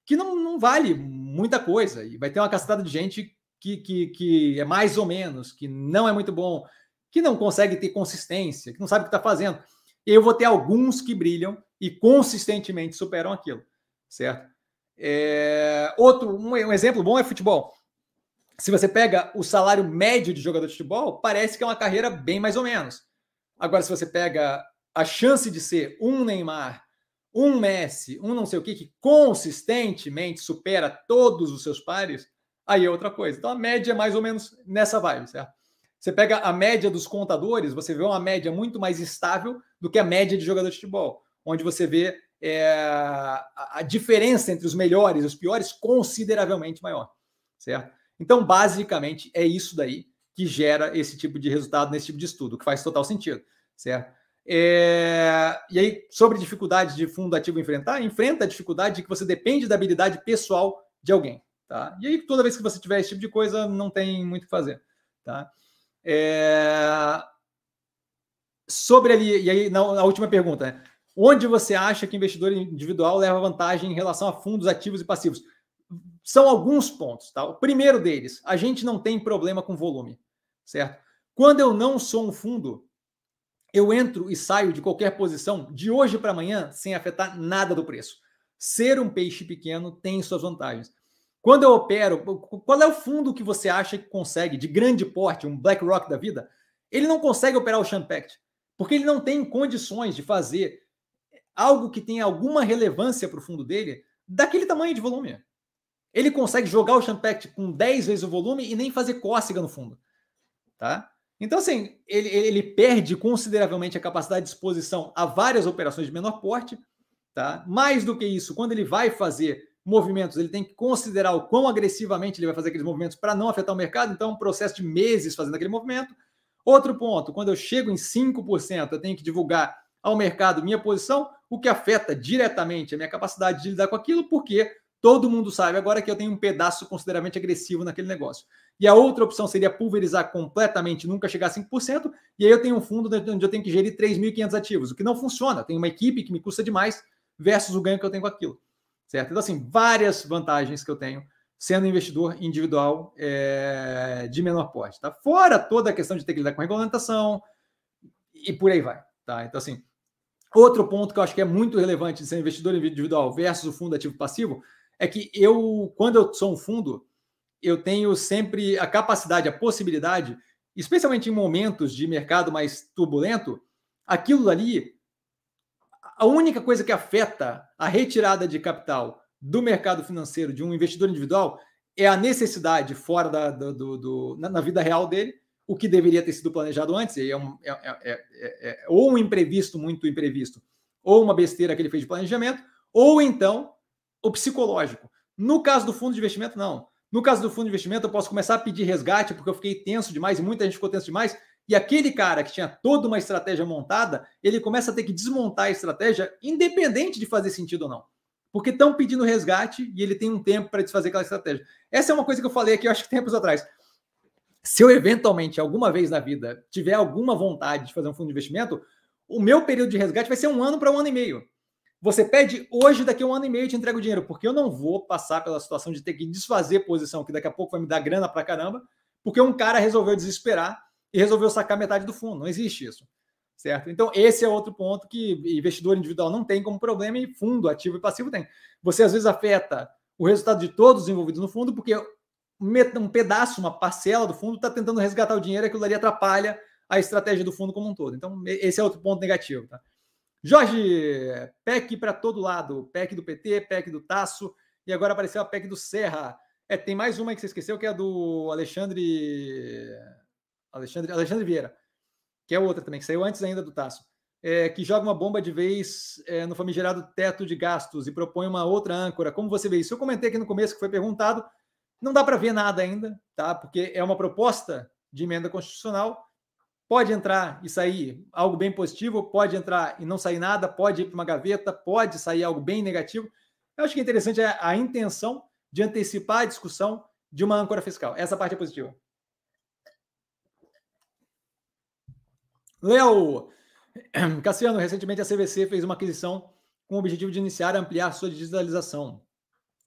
que não, não vale muita coisa. E vai ter uma cacetada de gente que, que, que é mais ou menos, que não é muito bom, que não consegue ter consistência, que não sabe o que está fazendo. E eu vou ter alguns que brilham e consistentemente superam aquilo, certo? É, outro, um, um exemplo bom é futebol. Se você pega o salário médio de jogador de futebol, parece que é uma carreira bem mais ou menos. Agora, se você pega a chance de ser um Neymar, um Messi, um não sei o que, que consistentemente supera todos os seus pares, aí é outra coisa. Então a média é mais ou menos nessa vibe, certo? Você pega a média dos contadores, você vê uma média muito mais estável do que a média de jogador de futebol, onde você vê é, a diferença entre os melhores e os piores consideravelmente maior, certo? Então, basicamente, é isso daí que gera esse tipo de resultado nesse tipo de estudo, que faz total sentido, certo? É... E aí, sobre dificuldade de fundo ativo enfrentar, enfrenta a dificuldade de que você depende da habilidade pessoal de alguém. Tá? E aí, toda vez que você tiver esse tipo de coisa, não tem muito o que fazer. Tá? É... Sobre ali, e aí, na, na última pergunta, né? onde você acha que investidor individual leva vantagem em relação a fundos ativos e passivos? São alguns pontos. Tá? O primeiro deles, a gente não tem problema com volume, certo? Quando eu não sou um fundo, eu entro e saio de qualquer posição de hoje para amanhã sem afetar nada do preço. Ser um peixe pequeno tem suas vantagens. Quando eu opero, qual é o fundo que você acha que consegue, de grande porte, um BlackRock da vida? Ele não consegue operar o Champact, porque ele não tem condições de fazer algo que tenha alguma relevância para o fundo dele daquele tamanho de volume. Ele consegue jogar o Champact com 10 vezes o volume e nem fazer cócega no fundo. Tá? Então, assim, ele, ele perde consideravelmente a capacidade de exposição a várias operações de menor porte. Tá? Mais do que isso, quando ele vai fazer movimentos, ele tem que considerar o quão agressivamente ele vai fazer aqueles movimentos para não afetar o mercado. Então, é um processo de meses fazendo aquele movimento. Outro ponto, quando eu chego em 5%, eu tenho que divulgar ao mercado minha posição, o que afeta diretamente a minha capacidade de lidar com aquilo, porque todo mundo sabe agora que eu tenho um pedaço consideravelmente agressivo naquele negócio. E a outra opção seria pulverizar completamente, nunca chegar a 5%, e aí eu tenho um fundo onde eu tenho que gerir 3.500 ativos, o que não funciona. Tem uma equipe que me custa demais versus o ganho que eu tenho com aquilo. Certo? Então, assim, várias vantagens que eu tenho sendo investidor individual é, de menor porte. Tá? Fora toda a questão de ter que lidar com regulamentação e por aí vai. Tá? Então, assim, outro ponto que eu acho que é muito relevante de ser investidor individual versus o fundo ativo passivo é que eu, quando eu sou um fundo, eu tenho sempre a capacidade, a possibilidade, especialmente em momentos de mercado mais turbulento, aquilo ali, a única coisa que afeta a retirada de capital do mercado financeiro de um investidor individual é a necessidade fora da, do, do, na, na, vida real dele, o que deveria ter sido planejado antes, é, um, é, é, é, ou um imprevisto muito imprevisto, ou uma besteira que ele fez de planejamento, ou então o psicológico. No caso do fundo de investimento, não. No caso do fundo de investimento, eu posso começar a pedir resgate porque eu fiquei tenso demais e muita gente ficou tenso demais. E aquele cara que tinha toda uma estratégia montada, ele começa a ter que desmontar a estratégia, independente de fazer sentido ou não. Porque estão pedindo resgate e ele tem um tempo para desfazer aquela estratégia. Essa é uma coisa que eu falei aqui, eu acho que tempos atrás. Se eu eventualmente, alguma vez na vida, tiver alguma vontade de fazer um fundo de investimento, o meu período de resgate vai ser um ano para um ano e meio. Você pede hoje, daqui a um ano e meio eu te entrego o dinheiro, porque eu não vou passar pela situação de ter que desfazer posição, que daqui a pouco vai me dar grana pra caramba, porque um cara resolveu desesperar e resolveu sacar metade do fundo. Não existe isso. Certo? Então, esse é outro ponto que investidor individual não tem como problema e fundo ativo e passivo tem. Você às vezes afeta o resultado de todos os envolvidos no fundo, porque um pedaço, uma parcela do fundo está tentando resgatar o dinheiro aquilo ali atrapalha a estratégia do fundo como um todo. Então, esse é outro ponto negativo. Tá? Jorge, PEC para todo lado, PEC do PT, PEC do Taço, e agora apareceu a PEC do Serra. É, tem mais uma que você esqueceu, que é a do Alexandre. Alexandre, Alexandre Vieira, que é outra também, que saiu antes ainda do Taço. é, que joga uma bomba de vez é, no famigerado teto de gastos e propõe uma outra âncora. Como você vê isso? Eu comentei aqui no começo que foi perguntado, não dá para ver nada ainda, tá? Porque é uma proposta de emenda constitucional. Pode entrar e sair algo bem positivo, pode entrar e não sair nada, pode ir para uma gaveta, pode sair algo bem negativo. Eu acho que é interessante a, a intenção de antecipar a discussão de uma âncora fiscal. Essa parte é positiva. Léo, Cassiano, recentemente a CVC fez uma aquisição com o objetivo de iniciar e ampliar sua digitalização.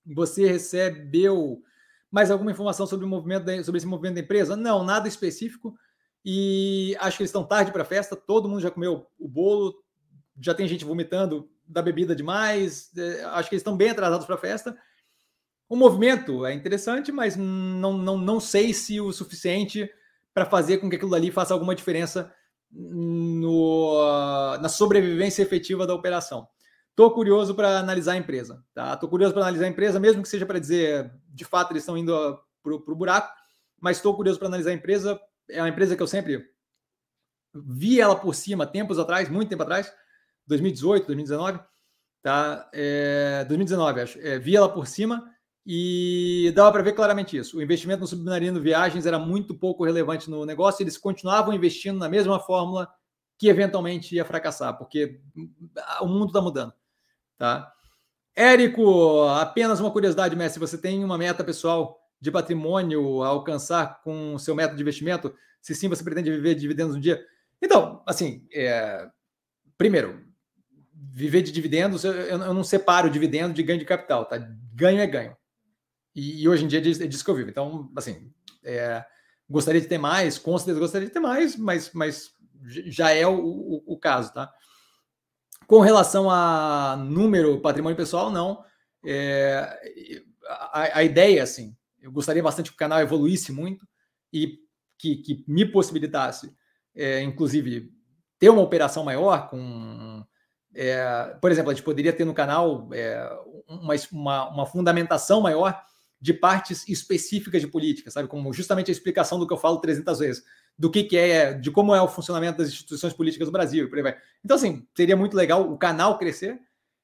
Você recebeu mais alguma informação sobre o movimento sobre esse movimento da empresa? Não, nada específico. E acho que eles estão tarde para a festa. Todo mundo já comeu o bolo, já tem gente vomitando da bebida demais. É, acho que eles estão bem atrasados para a festa. O movimento é interessante, mas não, não, não sei se o suficiente para fazer com que aquilo ali faça alguma diferença no, na sobrevivência efetiva da operação. Estou curioso para analisar a empresa. Estou tá? curioso para analisar a empresa, mesmo que seja para dizer de fato eles estão indo para o buraco, mas estou curioso para analisar a empresa. É uma empresa que eu sempre vi ela por cima tempos atrás, muito tempo atrás, 2018, 2019, tá? É, 2019, acho. É, vi ela por cima e dava para ver claramente isso. O investimento no submarino viagens era muito pouco relevante no negócio, eles continuavam investindo na mesma fórmula que eventualmente ia fracassar, porque o mundo está mudando. Tá? Érico, apenas uma curiosidade, Messi, você tem uma meta pessoal de patrimônio a alcançar com o seu método de investimento? Se sim, você pretende viver de dividendos um dia? Então, assim, é... primeiro, viver de dividendos, eu, não separo dividendo de ganho de capital, tá? Ganho é ganho. E, hoje em dia é disso que eu vivo. Então, assim, é, gostaria de ter mais, com certeza gostaria de ter mais, mas, mas já é o, o, o caso, tá? Com relação a número, patrimônio pessoal, não. É, a, a, ideia, assim, eu gostaria bastante que o canal evoluísse muito e que, que me possibilitasse, é, inclusive, ter uma operação maior com. É, por exemplo, a gente poderia ter no canal é, uma, uma, uma fundamentação maior de partes específicas de política, sabe? Como justamente a explicação do que eu falo 300 vezes, do que, que é, de como é o funcionamento das instituições políticas do Brasil, por aí vai. Então, assim, seria muito legal o canal crescer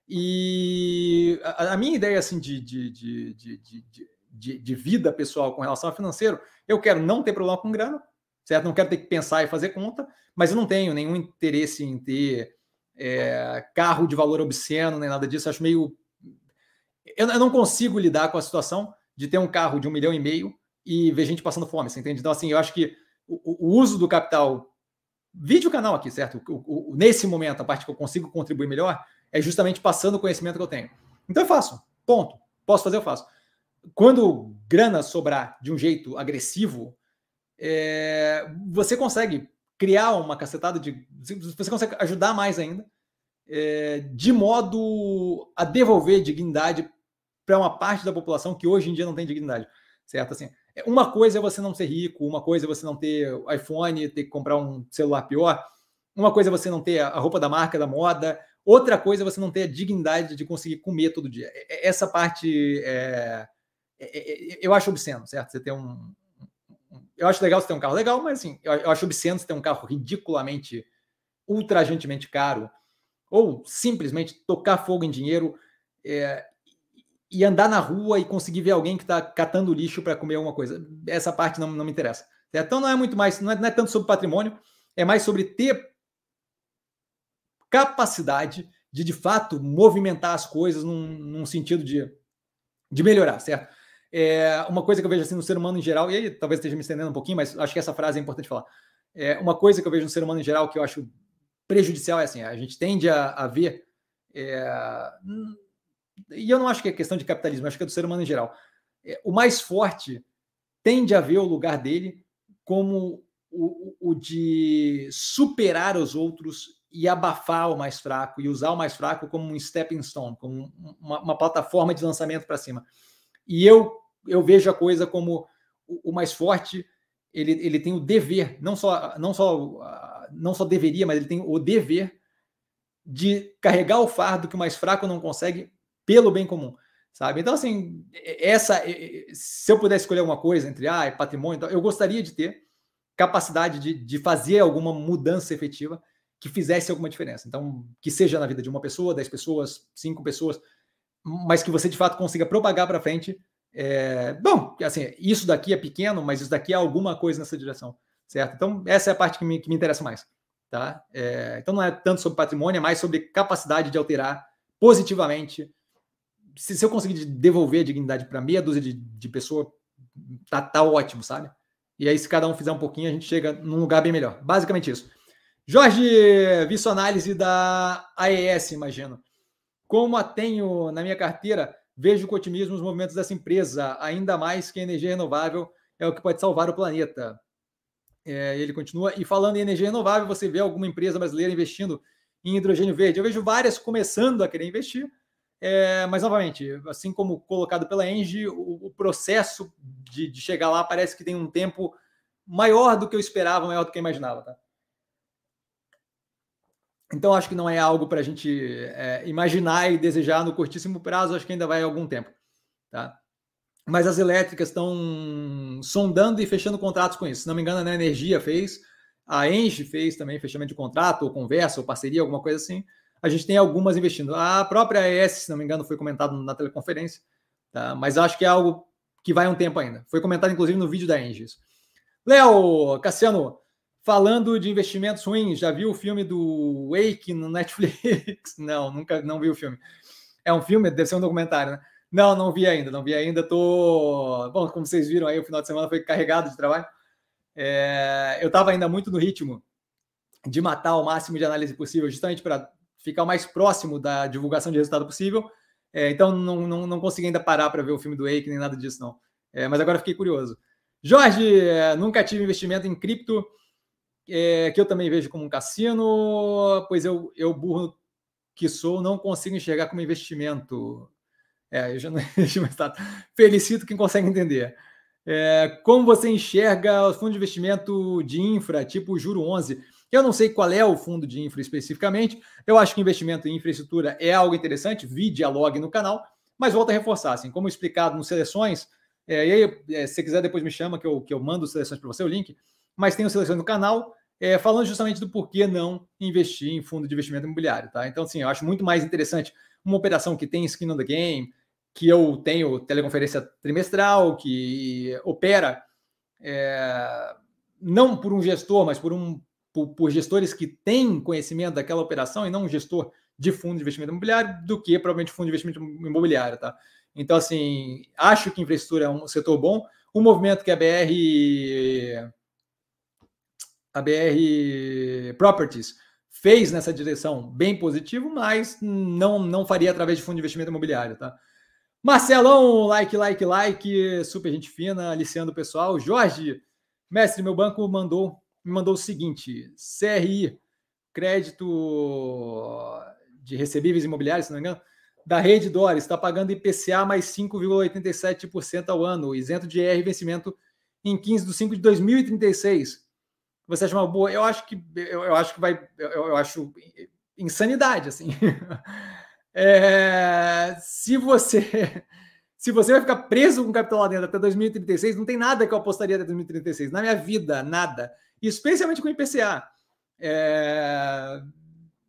e a, a minha ideia, assim, de, de, de, de, de, de vida pessoal com relação ao financeiro, eu quero não ter problema com grana, certo? Não quero ter que pensar e fazer conta, mas eu não tenho nenhum interesse em ter é, carro de valor obsceno, nem nada disso. Eu acho meio. Eu, eu, não consigo lidar com a situação de ter um carro de um milhão e meio e ver gente passando fome, você entende? Então, assim, eu acho que o, o uso do capital. Vídeo canal aqui, certo? O, o, nesse momento, a parte que eu consigo contribuir melhor é justamente passando o conhecimento que eu tenho. Então eu faço, ponto. Posso fazer, eu faço. Quando grana sobrar de um jeito agressivo, é, você consegue criar uma cacetada de. Você consegue ajudar mais ainda, é, de modo a devolver dignidade para uma parte da população que hoje em dia não tem dignidade, certo? Assim, é, uma coisa é você não ser rico, uma coisa é você não ter iPhone, ter que comprar um celular pior, uma coisa é você não ter a roupa da marca, da moda, outra coisa é você não ter a dignidade de conseguir comer todo dia. Essa parte é, é, é, eu acho obsceno, certo? Você ter um. Eu acho legal você ter um carro legal, mas assim, eu acho obsceno você ter um carro ridiculamente, ultrajantemente caro, ou simplesmente tocar fogo em dinheiro. É, e andar na rua e conseguir ver alguém que está catando lixo para comer alguma coisa. Essa parte não, não me interessa. Então não é muito mais, não é, não é, tanto sobre patrimônio, é mais sobre ter capacidade de de fato movimentar as coisas num, num sentido de, de melhorar, certo? É uma coisa que eu vejo assim no ser humano em geral, e aí talvez esteja me estendendo um pouquinho, mas acho que essa frase é importante falar. É uma coisa que eu vejo no ser humano em geral que eu acho prejudicial é assim: a gente tende a, a ver. É, e eu não acho que é questão de capitalismo, acho que é do ser humano em geral. É, o mais forte tende a ver o lugar dele como o, o, de superar os outros e abafar o mais fraco e usar o mais fraco como um stepping stone, como uma, uma plataforma de lançamento para cima. E eu eu vejo a coisa como o, mais forte ele, ele tem o dever, não só não só não só deveria, mas ele tem o dever de carregar o fardo que o mais fraco não consegue pelo bem comum, sabe? Então, assim, essa, se eu pudesse escolher alguma coisa entre ah, é patrimônio, então, eu gostaria de ter capacidade de, de fazer alguma mudança efetiva que fizesse alguma diferença. Então, que seja na vida de uma pessoa, dez pessoas, cinco pessoas, mas que você de fato consiga propagar para frente. É... Bom, assim, isso daqui é pequeno, mas isso daqui é alguma coisa nessa direção, certo? Então, essa é a parte que me, que me interessa mais. Tá? É... Então, não é tanto sobre patrimônio, é mais sobre capacidade de alterar positivamente. Se, se eu conseguir devolver a dignidade para meia dúzia de, de pessoas, tá, tá ótimo, sabe? E aí, se cada um fizer um pouquinho, a gente chega num lugar bem melhor. Basicamente isso. Jorge, visto análise da AES, imagino. Como a tenho na minha carteira, vejo com otimismo os movimentos dessa empresa, ainda mais que a energia renovável é o que pode salvar o planeta. É, ele continua. E falando em energia renovável, você vê alguma empresa brasileira investindo em hidrogênio verde? Eu vejo várias começando a querer investir, é, mas novamente, assim como colocado pela Engie, o, o processo de, de, chegar lá parece que tem um tempo maior do que eu esperava, maior do que eu imaginava. Tá? Então, acho que não é algo para a gente é, imaginar e desejar no curtíssimo prazo, acho que ainda vai algum tempo. Tá? Mas as elétricas estão sondando e fechando contratos com isso. Se não me engano, a Energia fez, a Engie fez também fechamento de contrato, ou conversa, ou parceria, alguma coisa assim. A gente tem algumas investindo. A própria AES, se não me engano, foi comentado na teleconferência, tá? mas acho que é algo que vai um tempo ainda. Foi comentado, inclusive, no vídeo da Engie. Léo, Cassiano, Falando de investimentos ruins, já viu o filme do Wake no Netflix? Não, nunca não vi o filme. É um filme, deve ser um documentário, né? Não, não vi ainda, não vi ainda. Tô. Bom, como vocês viram aí, o final de semana foi carregado de trabalho. É... Eu estava ainda muito no ritmo de matar o máximo de análise possível, justamente para ficar o mais próximo da divulgação de resultado possível. É, então, não, não, não consegui ainda parar para ver o filme do Wake, nem nada disso, não. É, mas agora fiquei curioso. Jorge, é, nunca tive investimento em cripto é, que eu também vejo como um cassino, pois eu, eu burro que sou, não consigo enxergar como investimento. É, eu já não Felicito quem consegue entender. É, como você enxerga os fundos de investimento de infra, tipo o Juro 11? Eu não sei qual é o fundo de infra especificamente. Eu acho que investimento em infraestrutura é algo interessante, vi dialogue no canal, mas volto a reforçar, assim, como explicado nos seleções, é, e aí, é, se quiser, depois me chama que eu, que eu mando seleções para você, o link, mas tem o seleções no canal é, falando justamente do porquê não investir em fundo de investimento imobiliário. Tá? Então, assim, eu acho muito mais interessante uma operação que tem skin on the game, que eu tenho teleconferência trimestral, que opera é, não por um gestor, mas por, um, por, por, gestores que têm conhecimento daquela operação e não um gestor de fundo de investimento imobiliário, do que provavelmente fundo de investimento imobiliário. Tá? Então, assim, acho que infraestrutura é um setor bom. O movimento que a BR a BR Properties fez nessa direção bem positivo, mas não, não faria através de fundo de investimento imobiliário, tá? Marcelão, like, like, like, super gente fina, aliciando o pessoal. Jorge, mestre, meu banco mandou me mandou o seguinte: CRI, crédito de recebíveis imobiliários, se não me engano, da rede Dóris, está pagando IPCA mais 5,87% ao ano, isento de IR vencimento em 15 de 5 de 2036 você acha uma boa? Eu acho que eu, eu acho que vai, eu, eu acho insanidade assim. É, se você se você vai ficar preso com capital lá dentro até 2036, não tem nada que eu apostaria até 2036 na minha vida, nada. Especialmente com o IPCA. É,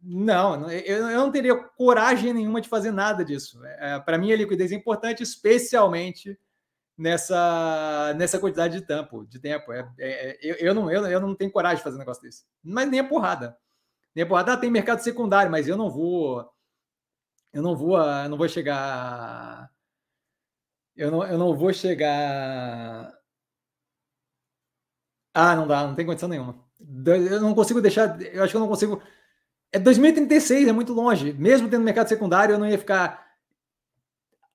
não, eu, eu, não teria coragem nenhuma de fazer nada disso. É, Para mim, a liquidez é importante, especialmente nessa, nessa quantidade de tempo. De tempo. É, é, é, eu, eu, não, eu, eu não tenho coragem de fazer um negócio desse. Mas nem a porrada. Nem a porrada ah, tem mercado secundário, mas eu não vou. Eu não vou, eu não vou chegar. Eu não, eu não vou chegar. Ah, não dá, não tem condição nenhuma. Eu não consigo deixar. Eu acho que eu não consigo. É 2036, é muito longe. Mesmo tendo mercado secundário, eu não ia ficar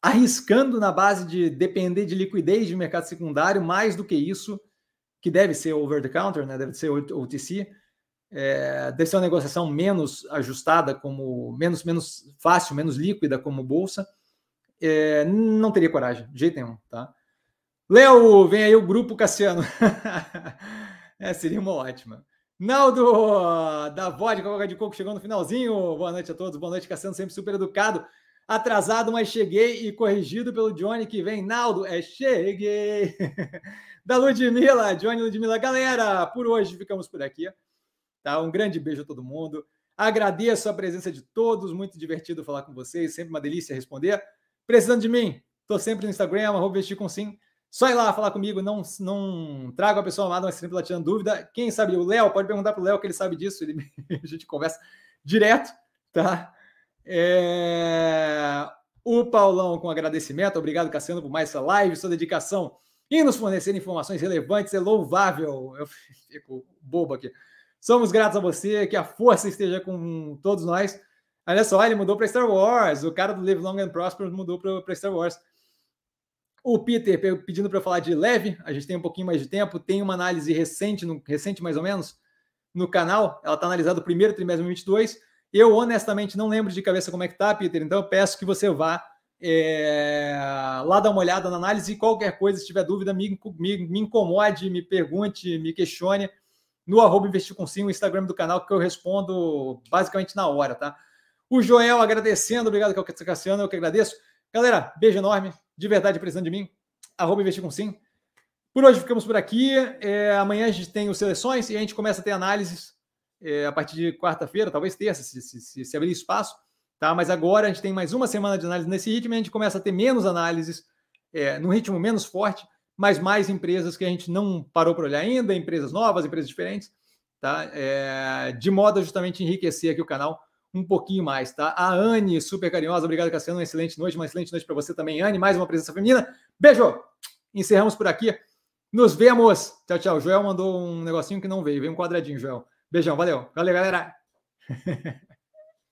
arriscando na base de depender de liquidez de mercado secundário, mais do que isso, que deve ser over the counter, né? deve ser OTC, é, deve ser uma negociação menos ajustada, como menos, menos fácil, menos líquida como bolsa. É, não teria coragem, de jeito nenhum, tá? Léo, vem aí o grupo Cassiano. é, seria uma ótima. Naldo, da Vodka de Coco, chegou no finalzinho. Boa noite a todos, boa noite, Cassiano, sempre super educado. Atrasado, mas cheguei e corrigido pelo Johnny que vem. Naldo, é cheguei. da Ludmilla, Johnny Ludmilla. Galera, por hoje ficamos por aqui. Tá? Um grande beijo a todo mundo. Agradeço a presença de todos, muito divertido falar com vocês, sempre uma delícia responder. Precisando de mim, estou sempre no Instagram, arroba vestir com sim. Só ir lá falar comigo, não, não trago a pessoa amada, mas sempre lá tirando dúvida. Quem sabe, o Léo, pode perguntar para o Léo que ele sabe disso, ele, a gente conversa direto, tá? É... O Paulão com agradecimento, obrigado, Cassiano, por mais essa live, sua dedicação e nos fornecer informações relevantes é louvável. Eu fico bobo aqui. Somos gratos a você, que a força esteja com todos nós. Olha só, ele mudou para Star Wars. O cara do Live Long and Prosper mudou para Star Wars. O Peter pedindo para falar de leve, a gente tem um pouquinho mais de tempo. Tem uma análise recente, no, recente mais ou menos, no canal. Ela está analisada o primeiro trimestre de 2022. Eu, honestamente, não lembro de cabeça como é que tá, Peter. Então, eu peço que você vá é, lá dar uma olhada na análise e qualquer coisa, se tiver dúvida, me, me, me incomode, me pergunte, me questione no arroba investir com sim, o Instagram do canal, que eu respondo basicamente na hora, tá? O Joel agradecendo, obrigado, Cassiano, eu que agradeço. Galera, beijo enorme, de verdade, precisando de mim, arroba investir com sim. Por hoje ficamos por aqui. É, amanhã a gente tem os seleções e a gente começa a ter análises é, a partir de quarta-feira, talvez terça, se, se, se, abrir espaço. Tá? Mas agora a gente tem mais uma semana de análise nesse ritmo e a gente começa a ter menos análises, é, num ritmo menos forte, mas mais empresas que a gente não parou para olhar ainda, empresas novas, empresas diferentes, tá? É, de modo a justamente enriquecer aqui o canal um pouquinho mais, tá? A Anne, super carinhosa, obrigado, Cassiano, uma excelente noite, uma excelente noite para você também, Anne, mais uma presença feminina. Beijo! Encerramos por aqui. Nos vemos. Tchau, tchau. Joel mandou um negocinho que não veio, veio um quadradinho, Joel. Beijão, valeu. Valeu, galera.